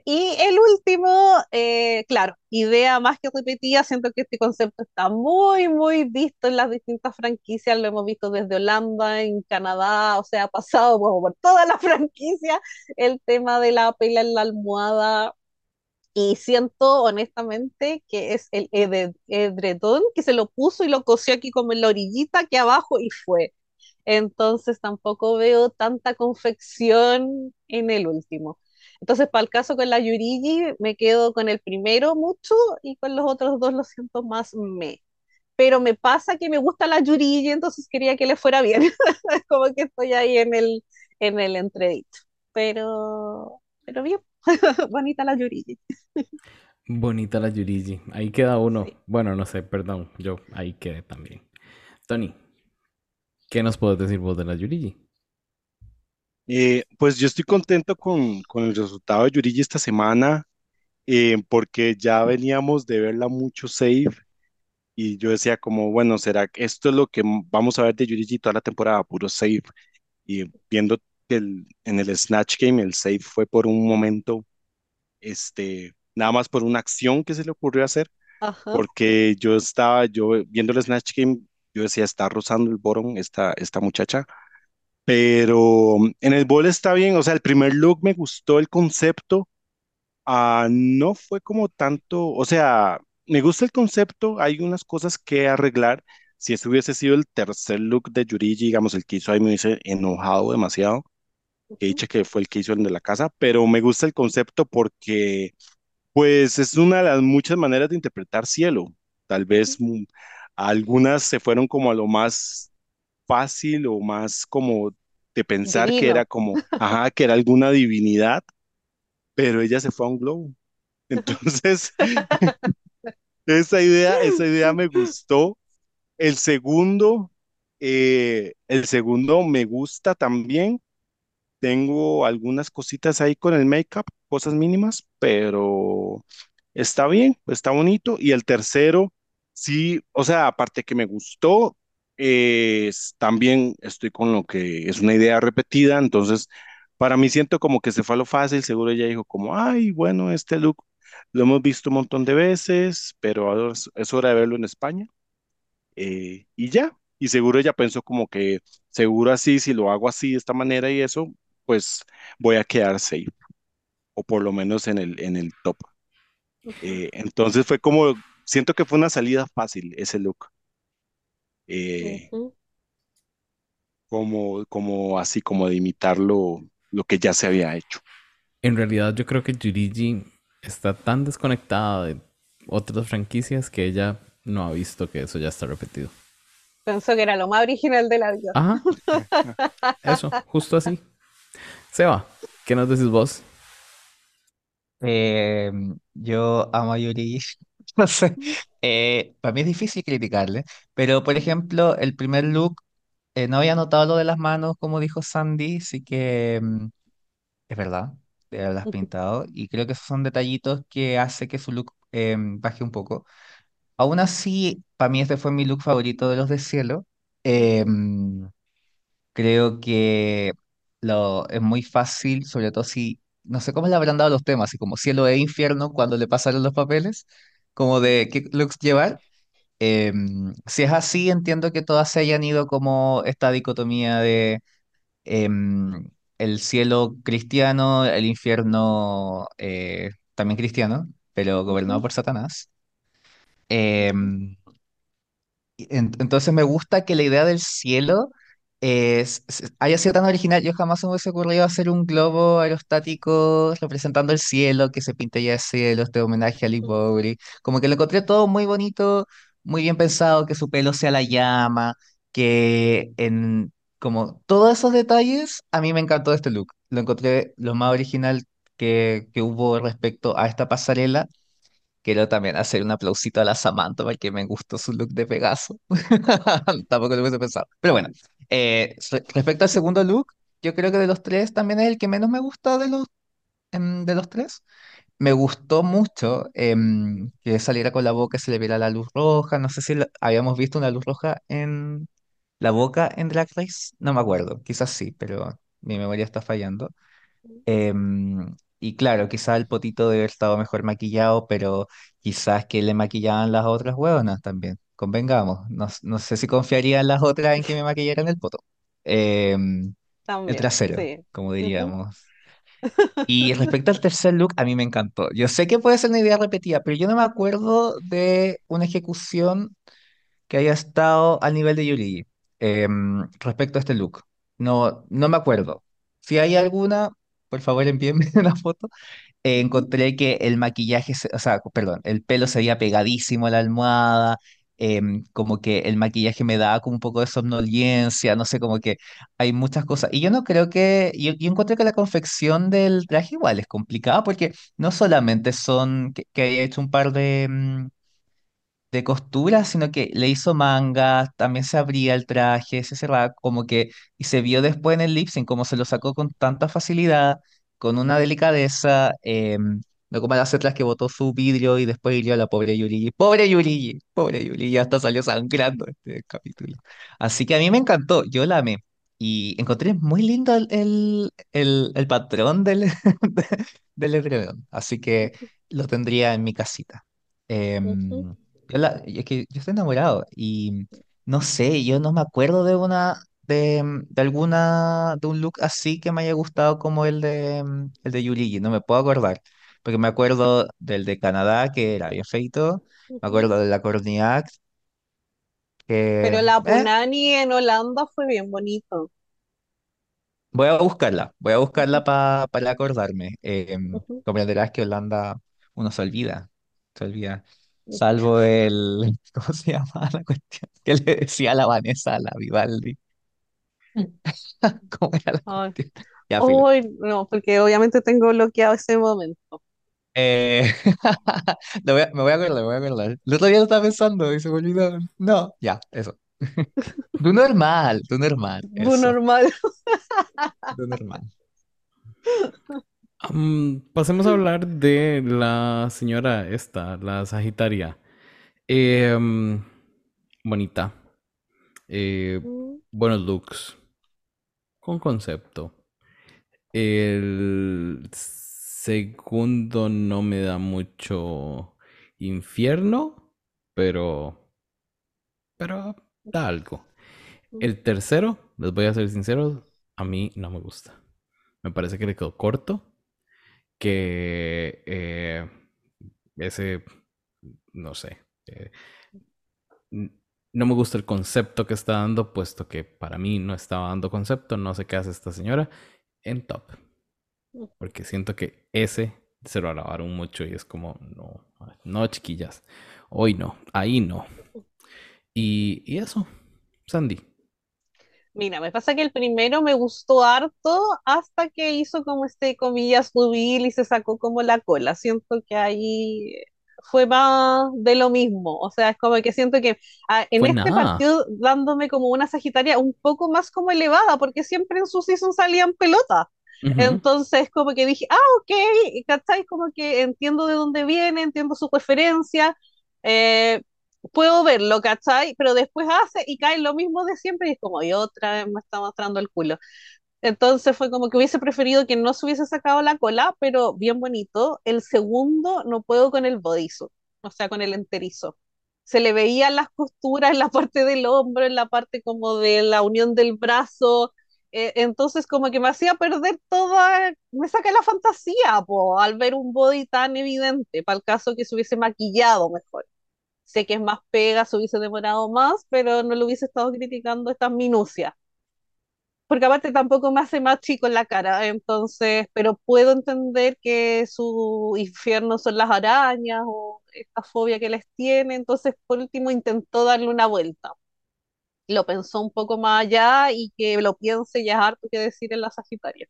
Speaker 2: Y el último, eh, claro, idea más que repetida, siento que este concepto está muy, muy visto en las distintas franquicias, lo hemos visto desde Holanda, en Canadá, o sea, ha pasado por, por toda la franquicia el tema de la pela en la almohada, y siento honestamente que es el ed- edredón que se lo puso y lo cosió aquí como en la orillita, aquí abajo y fue. Entonces tampoco veo tanta confección en el último. Entonces, para el caso con la Yurigi, me quedo con el primero mucho y con los otros dos lo siento más me. Pero me pasa que me gusta la Yurigi, entonces quería que le fuera bien. Como que estoy ahí en el, en el entredicho. Pero, pero bien, bonita la Yurigi.
Speaker 1: Bonita la Yurigi. Ahí queda uno.
Speaker 2: Sí.
Speaker 1: Bueno, no sé, perdón. Yo ahí quedé también. Tony, ¿qué nos puedes decir vos de la Yurigi?
Speaker 3: Eh, pues yo estoy contento con, con el resultado de Yurigi esta semana, eh, porque ya veníamos de verla mucho safe y yo decía como, bueno, ¿será que esto es lo que vamos a ver de Yurigi toda la temporada, puro save? Y viendo que el- en el Snatch Game el save fue por un momento, este, nada más por una acción que se le ocurrió hacer,
Speaker 2: Ajá.
Speaker 3: porque yo estaba, yo viendo el Snatch Game, yo decía, está rozando el bottom esta, esta muchacha, pero en el bowl está bien, o sea, el primer look me gustó el concepto, ah, no fue como tanto, o sea, me gusta el concepto, hay unas cosas que arreglar. Si ese hubiese sido el tercer look de Yurigi, digamos, el que hizo ahí me hubiese enojado demasiado, que dicha que fue el que hizo el de la casa, pero me gusta el concepto porque, pues, es una de las muchas maneras de interpretar cielo. Tal vez mm, algunas se fueron como a lo más fácil o más como de pensar que era como, ajá, que era alguna divinidad, pero ella se fue a un globo. Entonces, esa idea, esa idea me gustó. El segundo, eh, el segundo me gusta también. Tengo algunas cositas ahí con el make-up, cosas mínimas, pero está bien, está bonito. Y el tercero, sí, o sea, aparte que me gustó, es- también estoy con lo que es una idea repetida, entonces para mí siento como que se fue a lo fácil, seguro ella dijo como, ay, bueno, este look lo hemos visto un montón de veces, pero ahora es, es hora de verlo en España, eh, y ya, y seguro ella pensó como que, seguro así, si lo hago así, de esta manera y eso, pues voy a quedar safe, o por lo menos en el, en el top. Eh, entonces fue como, siento que fue una salida fácil ese look, eh, como, como así, como de imitar lo, lo que ya se había hecho.
Speaker 1: En realidad yo creo que Yurigi está tan desconectada de otras franquicias que ella no ha visto que eso ya está repetido.
Speaker 2: Pensó que era lo más original de la vida.
Speaker 1: Ajá, eso, justo así. Seba, ¿qué nos decís vos?
Speaker 4: Eh, yo amo a Yuri, no sé, eh, para mí es difícil criticarle, pero por ejemplo, el primer look, eh, no había notado lo de las manos, como dijo Sandy, sí que mm, es verdad, te las has
Speaker 2: Ujú,
Speaker 4: pintado, y creo que esos son detallitos que hace que su look em, bajé un poco. Aún así, para mí este fue mi look favorito de los de cielo. Em, creo que lo, es muy fácil, sobre todo si, no sé cómo le habrán dado los temas, así como cielo e infierno cuando le pasaron los papeles, como de qué looks llevar. Em, si es así, entiendo que todas se hayan ido como esta dicotomía de em, el cielo cristiano, el infierno eh, también cristiano, pero gobernado por Satanás. Em, en- Entonces me gusta que la idea del cielo es, haya sido tan original. Yo jamás me hubiese ocurrido hacer un globo aerostático representando el cielo, que se pinte ya el cielo, este homenaje a Lee Bowery. Como que lo encontré todo muy bonito, muy bien pensado, que su pelo sea la llama, que en como todos esos detalles, a mí me encantó este look. Lo encontré lo más original que, que hubo respecto a esta pasarela. Quiero también hacer un aplausito a la Samantha porque me gustó su look de Pegaso. Tampoco lo hubiese pensado. Pero bueno, eh, re- respecto al segundo look, yo creo que de los tres también es el que menos me gusta de los, em, de los tres. Me gustó mucho em, que saliera con la boca se le viera la luz roja. No sé si la- habíamos visto una luz roja en la boca en Drag Race. No me acuerdo, quizás sí, pero mi memoria está fallando. Em, y claro, quizás el potito debe haber estado mejor maquillado, pero quizás que le maquillaban las otras hueonas también. Convengamos. No, no sé si confiarían las otras en que me maquillaran el poto. El
Speaker 2: También,
Speaker 4: trasero,
Speaker 2: sí.
Speaker 4: como diríamos. Y respecto al tercer look, a mí me encantó. Yo sé que puede ser una idea repetida, pero yo no me acuerdo de una ejecución que haya estado al nivel de Yuri em, respecto a este look. No, no me acuerdo. Si hay alguna, por favor envíenme una foto. Eh, encontré que el maquillaje, se- o sea, perdón, el pelo se veía pegadísimo a la almohada, em, como que el maquillaje me daba como un poco de somnolencia, no sé, como que hay muchas cosas. Y yo no creo que, yo, encontré que la confección del traje igual es complicada porque no solamente son que, que haya hecho un par de, mm, de costura, sino que le hizo mangas, también se abría el traje, se cerraba, como que, y se vio después en el lip como se lo sacó con tanta facilidad, con una delicadeza, em, no como las otras que botó su vidrio y después hirió a la pobre Yurigi. ¡Pobre Yurigi! ¡Pobre Yurigi! Hasta salió sangrando este capítulo. Así que a mí me encantó, yo la amé. Y encontré muy lindo el, el, el, el patrón del, del edredón. Así que lo tendría en mi casita. Em, yo la- es que yo estoy enamorado y no sé, yo no me acuerdo de una, de, de alguna, de un look así que me haya gustado como el de, el de Yuligi, no me puedo acordar, porque me acuerdo del de Canadá que era bien feito, me acuerdo de la Cornillac que,
Speaker 2: Pero la
Speaker 4: eh,
Speaker 2: Punani en Holanda fue bien bonito.
Speaker 4: voy a buscarla, voy a buscarla pa- para acordarme.
Speaker 2: Ujú.
Speaker 4: comprenderás que Holanda uno se olvida, se olvida. Salvo el, ¿cómo se llama la cuestión? Que le decía a la Vanessa, a la Vivaldi. ¿Cómo era la
Speaker 2: Ay,
Speaker 4: cuestión? Ya, filo.
Speaker 2: Ay, no, porque obviamente tengo bloqueado ese momento.
Speaker 4: Eh, lo voy a- me voy a acordar, me voy a acordar. El otro día lo estaba pensando y se me olvidó. No, ya, eso. Tú normal, tú normal,
Speaker 2: Bu
Speaker 4: eso.
Speaker 2: normal.
Speaker 4: Tú normal.
Speaker 1: Am, pasemos a hablar de la señora esta, la Sagitaria. Em, bonita. Eh,
Speaker 2: Mm,
Speaker 1: buenos looks. Con concepto. El segundo no me da mucho infierno, pero, pero da algo. El tercero, les voy a ser sinceros, a mí no me gusta. Me parece que le quedó corto, que eh, ese, no sé, eh, no me gusta el concepto que está dando, puesto que para mí no estaba dando concepto, no sé qué hace esta señora en top. Porque siento que ese se lo alabaron mucho y es como, no, no, chiquillas. Hoy no, ahí no. Y, y eso, Sandy.
Speaker 2: Mira, me pasa que el primero me gustó harto hasta que hizo como este, comillas, jubil y se sacó como la cola. Siento que ahí fue más de lo mismo. O sea, es como que siento que ah, en
Speaker 1: Fue
Speaker 2: este
Speaker 1: nada.
Speaker 2: partido dándome como una Sagitaria un poco más como elevada, porque siempre en su season salían pelotas. Entonces, como que dije, ah, ok, ¿cachai? Como que entiendo de dónde viene, entiendo su preferencia, eh, puedo verlo, ¿cachai? Pero después hace y cae lo mismo de siempre y es como, y otra vez me está mostrando el culo. Entonces fue como que hubiese preferido que no se hubiese sacado la cola, pero bien bonito. El segundo no puedo con el bodysuit, o sea, con el enterizo. Se le veían las costuras en la parte del hombro, en la parte como de la unión del brazo. Eh, entonces como que me hacía perder toda, me saca la fantasía, po, al ver un body tan evidente, para el caso que se hubiese maquillado mejor. Sé que es más pega, se hubiese demorado más, pero no lo hubiese estado criticando estas minucias porque aparte tampoco me hace más chico en la cara, entonces, pero puedo entender que su infierno son las arañas o esta fobia que les tiene, entonces por último intentó darle una vuelta. Lo pensó un poco más allá y que lo piense ya es harto que decir en la Sagitaria.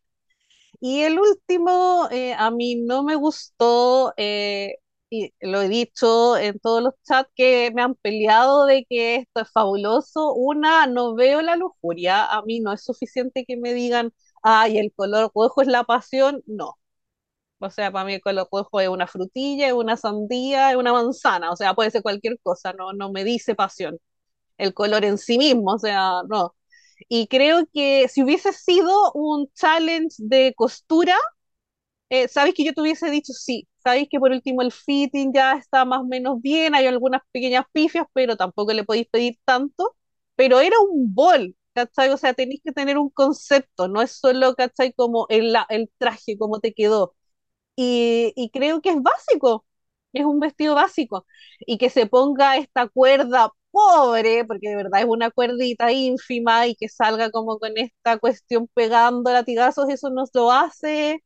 Speaker 2: Y el último, eh, a mí no me gustó, eh, y lo he dicho en todos los chats que me han peleado de que esto es fabuloso. Una, no veo la lujuria, a mí no es suficiente que me digan, ay, el color rojo es la pasión, no. O sea, para mí el color rojo es una frutilla, es una sandía, es una manzana, o sea, puede ser cualquier cosa, no, no me dice pasión. El color en sí mismo, o sea, no. Y creo que si hubiese sido un challenge de costura, eh, sabéis que yo te hubiese dicho sí, sabéis que por último el fitting ya está más o menos bien, hay algunas pequeñas pifias, pero tampoco le podéis pedir tanto, pero era un bol, ¿cachai? O sea, tenéis que tener un concepto, no es solo, ¿cachai? Como el, el traje, cómo te quedó. Y, y creo que es básico, es un vestido básico. Y que se ponga esta cuerda pobre, porque de verdad es una cuerdita ínfima, y que salga como con esta cuestión pegando latigazos, eso nos lo hace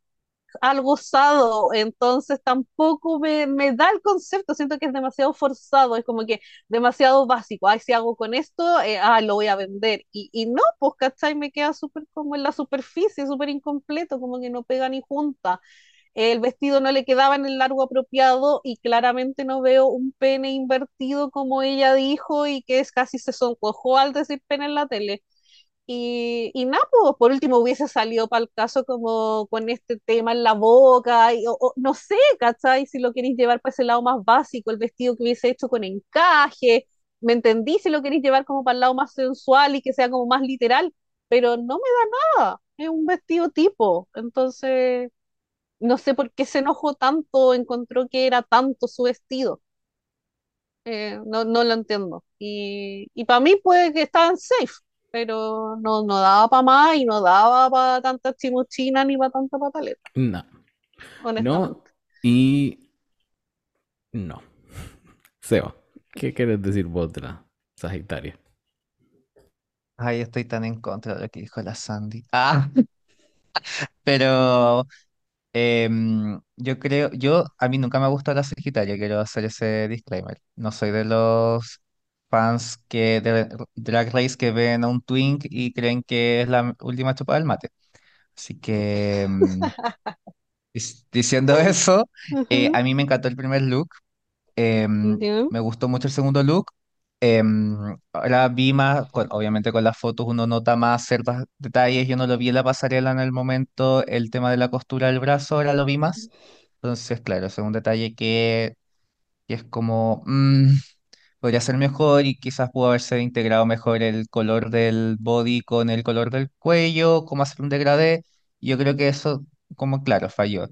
Speaker 2: algo usado, entonces tampoco me, me da el concepto, siento que es demasiado forzado, es como que demasiado básico, ay, si hago con esto, eh, ah, lo voy a vender, y, y no, pues, ¿cachai? Me queda súper como en la superficie, súper incompleto, como que no pega ni junta, el vestido no le quedaba en el largo apropiado y claramente no veo un pene invertido como ella dijo y que es casi se sonrojó al decir pene en la tele. Y, y nada, pues, por último hubiese salido para el caso como con este tema en la boca, y, o no sé, ¿cachai? Si lo queréis llevar para ese lado más básico, el vestido que hubiese hecho con encaje, ¿me entendí? Si lo queréis llevar como para el lado más sensual y que sea como más literal, pero no me da nada, es un vestido tipo, entonces no sé por qué se enojó tanto, encontró que era tanto su vestido, eh, no, no lo entiendo. Y, y para mí puede que estaban safe, pero no, no daba para más y no daba para tanta chimuchina ni para tanta pataleta,
Speaker 1: No, no,
Speaker 2: honestamente.
Speaker 1: y no. Seba, ¿qué quieres decir vos de la Sagitaria?
Speaker 4: Ay, estoy tan en contra de lo que dijo la Sandy. Ah, pero em, yo creo, yo, a mí nunca me ha gustado la Sagitaria, quiero hacer ese disclaimer. No soy de los fans que de Drag Race que ven a un twink y creen que es la última chupada del mate. Así que, em, dis- diciendo eso, eh, a mí me encantó el primer look. Em,
Speaker 2: ya,
Speaker 4: me gustó mucho el segundo look. Em, ahora vi más, con- obviamente con las fotos uno nota más ciertos detalles. Yo no lo vi en la pasarela en el momento, el tema de la costura del brazo, ahora lo vi más. Entonces, claro, es un detalle que, que es como, mm, podría ser mejor y quizás pudo haberse integrado mejor el color del body con el color del cuello, como hacer un degradé. Yo creo que eso, como claro, falló.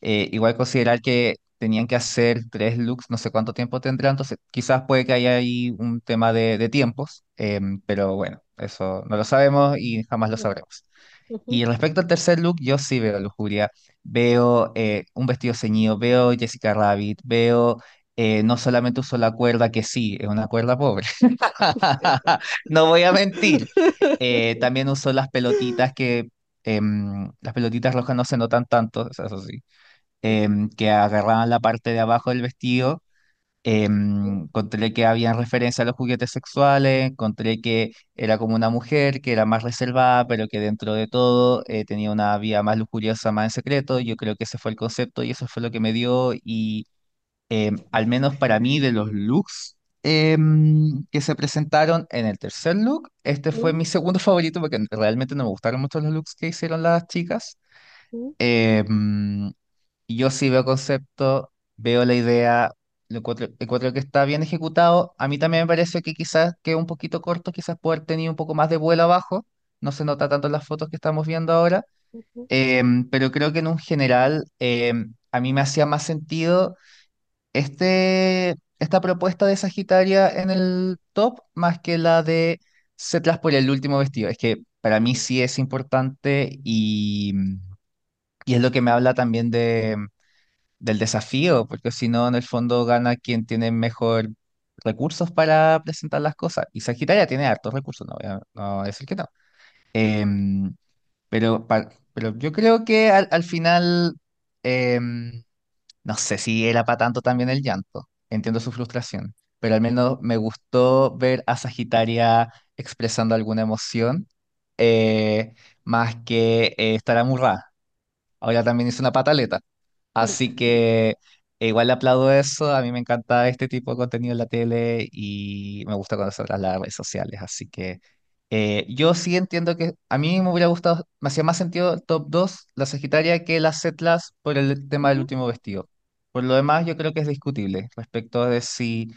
Speaker 4: Eh, igual considerar que tenían que hacer tres looks, no sé cuánto tiempo tendrán, entonces quizás puede que haya ahí un tema de, de tiempos, em, pero bueno, eso no lo sabemos y jamás lo sabremos. Y respecto al tercer look, yo sí veo lujuria, veo eh, un vestido ceñido, veo Jessica Rabbit, veo... eh, no solamente uso la cuerda, que sí, es una cuerda pobre, no voy a mentir, eh, también uso las pelotitas que, em, las pelotitas rojas no se notan tanto, eso sí, em, que agarraban la parte de abajo del vestido. em, encontré que había referencia a los juguetes sexuales, encontré que era como una mujer que era más reservada, pero que dentro de todo eh, tenía una vida más lujuriosa, más en secreto. Yo creo que ese fue el concepto y eso fue lo que me dio y em, al menos para mí de los looks, que se presentaron en el tercer look. Este fue mi segundo favorito porque realmente no me gustaron mucho los looks que hicieron las chicas. Em, y yo sí veo concepto, veo la idea, lo encuentro, encuentro que está bien ejecutado. A mí también me parece que quizás quedó un poquito corto, quizás puede haber tenido un poco más de vuelo abajo. No se nota tanto en las fotos que estamos viendo ahora.
Speaker 2: ujú,
Speaker 4: Em, pero creo que en un general em, a mí me hacía más sentido este, esta propuesta de Sagitaria en el top más que la de Setlas por el último vestido. Es que para mí sí es importante y, y es lo que me habla también de, del desafío, porque si no, en el fondo gana quien tiene mejor recursos para presentar las cosas. Y Sagitaria tiene hartos recursos, no voy a, no voy a decir que no. Em, pero, pero yo creo que al, al final... em, no sé si era para tanto también el llanto. Entiendo su frustración, pero al menos me gustó ver a Sagitaria expresando alguna emoción, eh, más que eh, estar amurrada. Ahora también hizo una pataleta. Así que eh, igual le aplaudo eso. A mí me encanta este tipo de contenido en la tele y me gusta en las redes sociales. Así que eh, yo sí entiendo que a mí me hubiera gustado, me hacía más sentido el top 2 la Sagitaria, que las Setlas por el tema del último vestido. Por lo demás, yo creo que es discutible respecto de si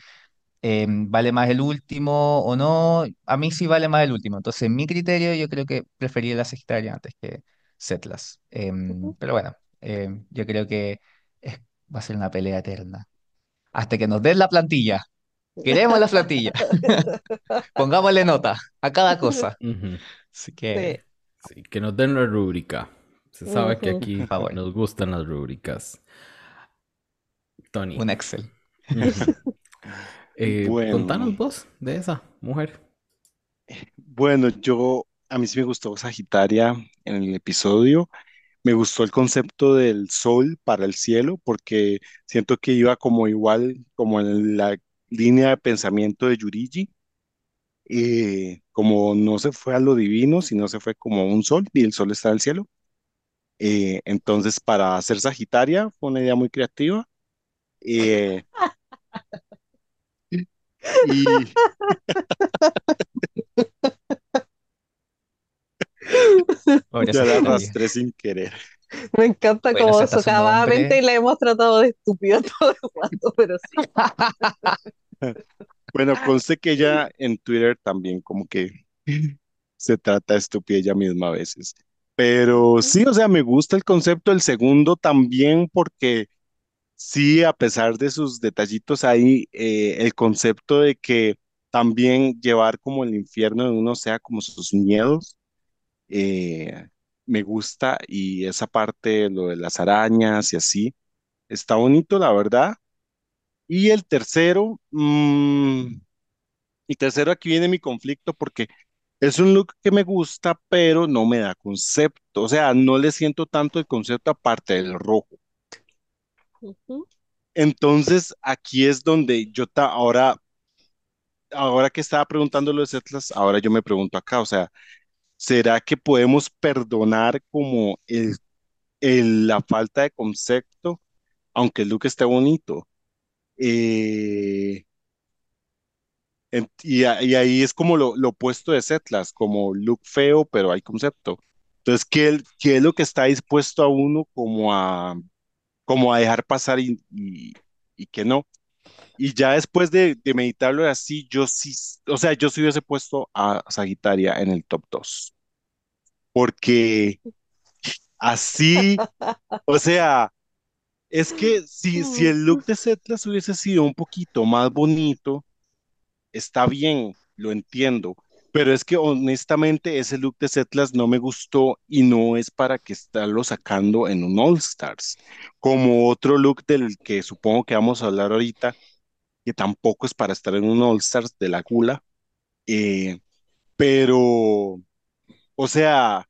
Speaker 4: em, vale más el último o no. A mí sí vale más el último. Entonces, en mi criterio, yo creo que prefería la Sagitaria antes que Setlas. Em, pero bueno, em, yo creo que es- va a ser una pelea eterna. Hasta que nos den la plantilla. Queremos la plantilla. Pongámosle nota a cada cosa. Así
Speaker 2: Sí.
Speaker 4: que,
Speaker 1: Sí, que nos den la rúbrica. Se sabe que aquí nos gustan las rúbricas. Tony.
Speaker 4: un Excel.
Speaker 1: Eh, contanos
Speaker 3: Bueno,
Speaker 1: vos de esa mujer.
Speaker 3: bueno, yo, a mí sí me gustó Sagitaria en el episodio. Me gustó el concepto del sol para el cielo porque siento que iba como igual, como en la línea de pensamiento de Yurigi. eh, como no se fue a lo divino, sino se fue como un sol y el sol está en el cielo. Eh, entonces, para hacer Sagitaria fue una idea muy creativa. eh, y
Speaker 4: Pobre
Speaker 3: ya la arrastré sin querer.
Speaker 2: Me encanta
Speaker 4: Bueno,
Speaker 2: cómo
Speaker 4: acepta su
Speaker 2: socavadamente
Speaker 4: nombre.
Speaker 2: le hemos tratado de estúpido todo el rato, pero sí.
Speaker 3: Bueno, conste que ella en Twitter también como que se trata de estúpida ella misma a veces. Pero sí, o sea, me gusta el concepto del segundo también porque sí, a pesar de sus detallitos ahí, eh, el concepto de que también llevar como el infierno de uno sea como sus miedos, eh, me gusta y esa parte, lo de las arañas y así, está bonito, la verdad. Y el tercero, mm, y tercero, aquí viene mi conflicto porque es un look que me gusta, pero no me da concepto. O sea, no le siento tanto el concepto aparte del rojo.
Speaker 2: ujú.
Speaker 3: Entonces, aquí es donde yo ta- ahora, ahora que estaba preguntando lo de Atlas, ahora yo me pregunto acá, o sea, ¿será que podemos perdonar como la falta de concepto, aunque el look esté bonito? Eh, y, y ahí es como lo, opuesto de Setlas, como look feo, pero hay concepto. Entonces, ¿qué, es lo que está dispuesto a uno como a, como a dejar pasar y que no? Y ya después de, de meditarlo así, yo sí, o sea, yo sí hubiese puesto a Sagitaria en el top 2, porque así, o sea, es que si, si el look de Setlas hubiese sido un poquito más bonito, está bien, lo entiendo, pero es que honestamente ese look de Setlas no me gustó y no es para que estarlo sacando en un All Stars, como otro look del que supongo que vamos a hablar ahorita, que tampoco es para estar en un All Stars de la gula, eh, pero, o sea,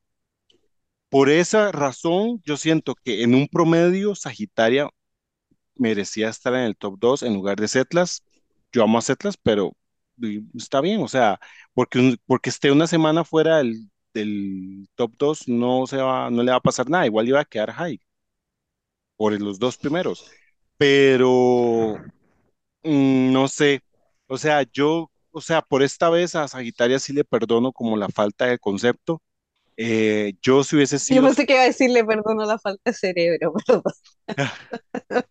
Speaker 3: por esa razón yo siento que en un promedio Sagitaria merecía estar en el top 2 en lugar de Setlas. Yo amo a Setlas, pero está bien, o sea, porque, porque esté una semana fuera del, del top 2 no no le va a pasar nada, igual iba a quedar high por los dos primeros, pero mm, no sé, O sea, yo, o sea, por esta vez a Sagitaria sí le perdono como la falta de concepto. Eh, yo si hubiese
Speaker 2: Yo
Speaker 3: sido,
Speaker 2: pensé que iba a decirle perdón a la falta de cerebro, perdón.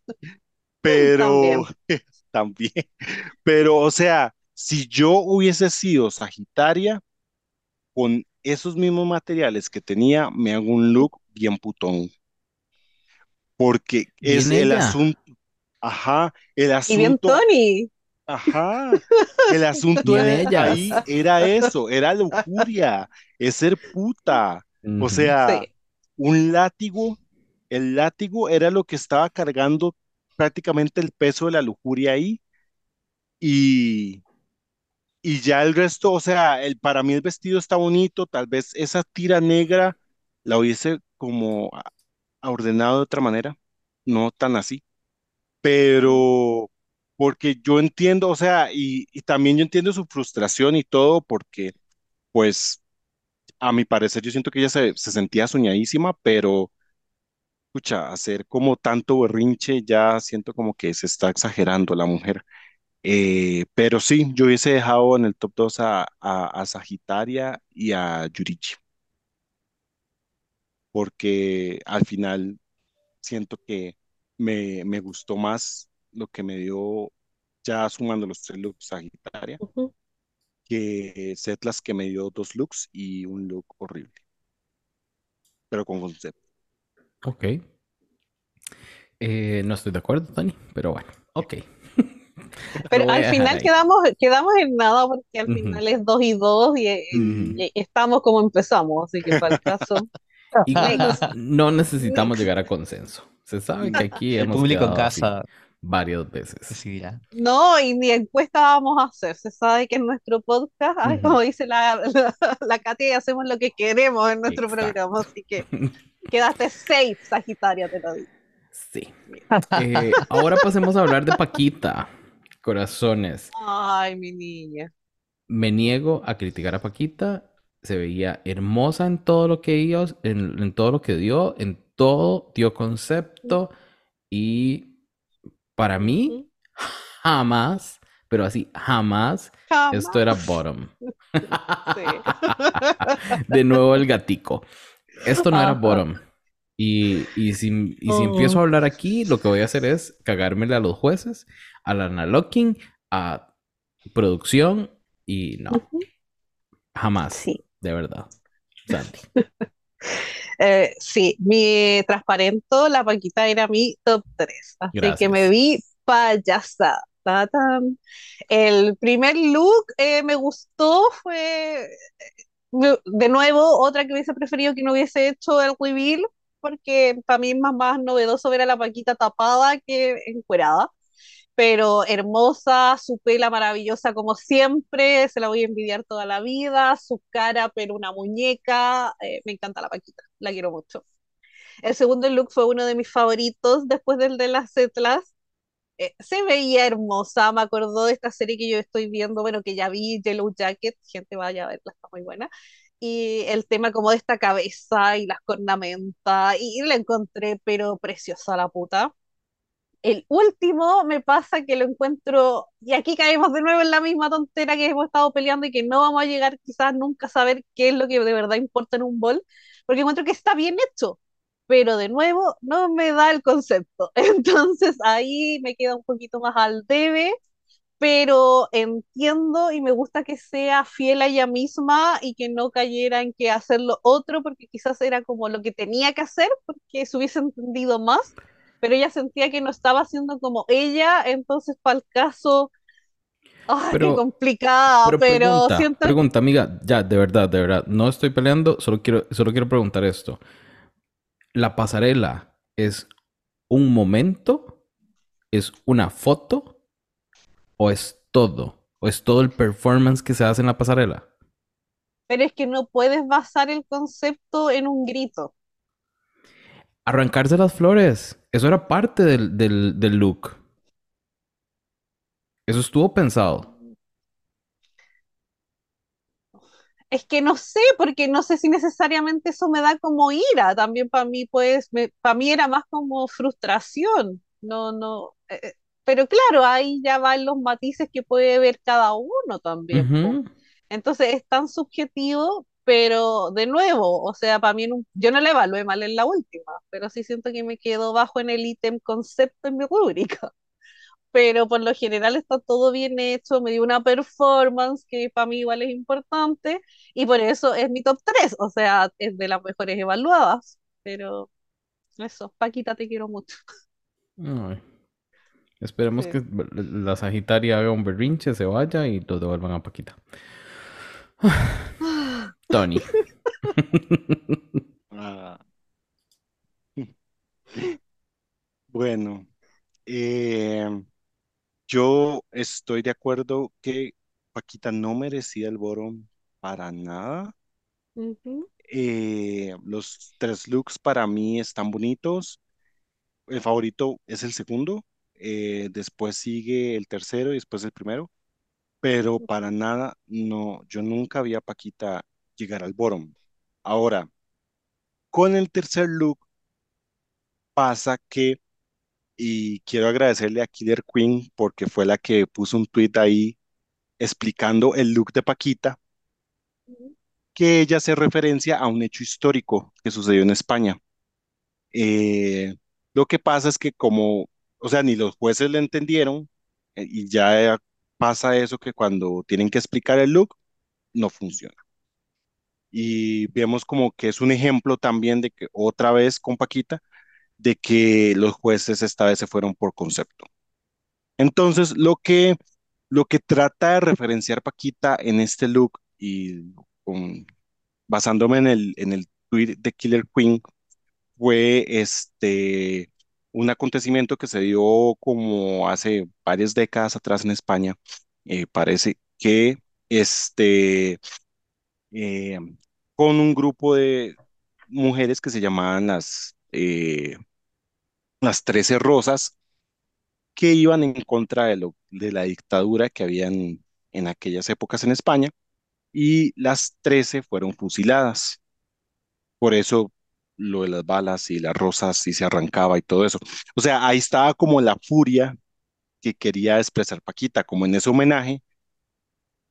Speaker 3: pero
Speaker 2: También.
Speaker 3: también, pero o sea, si yo hubiese sido Sagitaria, con esos mismos materiales que tenía, me hago un look bien putón, porque es el
Speaker 1: ella,
Speaker 3: asunto, ajá, el
Speaker 2: Y bien
Speaker 3: asunto
Speaker 2: Tony.
Speaker 3: Ajá, el asunto de
Speaker 1: ellas.
Speaker 3: ahí era eso, era lujuria, es ser puta. O sea,
Speaker 2: Sí.
Speaker 3: un látigo, el látigo era lo que estaba cargando prácticamente el peso de la lujuria ahí y, y ya el resto, o sea, el, para mí el vestido está bonito, tal vez esa tira negra la hubiese como ordenado de otra manera, no tan así. Pero porque yo entiendo, o sea, y, también yo entiendo su frustración y todo, porque pues a mi parecer yo siento que ella se, se sentía soñadísima, pero escucha, hacer como tanto berrinche ya siento como que se está exagerando la mujer. Eh, pero sí, yo hubiese dejado en el top 2 a, a, a Sagitaria y a Yurichi, porque al final siento que me, me gustó más lo que me dio, ya sumando los tres looks Sagitaria,
Speaker 2: Ujú.
Speaker 3: que Setlas que me dio dos looks y un look horrible, pero con concepto.
Speaker 1: Ok. Eh, no estoy de acuerdo, Tony, pero bueno, ok.
Speaker 2: Pero al final quedamos, quedamos en nada porque al
Speaker 1: Ujú,
Speaker 2: final es dos y dos y, estamos como empezamos, así que para el caso,
Speaker 1: no necesitamos llegar a consenso. Se sabe que aquí
Speaker 4: El
Speaker 1: hemos
Speaker 4: público en casa
Speaker 1: varias veces.
Speaker 2: No, y ni encuesta vamos a hacer. Se sabe que en nuestro podcast, ay, como dice la, la, la Katia, hacemos lo que queremos en nuestro programa, así que quedaste safe, Sagitaria, te lo digo.
Speaker 1: Sí. Eh, ahora pasemos a hablar de Paquita. Corazones.
Speaker 2: Ay, mi niña.
Speaker 1: Me niego a criticar a Paquita. Se veía hermosa en todo lo que dio, en, en todo lo que dio, en todo dio concepto. Y para mí, jamás, pero así, jamás, esto era
Speaker 2: Jamás.
Speaker 1: bottom.
Speaker 2: Sí.
Speaker 1: De nuevo el gatico. Esto no era bottom. Y, y si, y si empiezo a hablar aquí, lo que voy a hacer es cagármele a los jueces, a la Locking, a producción y no, jamás,
Speaker 2: Sí.
Speaker 1: de verdad.
Speaker 2: Eh, sí, mi transparento, la Paquita era mi top 3, así que me vi payasa. Tatán. El primer look eh, me gustó, fue me- de nuevo otra que hubiese preferido que no hubiese hecho el reveal, porque para mí es más, más novedoso ver a la Paquita tapada que encuerada, pero hermosa, su pela maravillosa como siempre, se la voy a envidiar toda la vida, su cara, pero una muñeca, eh, me encanta la Paquita, la quiero mucho. El segundo look fue uno de mis favoritos después del de las Setlas. Eh, se veía hermosa, me acordó de esta serie que yo estoy viendo, bueno, que ya vi, Yellow Jacket, gente vaya a verla, está muy buena. Y el tema como de esta cabeza y las cornamentas, y, y la encontré, pero preciosa la puta. El último me pasa que lo encuentro, y aquí caemos de nuevo en la misma tontera que hemos estado peleando y que no vamos a llegar quizás nunca a saber qué es lo que de verdad importa en un bol, porque encuentro que está bien hecho, pero de nuevo no me da el concepto. Entonces ahí me queda un poquito más al debe, pero entiendo y me gusta que sea fiel a ella misma y que no cayera en que hacerlo otro, porque quizás era como lo que tenía que hacer, porque se hubiese entendido más, pero ella sentía que no estaba haciendo como ella, entonces para el caso, ay, qué complicada,
Speaker 1: pero
Speaker 2: pero
Speaker 1: pregunta,
Speaker 2: siento,
Speaker 1: pregunta, amiga, ya, de verdad, de verdad, no estoy peleando, solo quiero, solo quiero preguntar esto. ¿La pasarela es un momento? ¿Es una foto? ¿O es todo? ¿O es todo el performance que se hace en la pasarela?
Speaker 2: pero es que no puedes basar el concepto en un grito.
Speaker 1: Arrancarse las flores. Eso era parte del, del, del look. Eso estuvo pensado.
Speaker 2: Es que no sé, porque no sé si necesariamente eso me da como ira. También para mí, pues, para mí era más como frustración. No, no. eh, pero claro, ahí ya van los matices que puede ver cada uno también. Entonces es tan subjetivo, pero de nuevo, o sea, para mí yo no le evalué mal en la última, pero sí siento que me quedo bajo en el ítem concepto en mi rúbrica. Pero por lo general está todo bien hecho, me dio una performance que para mí igual es importante y por eso es mi top 3, o sea, es de las mejores evaluadas, pero eso, Paquita, te quiero mucho.
Speaker 1: Ay. Esperemos
Speaker 2: Sí.
Speaker 1: que la Sagitaria haga un berrinche, se vaya y lo devuelvan a Paquita. Tony.
Speaker 3: Ah, bueno, eh, yo estoy de acuerdo que Paquita no merecía el Borom para nada. Eh, los tres looks para mí están bonitos. El favorito es el segundo, eh, después sigue el tercero y después el primero, pero para nada, no, yo nunca vi a Paquita llegar al bottom. Ahora, con el tercer look pasa que, y quiero agradecerle a Killer Queen porque fue la que puso un tweet ahí explicando el look de Paquita, que ella hace referencia a un hecho histórico que sucedió en España. Eh, lo que pasa es que como, o sea, ni los jueces le entendieron eh, y ya pasa eso que cuando tienen que explicar el look, no funciona. Y vemos como que es un ejemplo también de que otra vez con Paquita, de que los jueces esta vez se fueron por concepto. Entonces, lo que, lo que trata de referenciar Paquita en este look y con- basándome en el, en el tweet de Killer Queen, fue este, un acontecimiento que se dio como hace varias décadas atrás en España. Eh, parece que este, eh, con un grupo de mujeres que se llamaban las, eh, las Trece Rosas, que iban en contra de, la dictadura que habían en aquellas épocas en España, y las Trece fueron fusiladas. Por eso lo de las balas y las rosas y se arrancaba y todo eso. O sea, ahí estaba como la furia que quería expresar Paquita, como en ese homenaje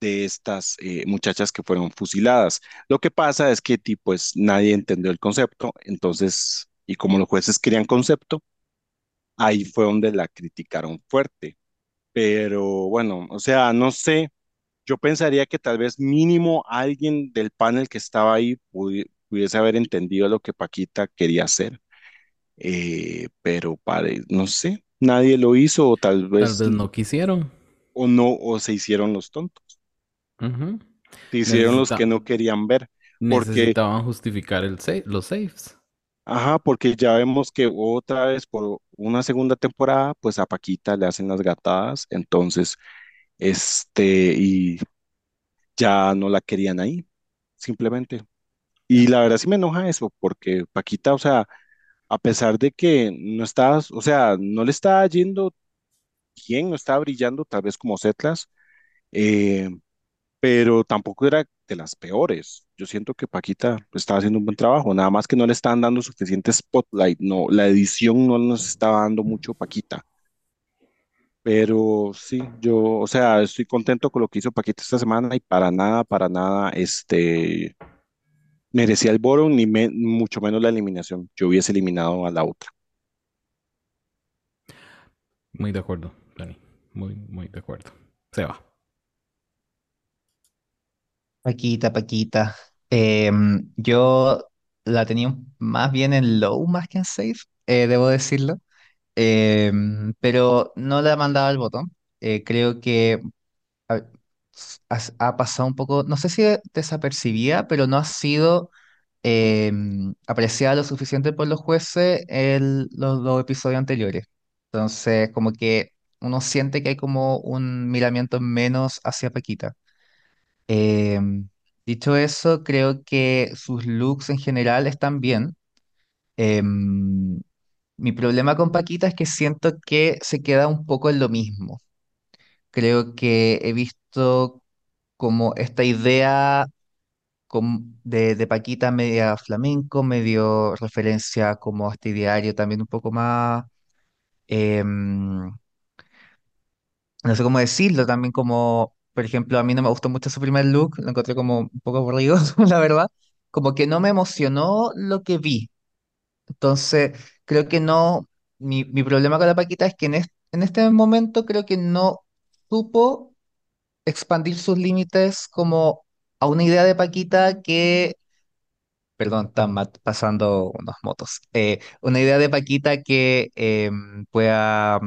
Speaker 3: de estas eh, muchachas que fueron fusiladas. Lo que pasa es que pues nadie entendió el concepto, entonces, y como los jueces querían concepto, ahí fue donde la criticaron fuerte. Pero bueno, o sea, no sé, yo pensaría que tal vez mínimo alguien del panel que estaba ahí pudi- pudiese haber entendido lo que Paquita quería hacer, eh, pero pare, no sé, nadie lo hizo o tal
Speaker 1: Tal
Speaker 3: vez
Speaker 1: vez no quisieron.
Speaker 3: o no, o se hicieron los tontos,
Speaker 1: Ujú.
Speaker 3: se hicieron los que no querían ver, porque,
Speaker 1: necesitaban justificar el sa- los saves.
Speaker 3: ajá, porque ya vemos que otra vez por una segunda temporada, pues a Paquita le hacen las gatadas, entonces, este, y ya no la querían ahí, simplemente. Y la verdad sí me enoja eso, porque Paquita, o sea, a pesar de que no estaba, o sea, no le estaba yendo bien, no estaba brillando, tal vez como Setlas, eh, pero tampoco era de las peores. Yo siento que Paquita estaba haciendo un buen trabajo, nada más que no le estaban dando suficiente spotlight, no, la edición no nos estaba dando mucho Paquita. Pero sí, yo, o sea, estoy contento con lo que hizo Paquita esta semana y para nada, para nada, este, merecía el boro, ni mucho menos la eliminación. Yo hubiese eliminado a la otra.
Speaker 1: Muy de acuerdo, Dani. Muy, muy de acuerdo. Se va.
Speaker 4: Paquita, Paquita. Em, yo la tenía más bien en low más que en safe, eh, debo decirlo. Em, pero no la mandaba al botón. Eh, creo que ha, pasado un poco, no sé si de- desapercibida, pero no ha sido em, apreciada lo suficiente por los jueces en los dos episodios anteriores. Entonces, como que uno siente que hay como un miramiento menos hacia Paquita. Em, dicho eso, creo que sus looks en general están bien. Em, mi problema con Paquita es que siento que se queda un poco en lo mismo. Creo que he visto como esta idea de, de Paquita media flamenco, medio referencia como a este ideario también un poco más, em, no sé cómo decirlo, también como, por ejemplo, a mí no me gustó mucho su primer look, lo encontré como un poco aburrido, la verdad, como que no me emocionó lo que vi. Entonces, creo que no, mi, mi problema con la Paquita es que en, es- en este momento creo que no supo expandir sus límites como a una idea de Paquita que, perdón, están pasando unas motos, Eh, una idea de Paquita que em, pueda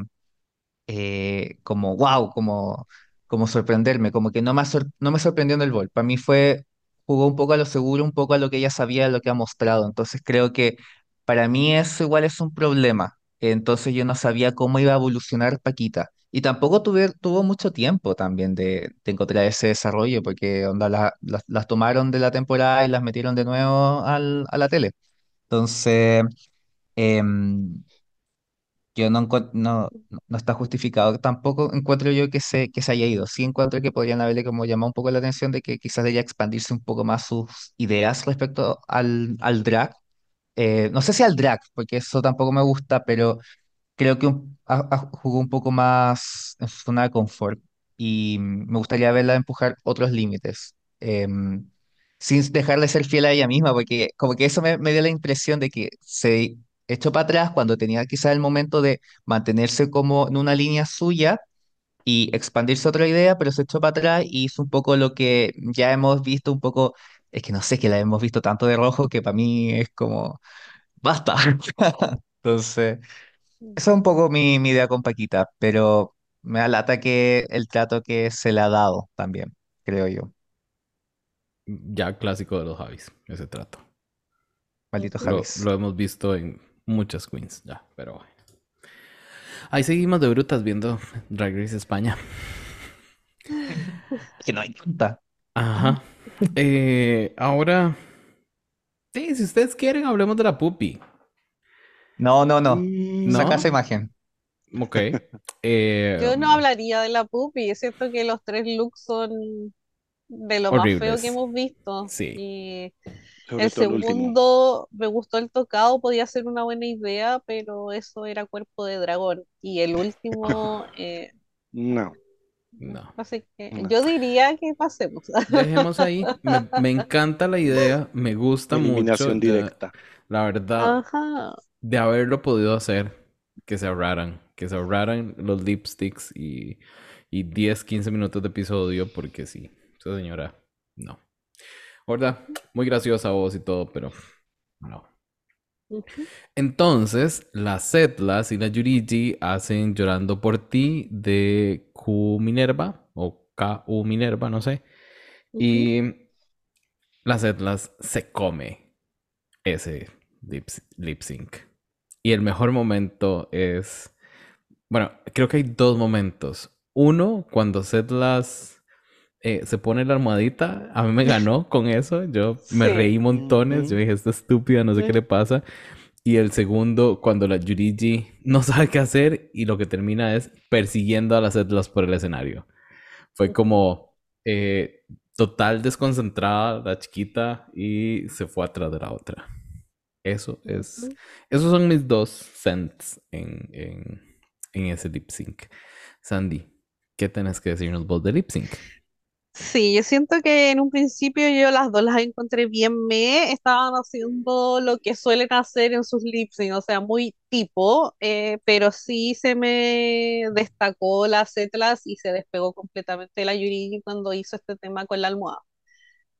Speaker 4: eh, como wow, como, como sorprenderme, como que no me, sorprendió en el gol. Para mí fue, jugó un poco a lo seguro, un poco a lo que ella sabía, a lo que ha mostrado. Entonces creo que para mí eso igual es un problema. Entonces yo no sabía cómo iba a evolucionar Paquita. Y tampoco tuve, tuvo mucho tiempo también de, encontrar ese desarrollo, porque onda, la- las tomaron de la temporada y las metieron de nuevo al, a la tele. Entonces, em, yo no, no, no está justificado. Tampoco encuentro yo que se, que se haya ido. Sí encuentro que podrían haberle como llamado un poco la atención de que quizás debería expandirse un poco más sus ideas respecto al, al drag. Eh, no sé si al drag, porque eso tampoco me gusta, pero creo que un- jugó un poco más en su zona de confort y me gustaría verla empujar otros límites, em, sin dejar de ser fiel a ella misma, porque como que eso me, me dio la impresión de que se echó para atrás cuando tenía quizás el momento de mantenerse como en una línea suya y expandirse a otra idea, pero se echó para atrás y hizo un poco lo que ya hemos visto un poco, es que no sé, que la hemos visto tanto de rojo que para mí es como, basta. Entonces... Esa es un poco mi, mi idea con Paquita, pero me da lata que el trato que se le ha dado también, creo yo.
Speaker 1: Ya clásico de los Javis, ese trato.
Speaker 4: Maldito
Speaker 2: Ujú.
Speaker 1: Lo,
Speaker 4: Javis.
Speaker 1: lo hemos visto en muchas queens ya, pero bueno. Ahí seguimos de brutas viendo Drag Race España.
Speaker 4: Que no hay tanta.
Speaker 1: Ajá. Eh, ahora, sí, si ustedes quieren, hablemos de la pupi.
Speaker 4: No, no, no.
Speaker 3: Mm,
Speaker 1: No.
Speaker 4: Saca esa imagen.
Speaker 1: Ok. Eh,
Speaker 2: Yo no hablaría de la pupi, siento que los tres looks son de lo más feo que hemos visto.
Speaker 1: Sí.
Speaker 2: Y el segundo, me gustó el tocado, podía ser una buena idea, pero eso era cuerpo de dragón. Y el último, eh,
Speaker 3: No.
Speaker 1: no.
Speaker 2: así que
Speaker 3: No.
Speaker 2: yo diría que pasemos.
Speaker 1: Dejemos ahí. Me, me encanta la idea, me gusta mucho.
Speaker 3: Eliminación directa.
Speaker 1: la verdad,
Speaker 2: Ajá.
Speaker 1: de haberlo podido hacer, que se ahorraran, que se ahorraran los lipsticks y, y 10, 15 minutos de episodio, porque sí, esa señora, no. ¿Verdad? Muy graciosa voz y todo, pero no. Entonces, las Setlas y la Yurigi hacen Llorando por ti de Q Minerva o KU Minerva, no sé. Y las Setlas se come ese lip, lip sync. Y el mejor momento es. Bueno, creo que hay dos momentos. Uno, cuando Setlas eh, se pone la almohadita, a mí me ganó con eso. Yo me
Speaker 2: Sí.
Speaker 1: reí montones. Yo dije, esta estúpida, no sé qué le pasa. Y el segundo, cuando la Yurigi no sabe qué hacer y lo que termina es persiguiendo a las Setlas por el escenario. Fue como eh, total desconcentrada la chiquita y se fue atrás de la otra. Eso es. Esos son mis dos cents en, en, en ese lip sync. Sandy, ¿qué tenés que decirnos vos de lip sync?
Speaker 2: Sí, yo siento que en un principio yo las dos las encontré bien me, estaban haciendo lo que suelen hacer en sus lip sync, o sea, muy tipo, eh, pero sí se me destacó la Setlas y se despegó completamente la Yuri cuando hizo este tema con la almohada.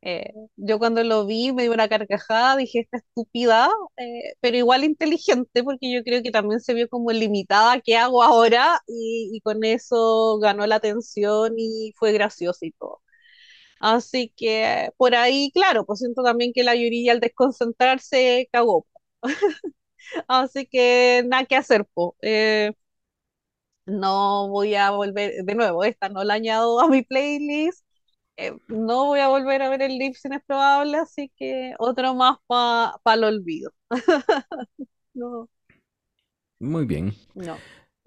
Speaker 2: Eh, yo cuando lo vi me dio una carcajada, dije esta estúpida, eh, pero igual inteligente porque yo creo que también se vio como limitada, ¿qué hago ahora? Y, y con eso ganó la atención y fue gracioso y todo. Así que por ahí, claro, pues siento también que la Yuri al desconcentrarse cagó. Así que nada que hacer, po. Eh, no voy a volver, de nuevo, esta no la añado a mi playlist. Eh, no voy a volver a ver el lip sync es probable, así que otro más para el olvido. No,
Speaker 1: Muy bien.
Speaker 2: no.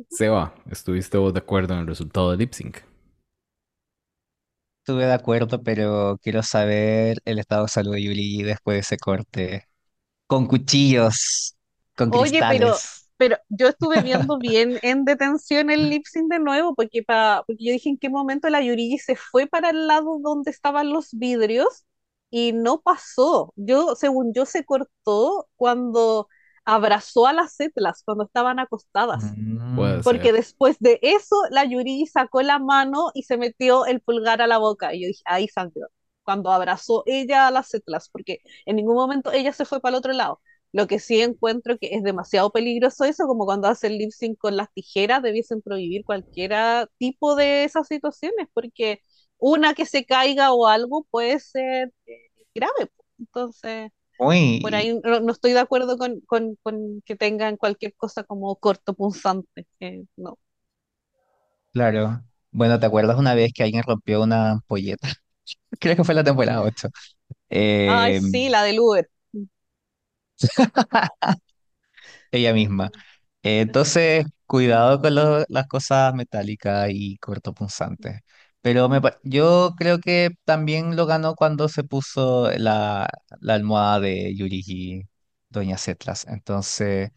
Speaker 1: Seba, ¿estuviste vos de acuerdo en el resultado del lip sync?
Speaker 4: Estuve de acuerdo, pero quiero saber el estado de salud de Yuli después de ese corte. Con cuchillos, con
Speaker 2: Oye, pero,
Speaker 4: cristales.
Speaker 2: Pero yo estuve viendo bien en detención el lip sync de nuevo, porque, pa, porque yo dije en qué momento la Yurigi se fue para el lado donde estaban los vidrios y no pasó. Yo, según yo, se cortó cuando abrazó a las Zetlas, cuando estaban acostadas.
Speaker 4: Mm,
Speaker 1: Puede
Speaker 2: Porque
Speaker 1: ser.
Speaker 2: después de eso, la Yurigi sacó la mano y se metió el pulgar a la boca. Y yo dije, ahí sangró. Cuando abrazó ella a las Zetlas, porque en ningún momento ella se fue para el otro lado. Lo que sí encuentro que es demasiado peligroso eso, como cuando hacen lip sync con las tijeras, debiesen prohibir cualquier tipo de esas situaciones, porque una que se caiga o algo puede ser eh, grave. po. Por ahí no, no estoy de acuerdo con, con- con que tengan cualquier cosa como corto punzante. que no.
Speaker 4: claro. Bueno, ¿te acuerdas una vez que alguien rompió una ampolleta? Creo que fue la temporada 8.
Speaker 2: Ay, sí, la del Uber.
Speaker 4: ella misma. Eh, entonces, cuidado con lo- las cosas metálicas y cortopunzantes. Pero me, yo creo que también lo ganó cuando se puso la, la almohada de Yurigi, Doña Zetlas. Entonces,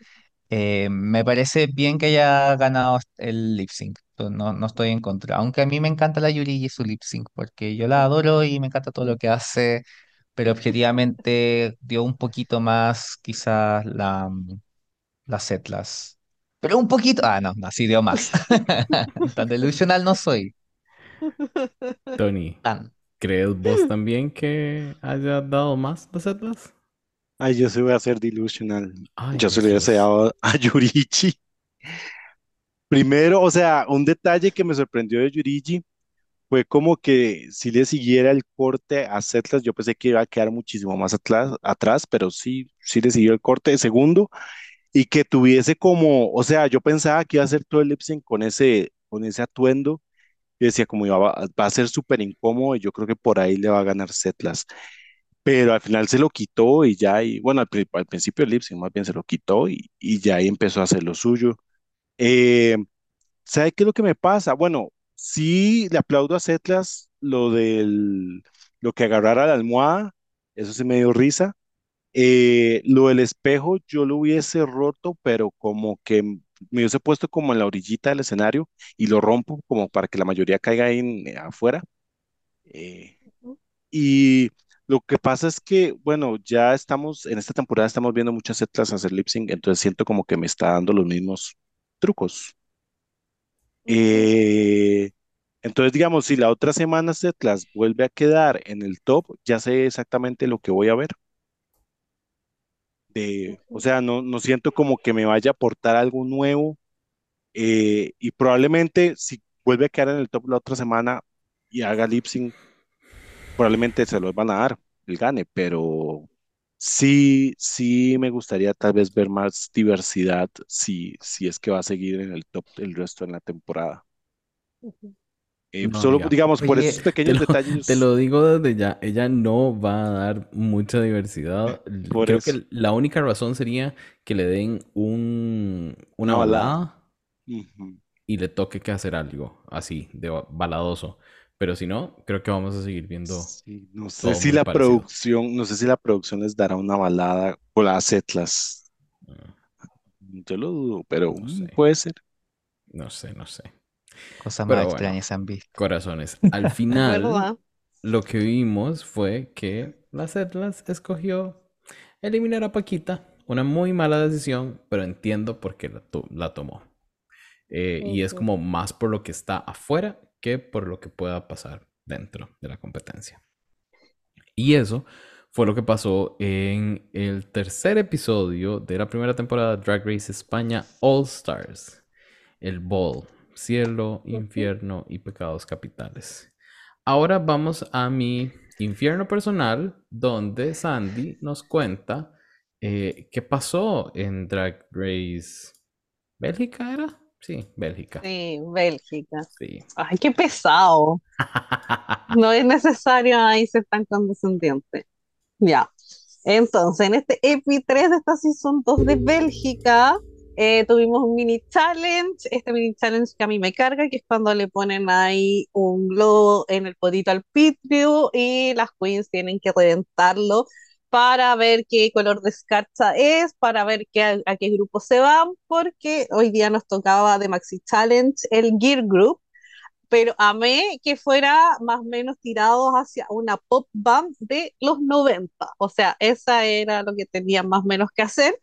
Speaker 4: eh, me parece bien que haya ganado el lip sync. No, no estoy en contra. Aunque a mí me encanta la Yurigi y su lip sync, porque yo la adoro y me encanta todo lo que hace. Pero objetivamente dio un poquito más, quizás, la las setlas. Pero un poquito. Ah, no, no, sí dio más. Tan delusional no soy.
Speaker 1: Tony,
Speaker 4: Tan.
Speaker 1: ¿crees vos también que haya dado más las Atlas?
Speaker 3: Ay, yo se voy a hacer delusional.
Speaker 1: Ay,
Speaker 3: Yo se lo hubiese dado a Yurichi. Primero, o sea, un detalle que me sorprendió de Yurichi fue como que si le siguiera el corte a Setlas, yo pensé que iba a quedar muchísimo más atlas- atrás, pero sí, sí le siguió el corte. Segundo, y que tuviese como, o sea, yo pensaba que iba a hacer todo el lip con ese, con ese atuendo. Yo decía, como iba, va a ser súper incómodo y yo creo que por ahí le va a ganar Setlas. Pero al final se lo quitó y ya, y bueno, al, al principio el lip sync más bien se lo quitó y, y ya ahí empezó a hacer lo suyo. Eh, ¿sabe qué es lo que me pasa? Bueno, sí le aplaudo a Setlas lo del, lo que agarrara la almohada, eso se me dio risa. Eh, lo del espejo yo lo hubiese roto, pero como que me hubiese puesto como en la orillita del escenario y lo rompo como para que la mayoría caiga ahí en- eh, afuera. Eh, y lo que pasa es que, bueno, ya estamos, en esta temporada estamos viendo muchas setlas hacer lip sync, entonces siento como que me está dando los mismos trucos. Eh, entonces, digamos, si la otra semana setlas vuelve a quedar en el top, ya sé exactamente lo que voy a ver. De, o sea, no, no siento como que me vaya a aportar algo nuevo eh, y probablemente si vuelve a quedar en el top la otra semana y haga lip sync, probablemente se los van a dar, el gane, pero sí, sí me gustaría tal vez ver más diversidad si, si es que va a seguir en el top el resto de la temporada.
Speaker 2: ujú.
Speaker 3: Eh,
Speaker 1: No,
Speaker 3: solo, digamos, por esos
Speaker 1: te
Speaker 3: pequeños
Speaker 1: lo, te
Speaker 3: detalles,
Speaker 1: lo digo desde ya, ella no va a dar mucha diversidad.
Speaker 3: Por
Speaker 1: Creo
Speaker 3: eso,
Speaker 1: que la única razón sería que le den un, una
Speaker 3: una balada.
Speaker 1: y le toque que hacer algo así, de ba- baladoso. Pero si no, creo que vamos a seguir viendo
Speaker 3: Sí, no sé si la
Speaker 1: parecido.
Speaker 3: producción, no sé si la producción les dará una balada o las Atlas.
Speaker 1: Ah,
Speaker 3: Yo lo dudo, pero
Speaker 1: No sé,
Speaker 3: puede ser.
Speaker 1: no sé, no sé.
Speaker 4: Cosas más
Speaker 1: bueno,
Speaker 4: extrañas han visto.
Speaker 1: corazones. Al final, lo que vimos fue que las Atlas escogió eliminar a Paquita. Una muy mala decisión, pero entiendo por qué la, to- la tomó. Eh, y es como más por lo que está afuera que por lo que pueda pasar dentro de la competencia. Y eso fue lo que pasó en el tercer episodio de la primera temporada de Drag Race España All Stars. El Ball, cielo, infierno y pecados capitales. Ahora vamos a mi infierno personal, donde Sandy nos cuenta eh, qué pasó en Drag Race. ¿Bélgica era? Sí, Bélgica.
Speaker 2: Sí, Bélgica.
Speaker 1: Sí.
Speaker 2: Ay, qué pesado. No es necesario ahí ser tan condescendiente. Ya. Entonces, en este EPI 3 de esta Season 2 de Bélgica, eh, tuvimos un mini challenge. Este mini challenge que a mí me carga, que es cuando le ponen ahí un globo en el potito al Pitbull y las queens tienen que reventarlo para ver qué color descarta es, para ver qué, a, a, qué grupo se van, porque hoy día nos tocaba de Maxi Challenge el Gear Group, pero amé que fuera más o menos tirado hacia una pop band de los 90, o sea, esa era lo que tenían más o menos que hacer.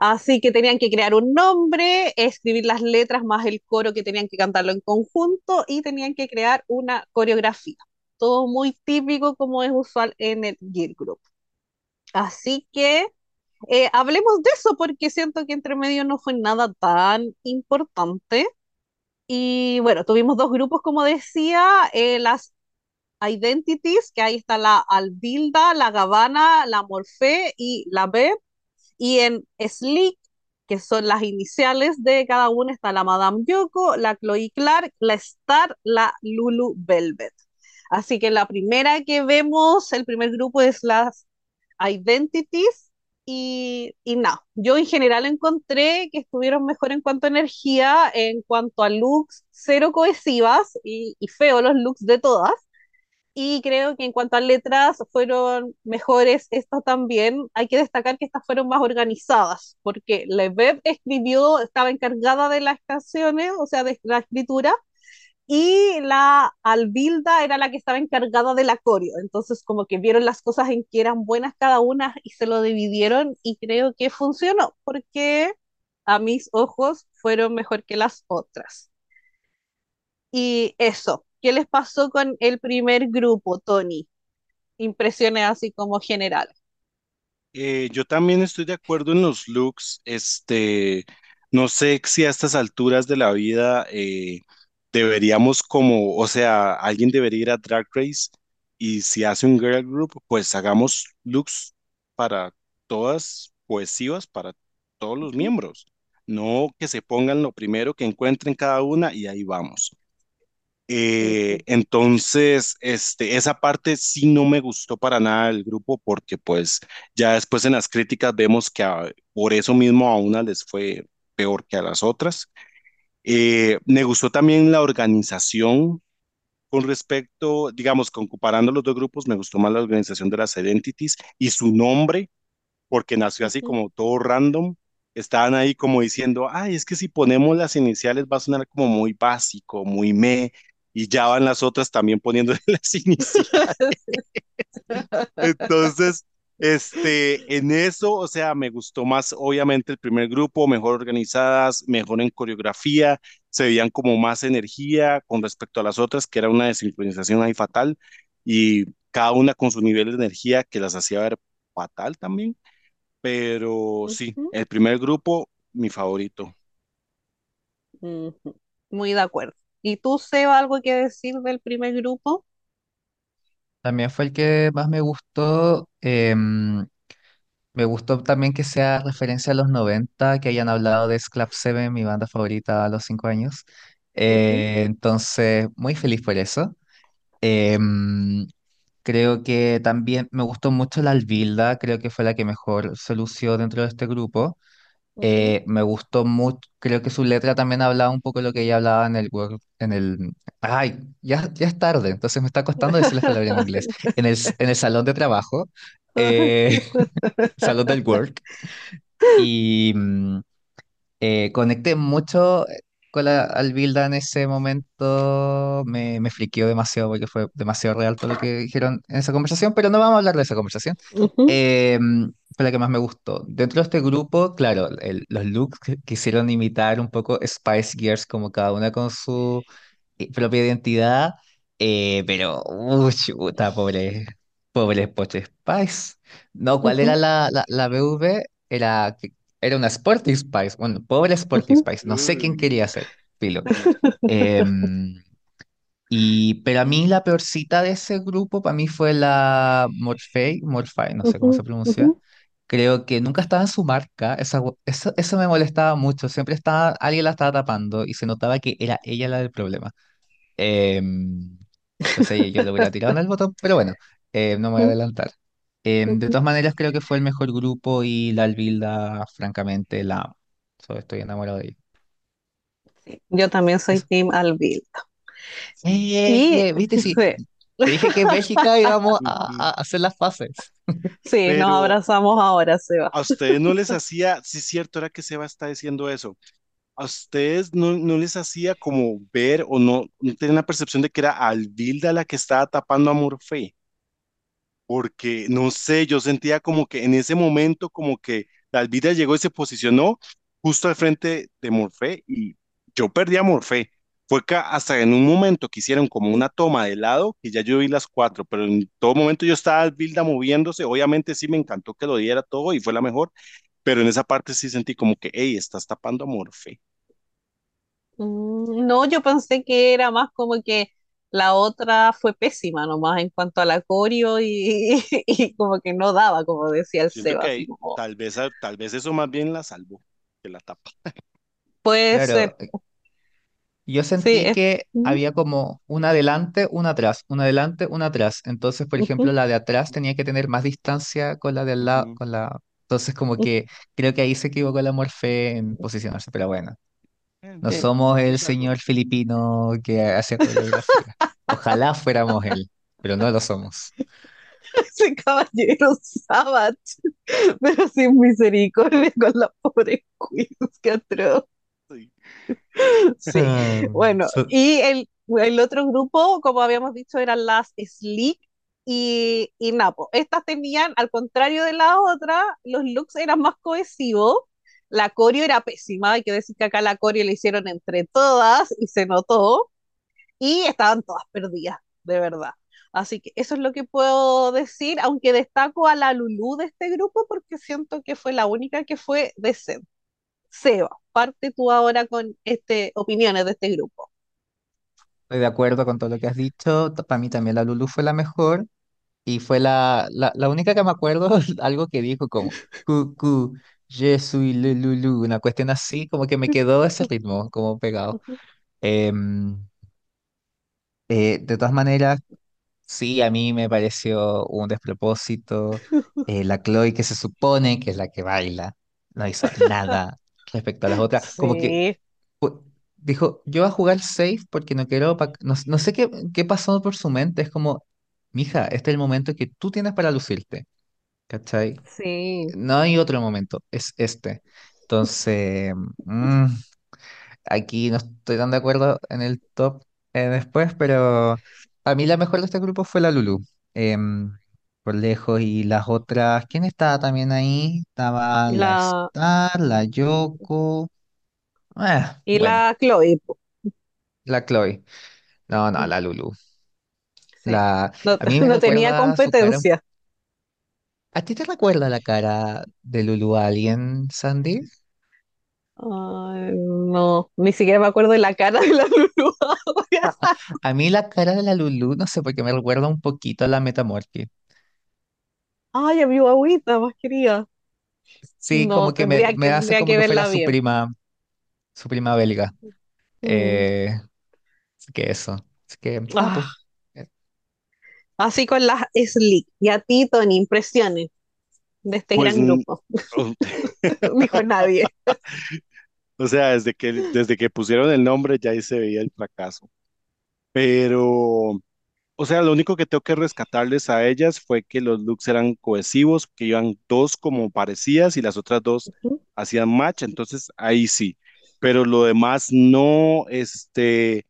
Speaker 2: Así que tenían que crear un nombre, escribir las letras más el coro que tenían que cantarlo en conjunto y tenían que crear una coreografía. Todo muy típico como es usual en el Gear Group. Así que eh, hablemos de eso porque siento que entre medio no fue nada tan importante. Y bueno, tuvimos dos grupos, como decía, eh, las Identities, que ahí está la Albilda, la Gavana, la Morfe y la Beb. Y en Sleek, que son las iniciales de cada una, está la Madame Yoko, la Chloe Clark, la Star, la Lulu Velvet. Así que la primera que vemos, el primer grupo es las Identities y, y no, yo en general encontré que estuvieron mejor en cuanto a energía, en cuanto a looks cero cohesivas y, y feo los looks de todas. Y creo que en cuanto a letras fueron mejores estas también. Hay que destacar que estas fueron más organizadas, porque Leveb escribió, estaba encargada de las canciones, o sea, de la escritura, y la Albilda era la que estaba encargada del acorio. Entonces, como que vieron las cosas en que eran buenas cada una y se lo dividieron y creo que funcionó, porque a mis ojos fueron mejor que las otras. Y eso, ¿qué les pasó con el primer grupo, Tony? Impresiones así como generales.
Speaker 3: Eh, yo también estoy de acuerdo en los looks. Este, no sé si a estas alturas de la vida eh, deberíamos como, o sea, alguien debería ir a Drag Race y si hace un girl group, pues hagamos looks para todas cohesivas, para todos los miembros. No que se pongan lo primero que encuentren cada una y ahí vamos. Eh, entonces, este, esa parte sí no me gustó para nada del grupo porque pues ya después en las críticas vemos que a- por eso mismo a una les fue peor que a las otras. Eh, me gustó también la organización con respecto, digamos, comparando los dos grupos, me gustó más la organización de las Identities y su nombre, porque nació así como todo random. Estaban ahí como diciendo, ay, es que si ponemos las iniciales va a sonar como muy básico, muy me, y ya van las otras también poniendo las iniciales. Entonces, este, en eso, o sea, me gustó más, obviamente, el primer grupo, mejor organizadas, mejor en coreografía, se veían como más energía con respecto a las otras, que era una desincronización ahí fatal, y cada una con su nivel de energía que las hacía ver fatal también, pero sí, el primer grupo, mi favorito.
Speaker 2: Muy de acuerdo. ¿Y tú, Seba, algo que decir del primer grupo?
Speaker 4: También fue el que más me gustó. em, me gustó también que sea referencia a los 90 que hayan hablado de Club 7, mi banda favorita a los 5 años.
Speaker 2: Ujú,
Speaker 4: Eh, entonces, muy feliz por eso. Em, creo que también me gustó mucho la Albilda, creo que fue la que mejor se lució dentro de este grupo. Eh, me gustó mucho, creo que su letra también hablaba un poco de lo que ella hablaba en el work, en el, ay, ya, ya es tarde, entonces me está costando decir las palabras en inglés, en el, en el salón de trabajo, eh, salón del work, y mm, eh, conecté mucho con la Albilda en ese momento, me, me friqueó demasiado porque fue demasiado real todo lo que dijeron en esa conversación, pero no vamos a hablar de esa conversación. Eh, fue la que más me gustó. Dentro de este grupo, claro, el- los looks quisieron imitar un poco Spice Girls, como cada una con su eh, propia identidad, eh, pero, uy, chuta, pobre, pobre Poche Spice. No, ¿cuál era la, la, la BV? Era, era una Sporty Spice. Bueno, pobre Sporty
Speaker 2: ujú.
Speaker 4: Spice. No sé quién quería ser, filo. Em, y, pero a mí la peorcita de ese grupo, para mí fue la Morphe, Morphe, no sé cómo se pronuncia. Creo que nunca estaba en su marca, esa, eso, eso me molestaba mucho, siempre estaba, alguien la estaba tapando y se notaba que era ella la del problema. Em, entonces yo le hubiera tirado en el botón, pero bueno, eh, no me voy a adelantar. Em, de todas maneras creo que fue el mejor grupo y la Albilda, francamente, la amo. So, estoy enamorado de ella.
Speaker 2: Sí, yo también soy
Speaker 4: Eso.
Speaker 2: Team Albil.
Speaker 4: Eh,
Speaker 2: Y
Speaker 4: eh, viste, sí,
Speaker 2: sí,
Speaker 4: Te dije que en México íbamos a, a hacer las fases.
Speaker 2: Sí, nos
Speaker 3: Pero
Speaker 2: abrazamos ahora, Seba.
Speaker 3: a ustedes no les hacía, sí es cierto, era que Seba está diciendo eso, a ustedes no, no les hacía como ver o no, no tenían la percepción de que era Alvilda la que estaba tapando a Morfé, porque no sé, yo sentía como que en ese momento como que la Alvilda llegó y se posicionó justo al frente de Morfé y yo perdí a Morfé. Fue que hasta en un momento que hicieron como una toma de lado, que ya yo vi las cuatro, pero en todo momento yo estaba Alvilda moviéndose, obviamente sí me encantó que lo diera todo y fue la mejor, pero en esa parte sí sentí como que, hey, estás tapando a Morfé.
Speaker 2: Mm, No, yo pensé que era más como que la otra fue pésima nomás en cuanto a la coreo y, y como que no daba, como decía el
Speaker 3: Siento
Speaker 2: Seba,
Speaker 3: que
Speaker 2: como,
Speaker 3: tal vez, tal vez eso más bien la salvó que la tapa.
Speaker 2: puede
Speaker 4: Claro,
Speaker 2: ser,
Speaker 4: yo
Speaker 2: sí,
Speaker 4: sentí
Speaker 2: es,
Speaker 4: que había como una adelante, una atrás, una adelante, una atrás. Entonces, por ejemplo, la de atrás tenía que tener más distancia con la de al lado, con la... Entonces, como que creo que ahí se equivocó la Morfe en posicionarse, pero bueno,
Speaker 3: Eh,
Speaker 4: no somos el señor filipino que hace coreografía. Ojalá fuéramos él, pero no lo somos.
Speaker 2: Ese caballero Sabat, pero sin misericordia con las pobres queens, que atroz.
Speaker 3: Sí.
Speaker 4: Ah,
Speaker 2: bueno,
Speaker 4: so-
Speaker 2: y el, el otro grupo, como habíamos dicho, eran las Slick y, y Napo. Estas tenían, al contrario de la otra, los looks eran más cohesivos. La coreo era pésima, hay que decir que acá la coreo la hicieron entre todas y se notó, y estaban todas perdidas, de verdad. Así que eso es lo que puedo decir, aunque destaco a la Lulú de este grupo porque siento que fue la única que fue decente. Seba, parte tú ahora con este, opiniones de este grupo.
Speaker 4: Estoy de acuerdo con todo lo que has dicho. Para mí también la Lulu fue la mejor. Y fue la, la, la única que me acuerdo, algo que dijo como, Cucu, je suis le Lulu, una cuestión así, como que me quedó ese ritmo, como pegado. Em, eh, de todas maneras, sí, a mí me pareció un despropósito. Eh, la Chloe, que se supone que es la que baila, no hizo nada respecto a las otras. Como que
Speaker 2: Sí,
Speaker 4: pu- dijo, yo voy a jugar safe porque no quiero, no, no sé qué, qué pasó por su mente. Es como, mija, este es el momento que tú tienes para lucirte. ¿Cachai?
Speaker 2: sí.
Speaker 4: No hay otro momento, es este. Entonces, mm, aquí no estoy tan de acuerdo en el top eh, después, pero a mí la mejor de este grupo fue la Lulu. Em, por lejos, y las otras, ¿quién estaba también ahí? Estaba la
Speaker 2: La,
Speaker 4: Star, la Yoko, ah,
Speaker 2: y
Speaker 4: bueno,
Speaker 2: la Chloe, po.
Speaker 4: la Chloe. No, no, la Lulu.
Speaker 2: Sí.
Speaker 4: La,
Speaker 2: No,
Speaker 4: a mí me
Speaker 2: no tenía
Speaker 4: recuerda su cara.
Speaker 2: competencia.
Speaker 4: ¿A ti te recuerda la cara de Lulu a alguien, Sandy?
Speaker 2: Ay, no, ni siquiera me acuerdo de la cara de la Lulu ahora.
Speaker 4: A mí la cara de la Lulu, no sé, porque me recuerda un poquito a la Metamorphy.
Speaker 2: Ay, a mi guagüita más querida.
Speaker 4: Sí,
Speaker 2: No,
Speaker 4: como que me,
Speaker 2: tendría que,
Speaker 4: me hace
Speaker 2: tendría
Speaker 4: como
Speaker 2: que
Speaker 4: que fuera
Speaker 2: verla
Speaker 4: su
Speaker 2: bien.
Speaker 4: prima, su prima belga.
Speaker 2: Mm.
Speaker 4: Eh, así que eso. Así que, ah, pues.
Speaker 2: Así con las Slick. Y a ti, Tony, impresiones de este
Speaker 3: Pues,
Speaker 2: gran
Speaker 3: mm,
Speaker 2: grupo. Dijo nadie.
Speaker 3: o sea, desde que, desde que pusieron el nombre ya ahí se veía el fracaso. Pero, o sea, lo único que tengo que rescatarles a ellas fue que los looks eran cohesivos, que iban dos como parecidas y las otras dos hacían match, entonces ahí sí. Pero lo demás no, este,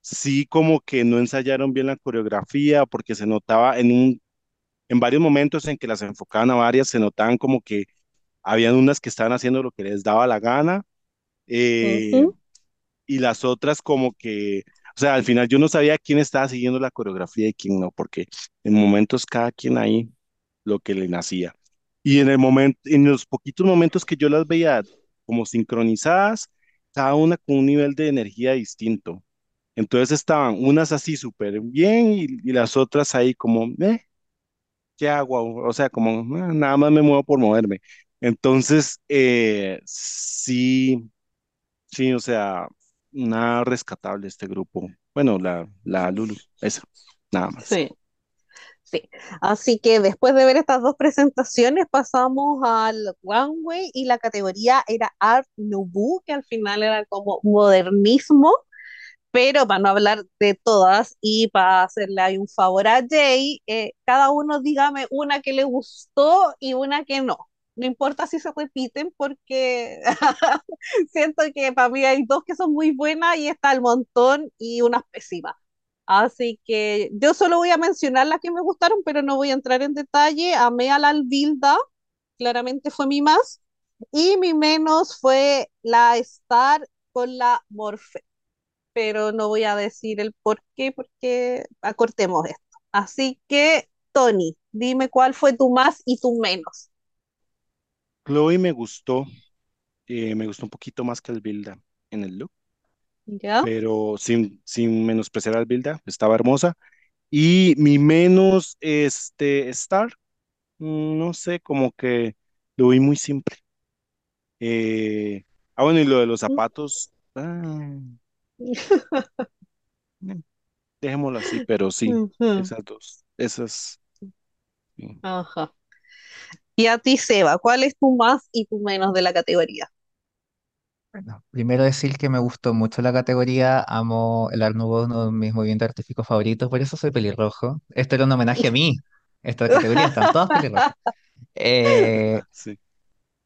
Speaker 3: sí como que no ensayaron bien la coreografía porque se notaba en un, en varios momentos en que las enfocaban a varias, se notaban como que habían unas que estaban haciendo lo que les daba la gana eh, y las otras como que, o sea, al final yo no sabía quién estaba siguiendo la coreografía y quién no, porque en momentos cada quien ahí lo que le nacía. Y en el momento, en los poquitos momentos que yo las veía como sincronizadas, cada una con un nivel de energía distinto. Entonces estaban unas así súper bien y, las otras ahí como, eh, ¿qué hago? O sea, como "Ah, nada más me muevo por moverme. Entonces, eh, sí, sí, o sea, nada rescatable este grupo. Bueno, la, la Lulu, esa, nada más.
Speaker 2: Sí, sí. Así que después de ver estas dos presentaciones, pasamos al runway y la categoría era Art Nouveau, que al final era como modernismo. Pero para no hablar de todas y para hacerle ahí un favor a Jay, eh, cada uno dígame una que le gustó y una que no. No importa si se repiten porque siento que para mí hay dos que son muy buenas y está el montón y unas pésimas. Así que yo solo voy a mencionar las que me gustaron, pero no voy a entrar en detalle. Amé a la Albilda, claramente fue mi más. Y mi menos fue la Star con la Morfe. Pero no voy a decir el por qué, porque acortemos esto. Así que, Tony, dime cuál fue tu más y tu menos.
Speaker 3: Chloe me gustó, eh, me gustó un poquito más que Albilda en el look,
Speaker 2: ¿Ya?
Speaker 3: pero sin, sin menospreciar a Albilda, estaba hermosa. Y mi menos, este, Star, mm, no sé, como que lo vi muy simple. Eh, ah, bueno, y lo de los zapatos, ah, dejémoslo así, pero sí,
Speaker 2: Ujú.
Speaker 3: esas dos, esas, sí.
Speaker 2: Ajá. Y a ti, Seba, ¿cuál es tu más y tu menos de la categoría?
Speaker 4: Bueno, primero decir que me gustó mucho la categoría, amo el Art Nouveau, uno de mis movimientos artísticos favoritos, por eso soy pelirrojo. Esto era un homenaje a mí, esta categoría están todas pelirrojas. Eh,
Speaker 3: Sí.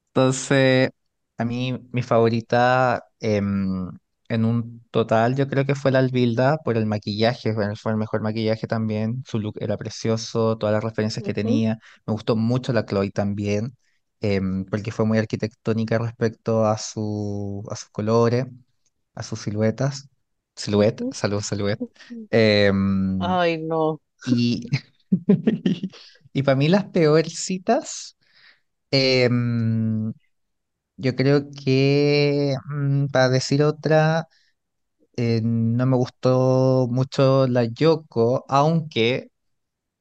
Speaker 4: entonces, a mí mi favorita em, en un total yo creo que fue la Albilda por el maquillaje, bueno, fue el mejor maquillaje también, su look era precioso, todas las referencias que
Speaker 2: Ujú,
Speaker 4: tenía, me gustó mucho la Chloe también, em, porque fue muy arquitectónica respecto a su, a sus colores, a sus siluetas, silueta,
Speaker 2: ujú,
Speaker 4: salud,
Speaker 2: ujú.
Speaker 4: Em,
Speaker 2: Ay, no.
Speaker 4: y y para mí las peorcitas... em, yo creo que, mm, para decir otra, eh, no me gustó mucho la Yoko, aunque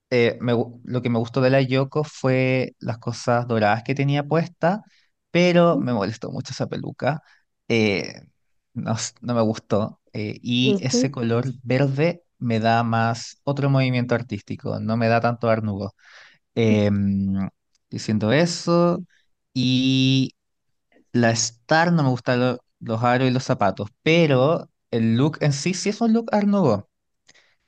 Speaker 4: eh, me gu- lo que me gustó de la Yoko fue las cosas doradas que tenía puesta, pero me molestó mucho esa peluca. eh, no, s- no me gustó. eh, y ese
Speaker 2: ujú,
Speaker 4: color verde me da más otro movimiento artístico, no me da tanto Art Nouveau. Em, diciendo eso. Y la Star no me gustan lo- los aros y los zapatos, pero el look en sí sí es un look Art Nouveau.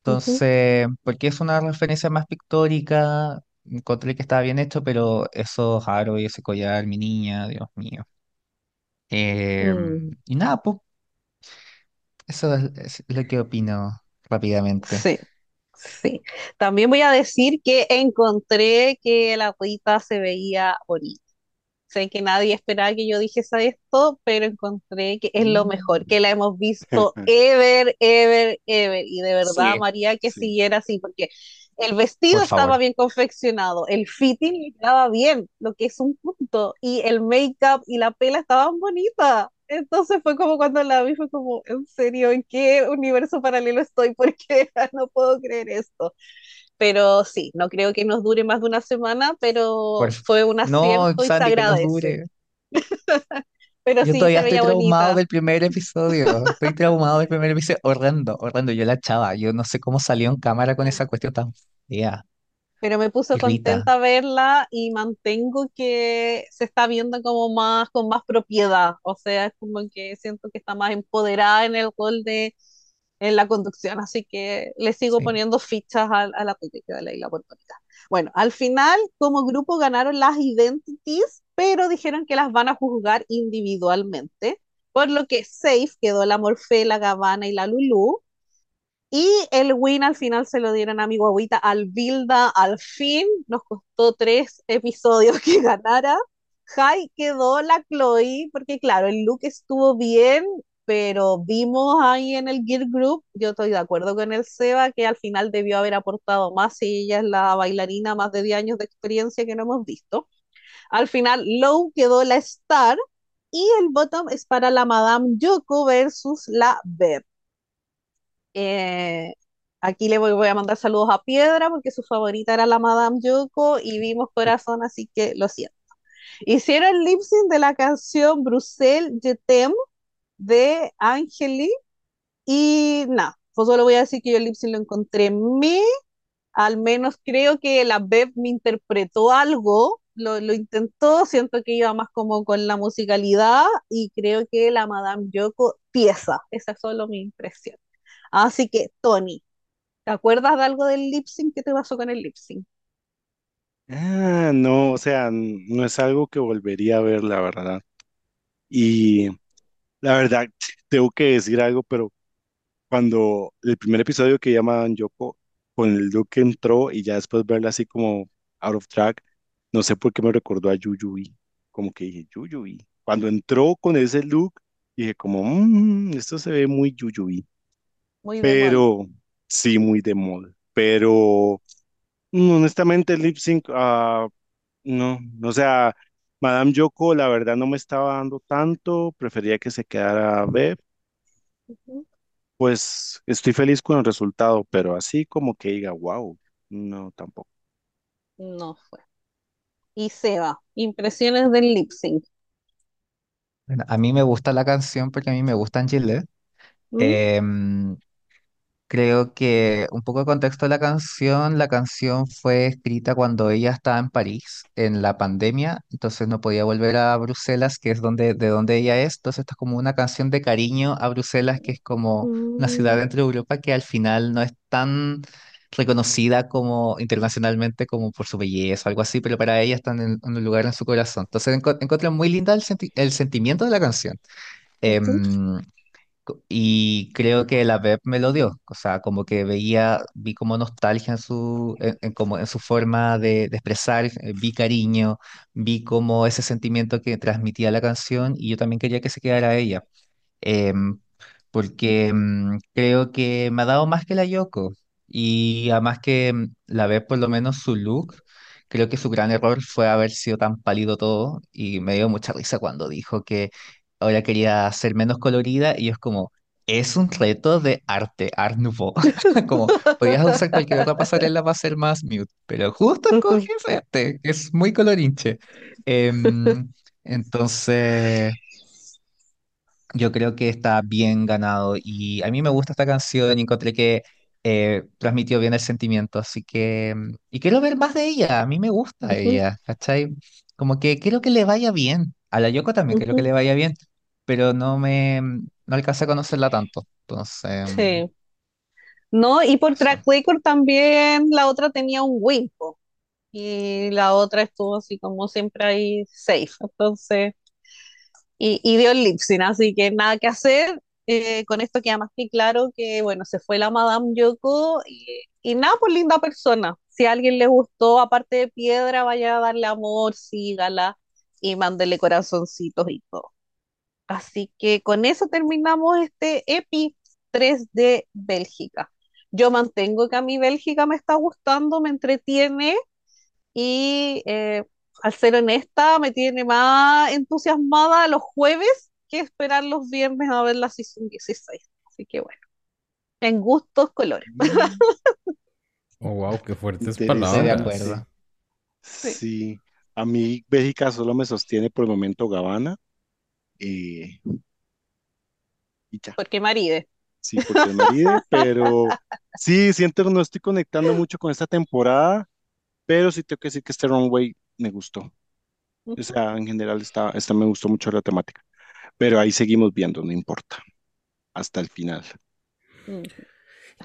Speaker 2: ujú,
Speaker 4: Entonces, porque es una referencia más pictórica, encontré que estaba bien hecho, pero esos aros y ese collar, mi niña, Dios mío. Eh,
Speaker 2: mm.
Speaker 4: y nada, pues, eso es, es lo que opino rápidamente.
Speaker 2: Sí, sí. También voy a decir que encontré que la Rita se veía bonita. Sé que nadie esperaba que yo dijese esto, pero encontré que es lo mejor,
Speaker 4: Mm.
Speaker 2: que la hemos visto ever, ever, ever. Y de verdad,
Speaker 4: Sí,
Speaker 2: María, que
Speaker 3: Sí.
Speaker 2: siguiera así, porque el vestido
Speaker 4: por
Speaker 2: estaba
Speaker 4: favor.
Speaker 2: bien confeccionado, el fitting le quedaba bien, lo que es un punto, y el make-up y la pela estaban bonitas. Entonces fue como cuando la vi, fue como, en serio, ¿en qué universo paralelo estoy? Porque no puedo creer esto. Pero sí, no creo que nos dure más de una semana,
Speaker 4: Por...
Speaker 2: pero fue un
Speaker 4: No,
Speaker 2: acierto y se agradece.
Speaker 4: dure.
Speaker 2: Pero
Speaker 4: Yo
Speaker 2: sí,
Speaker 4: todavía estoy traumado
Speaker 2: bonita.
Speaker 4: del primer episodio. Estoy traumado del primer episodio. Horrendo, horrendo. Yo la chava. Yo no sé cómo salió en cámara con esa cuestión tan fea.
Speaker 2: Pero me puso
Speaker 4: Irrita.
Speaker 2: contenta verla y mantengo que se está viendo como más, con más propiedad. O sea, es como que siento que está más empoderada en el rol de, en la conducción. Así que le sigo
Speaker 4: Sí.
Speaker 2: poniendo fichas a, a la política de la isla. Bueno, al final, como grupo ganaron las Identities, pero dijeron que las van a juzgar individualmente. Por lo que safe quedó la Morfe, la Gavana y la Lulu Y el win al final se lo dieron a mi guaguita Albilda. Al fin nos costó tres episodios que ganara. Jai quedó la Chloe, porque claro, el look estuvo bien, pero vimos ahí en el Gear Group, yo estoy de acuerdo con el Seba, que al final debió haber aportado más si ella es la bailarina más de 10 años de experiencia que no hemos visto. Al final, Low quedó la Star y el bottom es para la Madame Yoko versus la Beb. Eh, aquí le voy, voy, a mandar saludos a Piedra porque su favorita era la Madame Yoko y vimos corazón, así que lo siento. Hicieron el lip sync de la canción Bruxelles Je t'aime de Angeli y nada, pues solo voy a decir que yo el lip sync lo encontré me, al menos creo que la Bev me interpretó algo, lo, lo, intentó, siento que iba más como con la musicalidad y creo que la Madame Yoko pieza, esa es solo mi impresión. Así que, Tony, ¿te acuerdas de algo del lip sync? ¿Qué te pasó con el lip sync?
Speaker 3: Ah, no, o sea, no es algo que volvería a ver, la verdad. Y la verdad, tengo que decir algo, pero cuando el primer episodio que llamaban Yoko, con el look que entró y ya después verla así como out of track, no sé por qué me recordó a Yuyuy, como que dije Yuyuy. Cuando entró con ese look, dije como, "Mm, esto se ve muy Yuyuy,
Speaker 2: Muy de mal.
Speaker 3: pero sí, muy de moda. Pero mm, honestamente, el lip sync, ah, no, o sea, Madame Yoko, la verdad no me estaba dando tanto, prefería que se quedara.
Speaker 2: Ujú.
Speaker 3: Pues estoy feliz con el resultado, pero así como que diga, wow, no, tampoco.
Speaker 2: No fue. Y Seba, impresiones del lip sync.
Speaker 4: Bueno, a mí me gusta la canción porque a mí me gustan Gillette.
Speaker 2: ¿Mm?
Speaker 4: Creo que un poco de contexto de la canción, la canción fue escrita cuando ella estaba en París en la pandemia, entonces no podía volver a Bruselas, que es donde, de donde ella es, entonces esto es como una canción de cariño a Bruselas, que es como una ciudad
Speaker 2: Mm,
Speaker 4: dentro de Europa que al final no es tan reconocida como internacionalmente como por su belleza o algo así, pero para ella está en, en un lugar en su corazón. Entonces enco- encontré muy linda el, senti- el sentimiento de la canción.
Speaker 2: ujú,
Speaker 4: Em, Y creo que la Beb me lo dio, o sea, como que veía, vi como nostalgia en su, en, en como en su forma de, de expresar, eh, vi cariño, vi como ese sentimiento que transmitía la canción y yo también quería que se quedara ella em, porque mm, creo que me ha dado más que la Yoko y además que mm, la vez por lo menos su look, creo que su gran error fue haber sido tan pálido todo y me dio mucha risa cuando dijo que ahora quería ser menos colorida y es como, es un reto de arte, Art Nouveau, como podías usar cualquier otra pasarela para ser más mute, pero justo escoges este, que es muy colorinche. Em, entonces... Yo creo que está bien ganado y a mí me gusta esta canción y encontré que eh, transmitió bien el sentimiento, así que... mm, Y quiero ver más de ella, a mí me gusta ella, ¿cachai? Como que quiero que le vaya bien, a la Yoko también quiero que le vaya bien, pero no me... mm, no alcancé a conocerla tanto, entonces... mm,
Speaker 2: Sí. No, y por track record también la otra tenía un win, po, y la otra estuvo así como siempre ahí safe. Entonces, y, y dio el lip sync, así que nada que hacer. Eh, con esto queda más que claro que, bueno, se fue la Madame Yoko y, y nada, por linda persona. Si a alguien le gustó, aparte de piedra, vaya a darle amor, sígala y mándele corazoncitos y todo. Así que con eso terminamos este EPI 3 de Bélgica. Yo mantengo que a mí Bélgica me está gustando, me entretiene y eh, al ser honesta, me tiene más entusiasmada los jueves que esperar los viernes a ver la Season 16. Así que bueno, en gustos, colores.
Speaker 1: Oh, wow, qué fuertes
Speaker 4: Estoy de
Speaker 1: palabras.
Speaker 4: acuerdo.
Speaker 2: Sí,
Speaker 3: Sí, a mí Bélgica solo me sostiene por el momento Gabbana eh, y ya,
Speaker 2: porque Maride.
Speaker 3: sí, porque es Meride, pero sí, siento que no estoy conectando mucho con esta temporada, pero sí tengo que decir que este Runway me gustó. O sea, en general esta, esta me gustó mucho la temática, pero ahí seguimos viendo, no importa, hasta el final.
Speaker 2: ujú.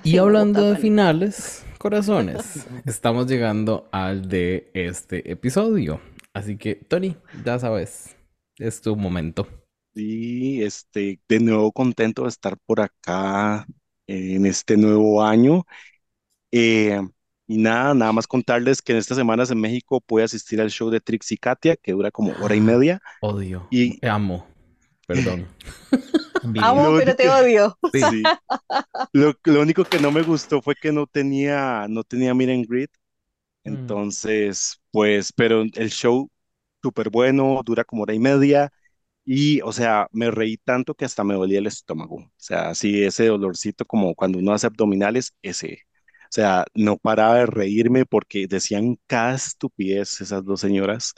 Speaker 1: Y hablando de finales, corazones, estamos llegando al de este episodio. Así que, Tony, ya sabes, es tu momento.
Speaker 3: Sí, este, de nuevo contento de estar por acá eh, en este nuevo año. Eh, y nada, nada más contarles que en estas semanas en México pude asistir al show de Trix y Katia, que dura como hora y media.
Speaker 1: Odio,
Speaker 3: Y
Speaker 1: amo, perdón.
Speaker 2: Amo, pero
Speaker 3: único
Speaker 2: te
Speaker 3: que,
Speaker 2: odio.
Speaker 1: Sí,
Speaker 3: sí, lo, lo único que no me gustó fue que no tenía, no tenía meet and greet.
Speaker 1: Mm.
Speaker 3: Entonces, pues, pero el show súper bueno, dura como hora y media. Y, o sea, me reí tanto que hasta me dolía el estómago. O sea, así ese dolorcito como cuando uno hace abdominales, ese. O sea, no paraba de reírme porque decían cada estupidez esas dos señoras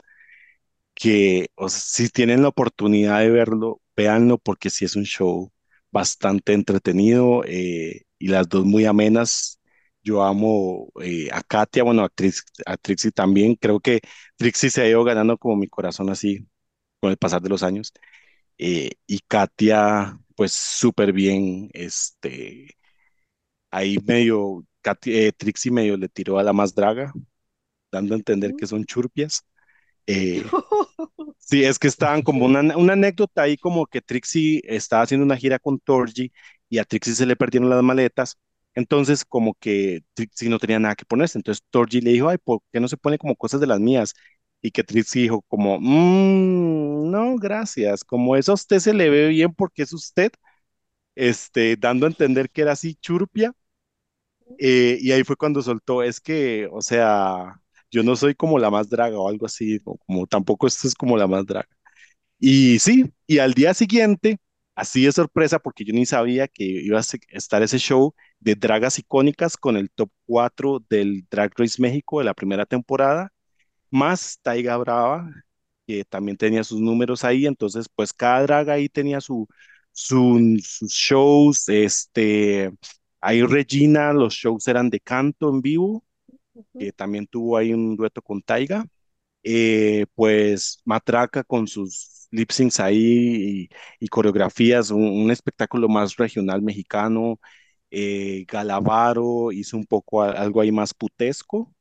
Speaker 3: que, o sea, si tienen la oportunidad de verlo, véanlo porque sí es un show bastante entretenido eh, y las dos muy amenas. Yo amo eh, a Katia, bueno, a, Trix- a Trixie también. Creo que Trixie se ha ido ganando como mi corazón así con el pasar de los años. Eh, y Katia, pues súper bien, este, ahí medio, Katy- eh, Trixie medio le tiró a la más draga, dando a entender que son churpias. Eh, sí, es que estaban como una, una anécdota ahí como que Trixie estaba haciendo una gira con Torji y a Trixie se le perdieron las maletas. Entonces, como que Trixie no tenía nada que ponerse. Entonces, Torji le dijo, ay, ¿por qué no se pone como cosas de las mías? Y que Trixie dijo como, "Mm, no, gracias. Como eso a usted se le ve bien porque es usted, este, dando a entender que era así churpia. Eh, y ahí fue cuando soltó, es que, o sea, yo no soy como la más draga o algo así, como tampoco esto es como la más draga. Y sí, y al día siguiente, así de sorpresa, porque yo ni sabía que iba a estar ese show de dragas icónicas con el top 4 del Drag Race México de la primera temporada, más Taiga Brava, que también tenía sus números ahí, entonces pues cada drag ahí tenía su, su- sus shows, este, ahí Regina, los shows eran de canto en vivo, que también tuvo ahí un dueto con Taiga eh, pues Matraca con sus lip syncs ahí y, y coreografías, un, un espectáculo más regional mexicano. Eh, Galavaro hizo un poco a- algo ahí más putesco.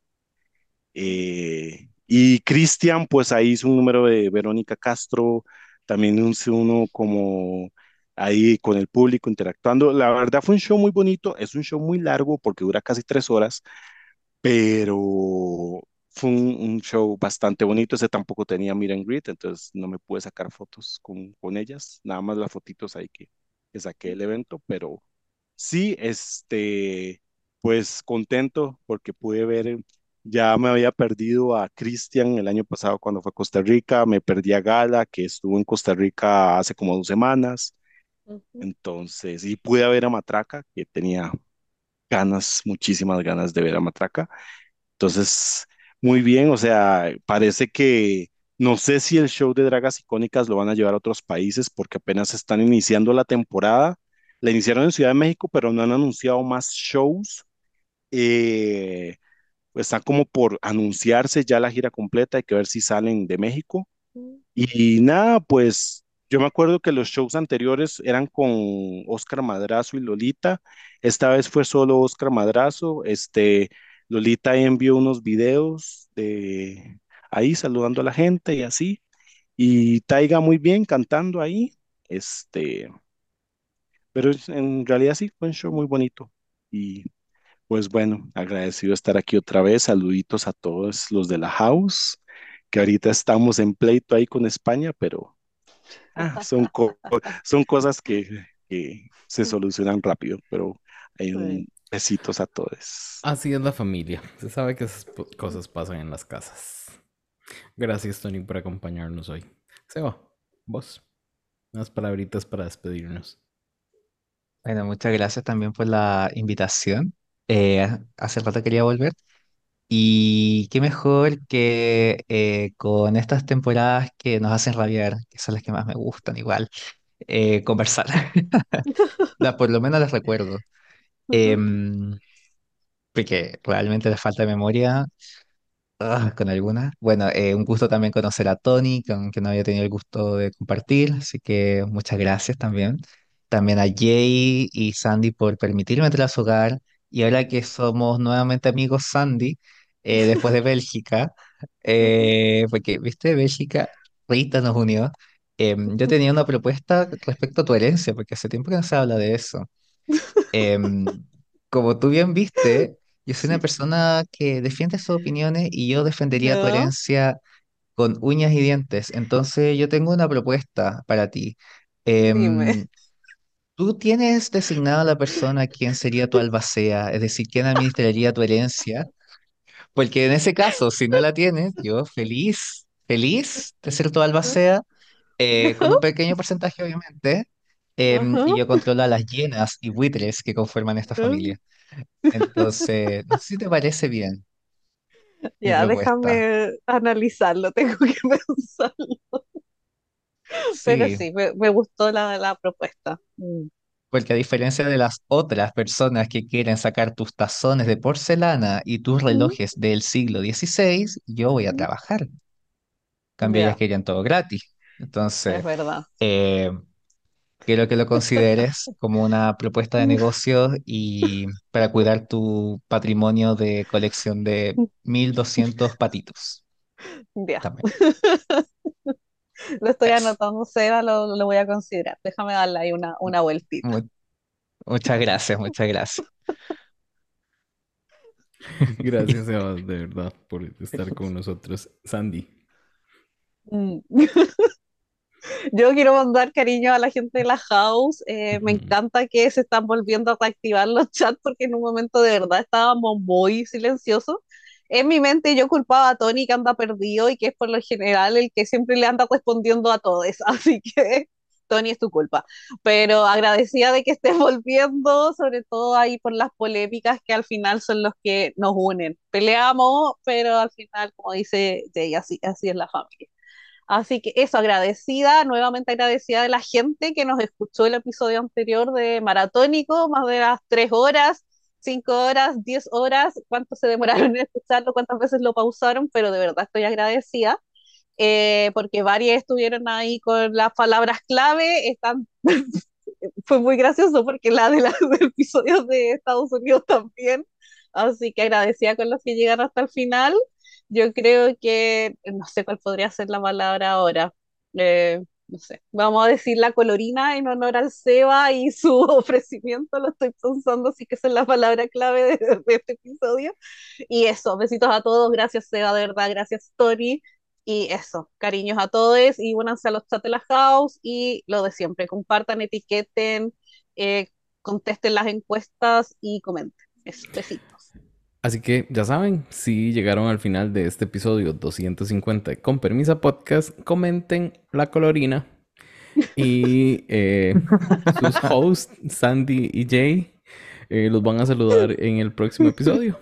Speaker 3: eh, y Cristian, pues ahí hizo un número de Verónica Castro, también hizo uno como ahí con el público interactuando. La verdad fue un show muy bonito, es un show muy largo porque dura casi tres horas pero fue un, un show bastante bonito. Ese tampoco tenía meet and greet, entonces no me pude sacar fotos con, con ellas, nada más las fotitos ahí que, que saqué del evento, pero sí, este, pues contento porque pude ver, ya me había perdido a Cristian el año pasado cuando fue a Costa Rica, me perdí a Gala, que estuvo en Costa Rica hace como dos semanas, entonces, y pude ver a Matraca, que tenía ganas, muchísimas ganas de ver a Matraca. Entonces, muy bien, o sea, parece que no sé si el show de dragas icónicas lo van a llevar a otros países porque apenas están iniciando la temporada. La iniciaron en Ciudad de México, pero no han anunciado más shows. Eh, está como por anunciarse ya la gira completa, hay que ver si salen de México. Y nada, pues yo me acuerdo que los shows anteriores eran con Oscar Madrazo y Lolita. Esta vez fue solo Oscar Madrazo. Este, Lolita envió unos videos de ahí saludando a la gente y así. Y Taiga muy bien cantando ahí. Este, pero en realidad sí, fue un show muy bonito. Y pues bueno, agradecido de estar aquí otra vez. Saluditos a todos los de la house, que ahorita estamos en pleito ahí con España, pero son, co- son cosas que, que se solucionan rápido, pero hay un besitos a todos.
Speaker 1: Así es la familia. Se sabe que esas cosas pasan en las casas. Gracias, Tony, por acompañarnos hoy. Seba, vos. Unas palabritas para despedirnos.
Speaker 4: Bueno, muchas gracias también por la invitación. Eh, hace rato quería volver. Y qué mejor que eh, con estas temporadas que nos hacen rabiar, que son las que más me gustan igual, eh, conversar. La- por lo menos las recuerdo. Em, porque realmente la falta de memoria Ah, con alguna. Bueno, eh, un gusto también conocer a Tony, con que no había tenido el gusto de compartir, así que muchas gracias también. También a Jay y Sandy por permitirme entrar a su hogar. Y ahora que somos nuevamente amigos, Sandy, eh, después de Bélgica, eh, porque, viste, Bélgica, Rita nos unió. Em, yo tenía una propuesta respecto a tu herencia, porque hace tiempo que no se habla de eso. Em, como tú bien viste, yo soy una persona que defiende sus opiniones y yo defendería tu
Speaker 2: ¿Ya?
Speaker 4: herencia con uñas y dientes. Entonces, yo tengo una propuesta para ti.
Speaker 2: Dime.
Speaker 4: Em, tú tienes designado a la persona quien sería tu albacea, es decir, quién administraría tu herencia, porque en ese caso, si no la tienes, yo feliz, feliz de ser tu albacea, eh, con un pequeño porcentaje, obviamente. em, y yo controlo a las hienas y buitres que conforman esta familia. Entonces, no sé si te parece bien
Speaker 2: Ya, déjame analizarlo, tengo que pensarlo. Pero
Speaker 4: Sí,
Speaker 2: sí, me, me gustó la, la propuesta. Mm,
Speaker 4: porque a diferencia de las otras personas que quieren sacar tus tazones de porcelana y tus relojes del siglo XVI, yo voy a trabajar. Cambio, ellas
Speaker 2: Ya,
Speaker 4: querían todo gratis.
Speaker 2: es
Speaker 4: Entonces,
Speaker 2: verdad.
Speaker 4: eh, Quiero que lo consideres como una propuesta de negocio y para cuidar tu patrimonio de colección de 1200 patitos.
Speaker 2: Ya,
Speaker 4: También.
Speaker 2: lo estoy anotando, Seba, lo, lo voy a considerar. Déjame darle ahí una, una vueltita.
Speaker 4: Mu- muchas gracias, muchas gracias.
Speaker 1: Gracias, Sebas, de verdad, por estar con nosotros. Sandy.
Speaker 2: Mm. Yo quiero mandar cariño a la gente de la house. eh, me encanta que se están volviendo a reactivar los chats porque en un momento de verdad estábamos muy silenciosos. En mi mente yo culpaba a Tony que anda perdido y que es por lo general el que siempre le anda respondiendo a todos. Así que Tony es tu culpa. Pero agradecida de que estés volviendo, sobre todo ahí por las polémicas que al final son los que nos unen. Peleamos, pero al final, como dice Jay, así, así es la familia. Así que eso, agradecida, nuevamente agradecida de la gente que nos escuchó el episodio anterior de Maratónico, más de las tres horas, cinco horas, diez horas, cuánto se demoraron en escucharlo, cuántas veces lo pausaron, pero de verdad estoy agradecida, eh, porque varias estuvieron ahí con las palabras clave, están... fue muy gracioso porque la de los episodios de Estados Unidos también, así que agradecida con los que llegaron hasta el final. Yo creo que, no sé cuál podría ser la palabra ahora. Eh, no sé, vamos a decir la colorina en honor al Seba y su ofrecimiento, lo estoy pensando, así que esa es la palabra clave de, este episodio. Y eso, besitos a todos, gracias Seba, de verdad, gracias Tony. Y eso, cariños a todos y únanse a los chats de la house y lo de siempre, compartan, etiqueten, eh, contesten las encuestas y comenten. Eso, besitos.
Speaker 1: Así que ya saben, si llegaron al final de este episodio 250 de Con Permisa Podcast, comenten la colorina y eh, sus hosts, Sandy y Jay, eh, los van a saludar en el próximo episodio.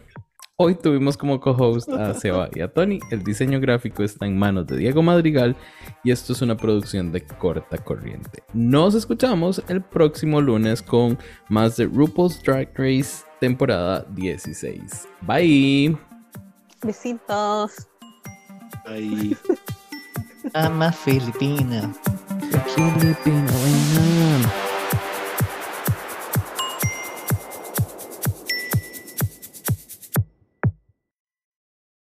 Speaker 1: Hoy tuvimos como co-host a Seba y a Tony. El diseño gráfico está en manos de Diego Madrigal y esto es una producción de corta corriente. Nos escuchamos el próximo lunes con más de RuPaul's Drag Race temporada 16. Bye.
Speaker 2: Besitos.
Speaker 3: Ahí.
Speaker 4: Ama Filipina.
Speaker 1: Filipina, buena.